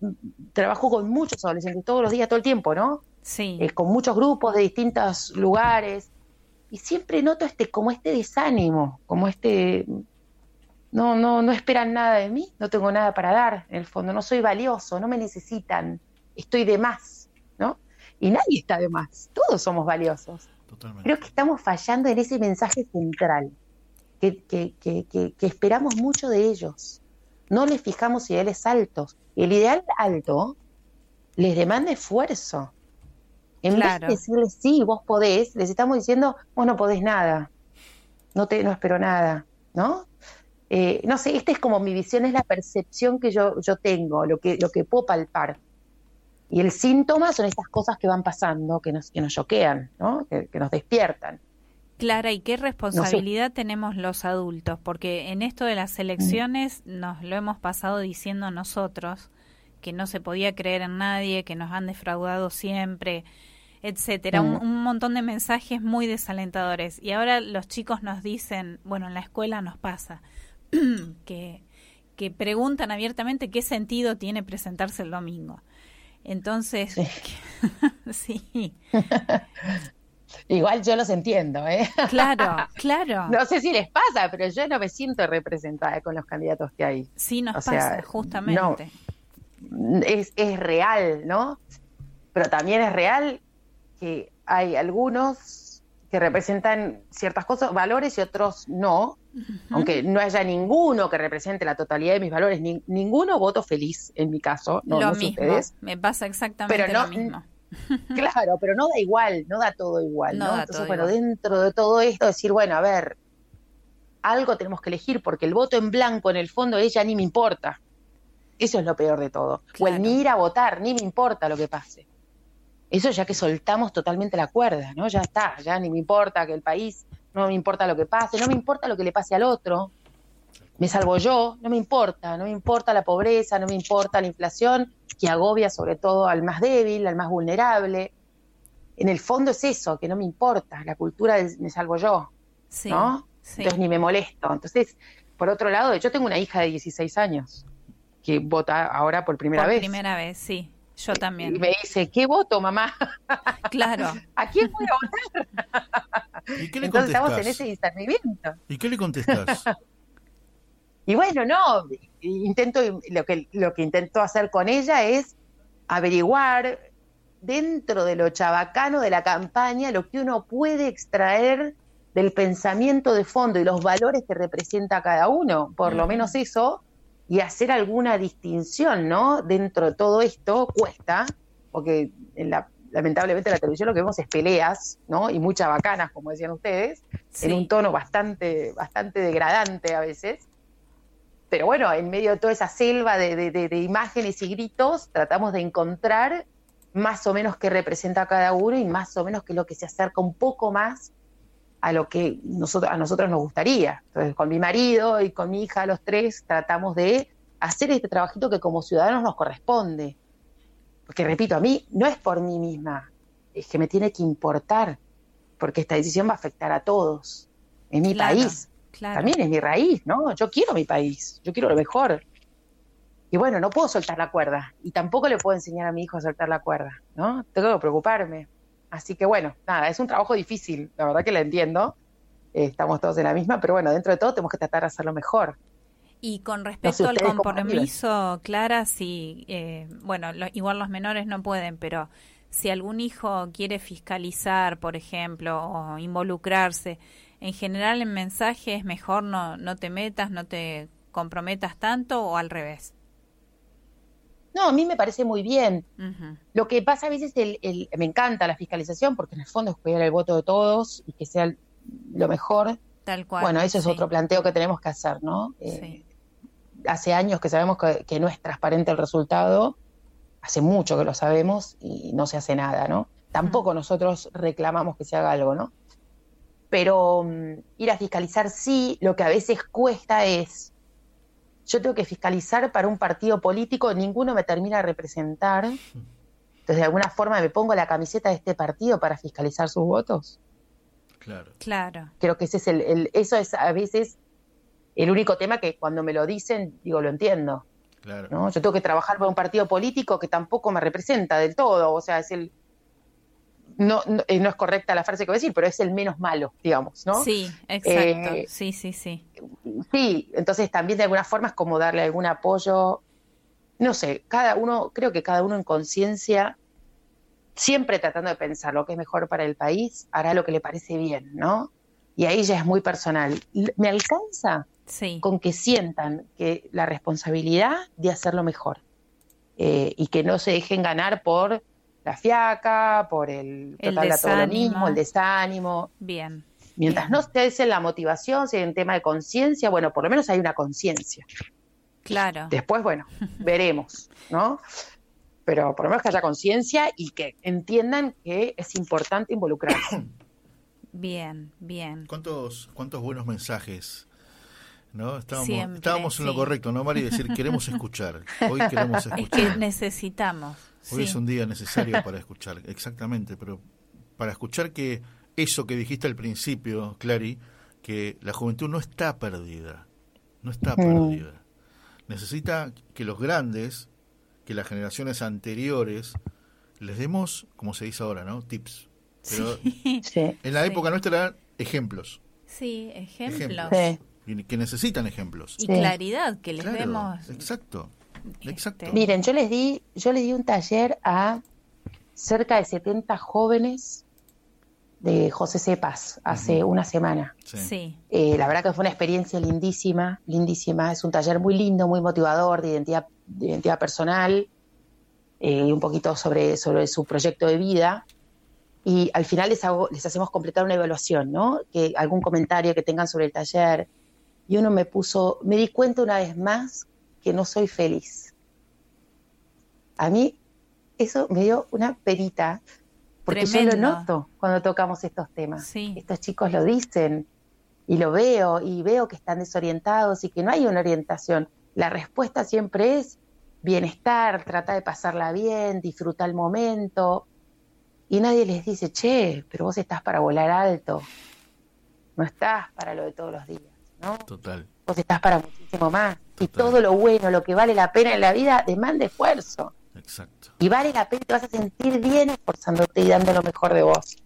trabajo con muchos adolescentes todos los días, todo el tiempo, ¿no? Sí. Eh, con muchos grupos de distintos lugares. Y siempre noto este, como este desánimo, como este, no, no, no esperan nada de mí, no tengo nada para dar, en el fondo, no soy valioso, no me necesitan, estoy de más, ¿no? Y nadie está de más, todos somos valiosos. Creo que estamos fallando en ese mensaje central, que, que, que, que, que esperamos mucho de ellos. No les fijamos ideales altos. El ideal alto les demanda esfuerzo. En Claro. vez de decirles, sí, vos podés, les estamos diciendo, vos no podés nada. No, te, no espero nada, ¿no? Eh, no sé, esta es como mi visión, es la percepción que yo, yo tengo, lo que, lo que puedo palpar. Y el síntoma son estas cosas que van pasando, que nos, que nos choquean, ¿no? que, que nos despiertan. Clara, ¿y qué responsabilidad tenemos los adultos? Porque en esto de las elecciones nos lo hemos pasado diciendo nosotros, que no se podía creer en nadie, que nos han defraudado siempre, etcétera. Un, un montón de mensajes muy desalentadores. Y ahora los chicos nos dicen, bueno, en la escuela nos pasa, que, que preguntan abiertamente qué sentido tiene presentarse el domingo. Entonces, sí. Igual yo los entiendo, ¿eh? Claro, claro. No sé si les pasa, pero yo no me siento representada con los candidatos que hay. Sí, nos O sea, pasa, justamente. Es, es real, ¿no? Pero también es real que hay algunos que representan ciertas cosas, valores y otros no. Aunque no haya ninguno que represente la totalidad de mis valores, ni- ninguno voto feliz en mi caso, no, lo no mismo, ustedes. me pasa exactamente Pero no- lo mismo. Claro, pero no da igual, no da todo igual, No ¿no? da Entonces, todo bueno, igual. dentro de todo esto, decir, bueno, a ver, algo tenemos que elegir, porque el voto en blanco, en el fondo, ella ni me importa. Eso es lo peor de todo. O el ni ir a votar, ni me importa lo que pase. Eso ya que soltamos totalmente la cuerda, ¿no? Ya está, ya ni me importa que el país, no me importa lo que pase, no me importa lo que le pase al otro. Me salvo yo, no me importa, no me importa la pobreza, no me importa la inflación, que agobia sobre todo al más débil, al más vulnerable. En el fondo es eso, que no me importa, la cultura del me salvo yo, Sí, ¿no? sí. Entonces ni me molesto. Entonces, por otro lado, yo tengo una hija de 16 años que vota ahora por primera Por vez. primera vez, sí. Yo también. Y me dice, ¿qué voto, mamá? Claro. ¿A quién voy a votar? ¿Y qué le Entonces estamos en contestás? ese discernimiento. ¿Y qué le contestás? Y bueno, no, intento, lo que, lo que intento hacer con ella es averiguar dentro de lo chabacano de la campaña lo que uno puede extraer del pensamiento de fondo y los valores que representa cada uno, por lo menos eso, y hacer alguna distinción, ¿no? Dentro de todo esto cuesta, porque en la, lamentablemente en la televisión lo que vemos es peleas, ¿no? Y muchas bacanas, como decían ustedes, Sí. en un tono bastante, bastante degradante a veces. Pero bueno, en medio de toda esa selva de, de- de- de imágenes y gritos, tratamos de encontrar más o menos qué representa cada uno y más o menos qué es lo que se acerca un poco más a lo que nosotros, a nosotros nos gustaría. Entonces, con mi marido y con mi hija, los tres, tratamos de hacer este trabajito que como ciudadanos nos corresponde. Porque, repito, a mí no es por mí misma, es que me tiene que importar, porque esta decisión va a afectar a todos. Es mi Claro, país. claro. También es mi raíz, ¿no? Yo quiero mi país, yo quiero lo mejor. Y bueno, no puedo soltar la cuerda. Y tampoco le puedo enseñar a mi hijo a soltar la cuerda, ¿no? Tengo que preocuparme. Así que bueno, nada, es un trabajo difícil, la verdad que la entiendo. Eh, estamos todos en la misma, pero bueno, dentro de todo tenemos que tratar de hacerlo mejor. Y con respecto al compromiso, Clara, si, eh, bueno, lo- igual los menores no pueden, pero si algún hijo quiere fiscalizar, por ejemplo, o involucrarse, en general en mensaje es mejor no, no te metas, no te comprometas tanto o al revés. No, a mí me parece muy bien. Lo que pasa a veces, el, el- me encanta la fiscalización porque en el fondo es cuidar el voto de todos y que sea el- lo mejor. Tal cual. Bueno, eso es sí. otro planteo que tenemos que hacer, ¿no? Eh, Hace años que sabemos que, que no es transparente el resultado, hace mucho que lo sabemos y no se hace nada, ¿no? Tampoco nosotros reclamamos que se haga algo, ¿no? Pero mm, ir a fiscalizar sí, lo que a veces cuesta es, yo tengo que fiscalizar para un partido político, ninguno me termina de representar, entonces de alguna forma me pongo la camiseta de este partido para fiscalizar sus votos. Claro. Claro. Creo que ese es el, el- eso es a veces el único tema que cuando me lo dicen, digo, lo entiendo. Claro. ¿no? Yo tengo que trabajar para un partido político que tampoco me representa del todo, o sea, es el no, no, eh, no es correcta la frase que voy a decir, pero es el menos malo, digamos, ¿no? Sí, exacto. Eh, sí, sí, sí. Sí, entonces también de alguna forma es como darle algún apoyo, no sé, cada uno, creo que cada uno en conciencia, siempre tratando de pensar lo que es mejor para el país, hará lo que le parece bien, ¿no? Y ahí ya es muy personal. ¿Me alcanza? Sí. Con que sientan que la responsabilidad de hacerlo mejor eh, y que no se dejen ganar por la fiaca, por el El total mismo, el desánimo. Bien. Mientras no estés en la motivación, si hay un tema de conciencia, bueno, por lo menos hay una conciencia. Claro. Después, bueno, veremos, ¿no? Pero por lo menos que haya conciencia y que entiendan que es importante involucrarse. Bien, bien. ¿Cuántos, cuántos buenos mensajes? ¿No? Estábamos, Siempre, estábamos en lo correcto, ¿no, Mari? Decir, queremos escuchar. Hoy queremos Es escuchar. que necesitamos. Hoy sí. es un día necesario para escuchar, exactamente, pero para escuchar que eso que dijiste al principio, Clary, que la juventud no está perdida, no está Mm. perdida. Necesita que los grandes, que las generaciones anteriores, les demos, como se dice ahora, ¿no? Tips, Pero Sí. en la época nuestra eran ejemplos. Sí, ejemplos. Ejemplos. Y que necesitan ejemplos. Y claridad, que les Claro, demos. Exacto. Exacto. Miren, yo les di, yo les di un taller a cerca de 70 jóvenes de José Cepas hace una semana. Sí. Eh, la verdad que fue una experiencia lindísima, lindísima. Es un taller muy lindo, muy motivador de identidad, de identidad personal eh, y un poquito sobre, sobre su proyecto de vida. Y al final les, hago, les hacemos completar una evaluación, ¿no? Que algún comentario que tengan sobre el taller. Y uno me puso, me di cuenta una vez más que no soy feliz. A mí eso me dio una perita, porque yo lo noto cuando tocamos estos temas. Estos chicos lo dicen y lo veo y veo que están desorientados y que no hay una orientación. La respuesta siempre es bienestar, trata de pasarla bien, disfruta el momento. Y nadie les dice, che, pero vos estás para volar alto, no estás para lo de todos los días, ¿no? Total. Vos estás para muchísimo más. Y todo lo bueno, lo que vale la pena en la vida, demanda esfuerzo. Exacto. Y vale la pena, te vas a sentir bien esforzándote y dando lo mejor de vos.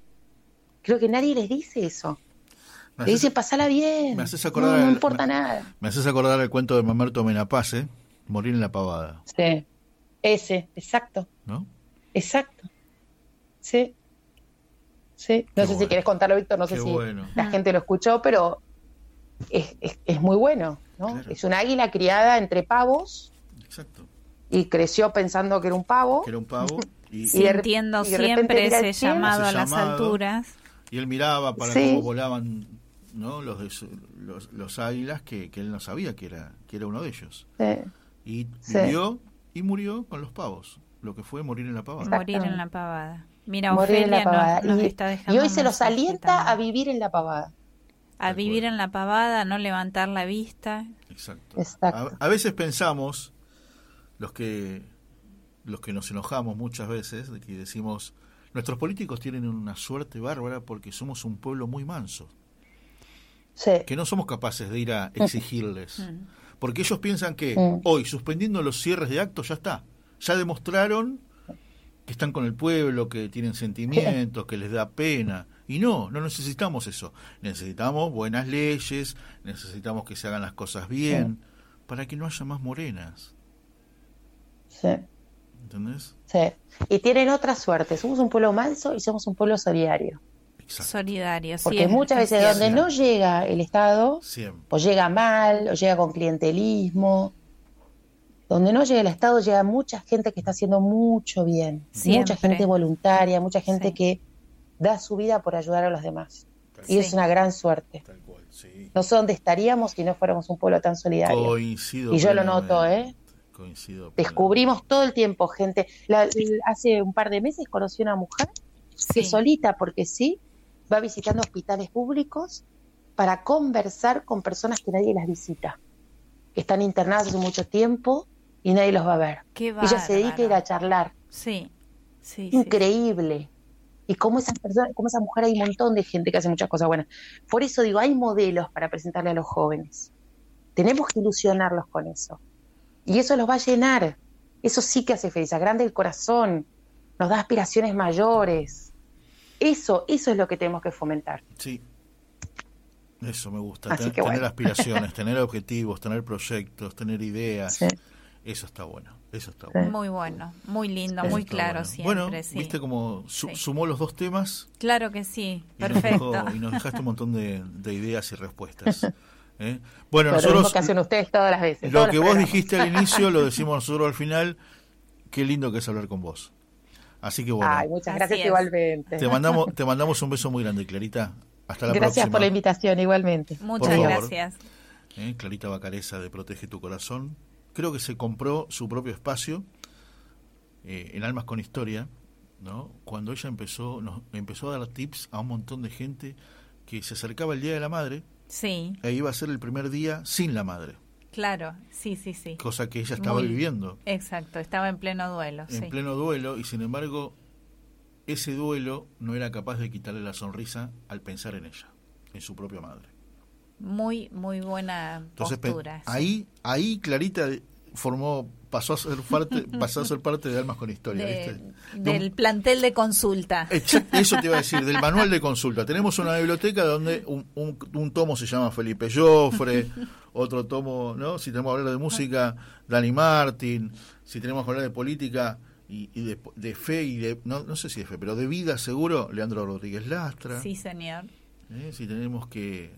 Creo que nadie les dice eso. Me Le haces- dice, pasala bien. me haces no, acordar no al- importa nada. Me haces acordar el cuento de Mamerto Menapace, Morir en la pavada, Sí. Ese, exacto, ¿no? exacto. Sí. Sí. No sé si querés contarlo, Víctor, no sé si bueno. la gente lo escuchó, pero es, es- es muy bueno, ¿no? Es una águila criada entre pavos Exacto. y creció pensando que era un pavo. Que era un pavo. Y, Y Sintiendo y repente siempre ese llamado a las llamado. alturas. y él miraba para Sí. cómo volaban ¿no? los, los, los águilas que, que él no sabía que era, que era uno de ellos. Sí. Y Sí. vivió y murió con los pavos, lo que fue morir en la pavada. Morir en la pavada. Mira, Morir en la Ofelia nos- pavada. nos, y, está y dejando hoy un se los alienta también. a vivir en la pavada. A vivir en la pavada, no levantar la vista. Exacto. Exacto. A, a veces pensamos, los que, los que nos enojamos muchas veces, de que decimos, nuestros políticos tienen una suerte bárbara porque somos un pueblo muy manso, Sí. que no somos capaces de ir a exigirles. Mm. Porque ellos piensan que hoy, suspendiendo los cierres de actos, ya está. Ya demostraron que están con el pueblo, que tienen sentimientos, que les da pena. Y no, no necesitamos eso. Necesitamos buenas leyes, necesitamos que se hagan las cosas bien, para que no haya más morenas. Sí. ¿Entendés? Sí. Y tienen otra suerte. Somos un pueblo manso y somos un pueblo solidario. Solidario, sí, Porque muchas es veces donde no llega el Estado, Siempre. o llega mal, o llega con clientelismo, donde no llega el Estado, llega mucha gente que está haciendo mucho bien. Mucha gente voluntaria, mucha gente que da su vida por ayudar a los demás. Y Sí. es una gran suerte. No sé dónde estaríamos si no fuéramos un pueblo tan solidario. Coincido. y yo lo noto, ¿eh? Coincido. Descubrimos todo el tiempo gente. La- hace un par de meses conocí una mujer que solita, porque sí, va visitando hospitales públicos para conversar con personas que nadie las visita, que están internadas hace mucho tiempo y nadie los va a ver. Qué Ella se dedica a ir a charlar. Sí, sí, sí. Y como esas personas, como esa mujer hay un montón de gente que hace muchas cosas buenas. Por eso digo, hay modelos para presentarle a los jóvenes. Tenemos que ilusionarlos con eso. Y eso los va a llenar. Eso sí que hace feliz, agranda el corazón, nos da aspiraciones mayores. Eso, eso es lo que tenemos que fomentar. Sí. Eso me gusta. Ten- tener bueno. aspiraciones, tener objetivos, tener proyectos, tener ideas. Sí. Eso está bueno. Eso está bueno. Muy bueno, muy lindo, Eso muy claro bueno. siempre, Bueno, sí. viste como su- Sí. sumó los dos temas Claro que sí, y nos, perfecto. dejó- y nos dejaste un montón de, de ideas y respuestas. ¿eh? Bueno, nosotros que hacen ustedes todas las veces. lo que vos dijiste al inicio lo decimos nosotros al final. Qué lindo que es hablar con vos. Así que bueno, Ay, muchas gracias igualmente. te mandamos te mandamos un beso muy grande, Clarita. Hasta la Gracias próxima. por la invitación igualmente. Muchas gracias. ¿eh? Clarita Bacareza de Protege tu Corazón. Creo que se compró su propio espacio eh, en Almas con Historia, ¿no? Cuando ella empezó, nos empezó a dar tips a un montón de gente que se acercaba el Día de la Madre Sí, e iba a ser el primer día sin la madre, claro, sí, sí, sí. cosa que ella estaba Muy- viviendo Exacto, estaba en pleno duelo, en sí. pleno duelo y sin embargo ese duelo no era capaz de quitarle la sonrisa al pensar en ella, en su propia madre. Muy, muy buena Entonces, postura. ahí, ahí Clarita formó, pasó a ser parte, pasó a ser parte de Almas con Historia, De- ¿viste? De un- del plantel de consulta. Exacto, eso te iba a decir, del manual de consulta. Tenemos una biblioteca donde un, un- un tomo se llama Felipe Joffre, otro tomo, ¿no? Si tenemos que hablar de música, Dani Martin, si tenemos que hablar de política y, y de, de fe y de, no, no sé si de fe, pero de vida seguro, Leandro Rodríguez Lastra. Sí, señor. ¿eh? Si tenemos que,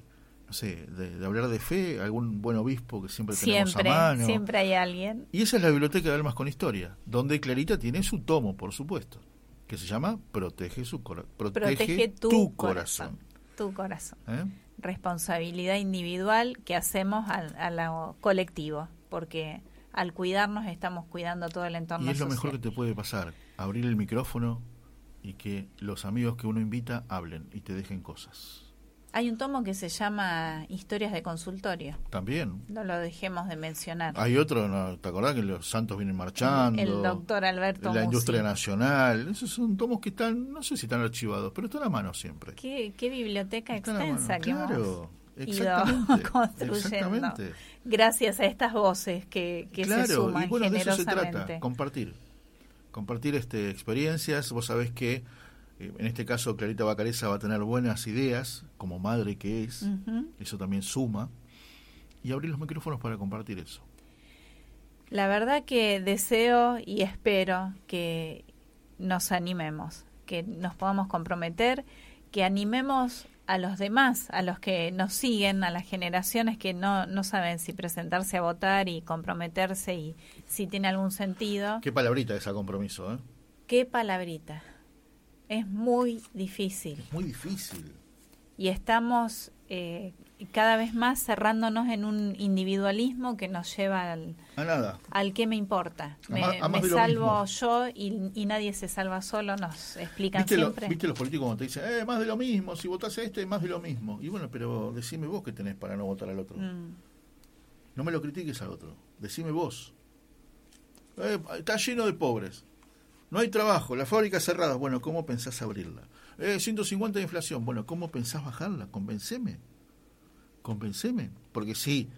no sé, de, de hablar de fe, algún buen obispo que siempre, tenemos Siempre, a mano. siempre hay alguien. Y esa es la biblioteca de Almas con Historia, donde Clarita tiene su tomo, por supuesto, que se llama Protege su cora- Protege, Protege tu, tu corazón. Tu corazón. ¿Eh? Responsabilidad individual que hacemos al, a lo colectivo, porque al cuidarnos estamos cuidando todo el entorno Y es lo mejor que te puede pasar, abrir el micrófono y que los amigos que uno invita hablen y te dejen cosas. Hay un tomo que se llama Historias de consultorio. También. No lo dejemos de mencionar. Hay otro, ¿no? ¿te acordás que los santos vienen marchando? El doctor Alberto La Musi. industria nacional. Esos son tomos que están, no sé si están archivados, pero están a mano siempre. Qué, qué biblioteca Están extensa que claro, hemos ido exactamente, construyendo. exactamente. Gracias a estas voces que, que se suman y bueno, de eso se generosamente. trata, compartir. Compartir este, experiencias. Vos sabés que, eh, en este caso, Clarita Bacareza va a tener buenas ideas, como madre que es. Eso también suma. Y abrir los micrófonos para compartir eso. La verdad que deseo y espero que nos animemos, que nos podamos comprometer, que animemos a los demás, a los que nos siguen, a las generaciones que no, no saben si presentarse a votar y comprometerse y si tiene algún sentido. Qué palabrita esa compromiso, ¿eh? Qué palabrita. Es muy difícil. Muy difícil. Y estamos eh, cada vez más cerrándonos en un individualismo que nos lleva al, A nada. al que me importa. A Me, más- a más me de lo salvo yo y, y nadie se salva solo, nos explican ¿Viste, lo- siempre. ¿Viste los políticos cuando te dicen, eh, más de lo mismo, si votás a este, más de lo mismo? Y bueno, pero decime vos qué tenés para no votar al otro. Mm. No me lo critiques al otro. Decime vos. Eh, está lleno de pobres. No hay trabajo, la fábrica cerrada. Bueno, ¿cómo pensás abrirla? Eh, 150 de inflación. Bueno, ¿cómo pensás bajarla? Convenceme. Convenceme. Porque si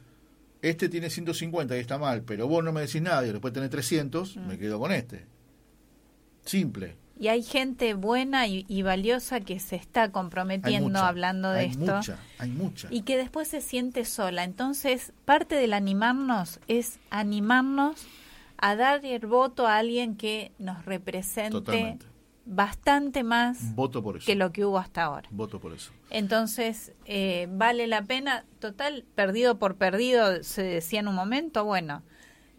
este tiene 150 y está mal, pero vos no me decís nada y después tenés 300, Mm. me quedo con este. Simple. Y hay gente buena y, y valiosa que se está comprometiendo mucha, hablando de hay esto. Mucha, hay mucha. y que después se siente sola. Entonces, parte del animarnos es animarnos a dar el voto a alguien que nos represente Totalmente. bastante más Voto por eso. que lo que hubo hasta ahora. Voto por eso. Entonces, eh, vale la pena, total, perdido por perdido, se decía en un momento, bueno,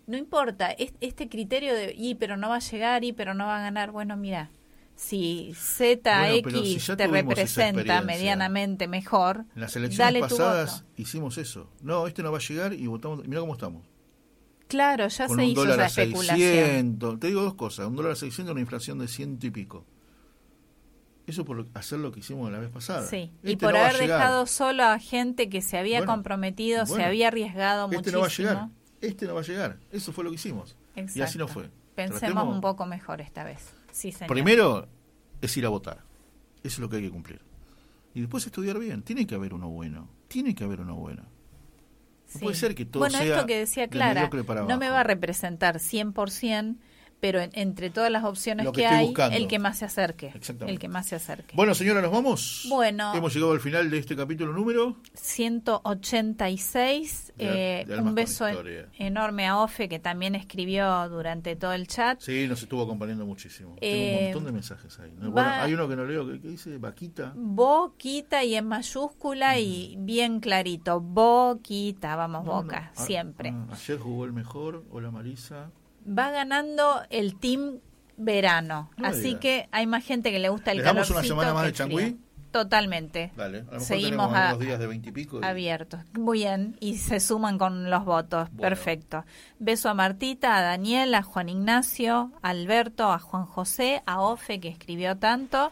no importa, es- este criterio de, y pero no va a llegar, y pero no va a ganar, bueno, mira, si ZX Bueno, si te representa medianamente mejor, En las elecciones dale tu pasadas voto. hicimos eso. No, este no va a llegar y votamos. Mira cómo estamos. Claro, ya Con se un hizo dólar esa a especulación. 600. Te digo dos cosas. Un dólar a 600 y una inflación de ciento y pico. Eso por hacer lo que hicimos la vez pasada. Sí, Este y por no va a haber dejado solo a gente que se había Bueno, comprometido, se había arriesgado Este muchísimo. no va a llegar. Este no va a llegar. Eso fue lo que hicimos. Y así Exacto. no fue. Pensemos Tratemos- un poco mejor esta vez. Sí, señor. Primero es ir a votar. Eso es lo que hay que cumplir. Y después estudiar bien. Tiene que haber uno bueno. Tiene que haber uno bueno. No Sí. puede ser que todo bueno, sea esto que decía de Clara, no me va a representar 100%, pero en- entre todas las opciones que hay, buscando. el que más se acerque. Exactamente. El que más se acerque. Bueno, señora, ¿nos vamos? Bueno. Hemos llegado al final de este capítulo número. 186. De- eh, de un beso en- enorme a Ofe, que también escribió durante todo el chat. Sí, nos estuvo acompañando muchísimo. Eh, Tengo un montón de mensajes ahí. Bueno, va- hay uno que no leo que, que dice Vaquita. Boquita y en mayúscula y bien clarito. Boquita, vamos, No, no. Boca, Ah, siempre. ah, ayer jugó el mejor. Hola Marisa. Va ganando el team verano. No Así que hay más gente que le gusta el ¿Le damos una semana más de changüí? Totalmente. Dale, a lo mejor Seguimos a- días de y- abiertos. Muy bien. Y se suman con los votos. Bueno. Perfecto. Beso a Martita, a Daniel, a Juan Ignacio, a Alberto, a Juan José, a Ofe, que escribió tanto,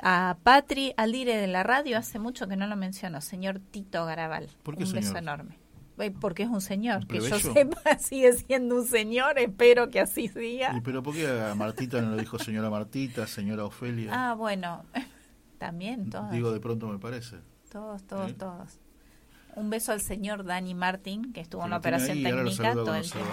a Patri, al dire de la radio, hace mucho que no lo menciono, señor Tito Garabal. ¿Por qué un beso enorme. Eh, Porque es un señor, ¿Un que yo sepa sigue siendo un señor, espero que así. ¿Y pero por qué a Martita no le dijo señora Martita, señora Ofelia? Ah, bueno, también todos. Digo, de pronto me parece. Todos, todos, todos. Un beso al señor Dani Martín, que estuvo Que en la lo operación ahí, lo técnica todo el tiempo.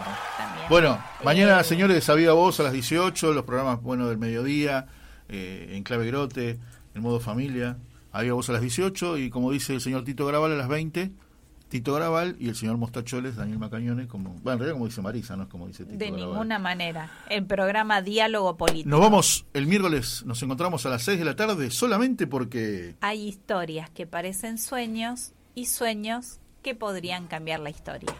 Bueno, mañana, Eh, señores, sabía voz a las 18, los programas bueno del mediodía, eh, en clave grote, en modo familia. Había voz a las 18 y como dice el señor Tito Graval a las 20, Tito Graval y el señor Mostacholes, Daniel Macañones, como, bueno, en realidad como dice Marisa, no es como dice Tito De Graval. ninguna manera. El programa Diálogo Político. Nos vamos el miércoles, nos encontramos a las 6 de la tarde solamente porque... Hay historias que parecen sueños y sueños que podrían cambiar la historia.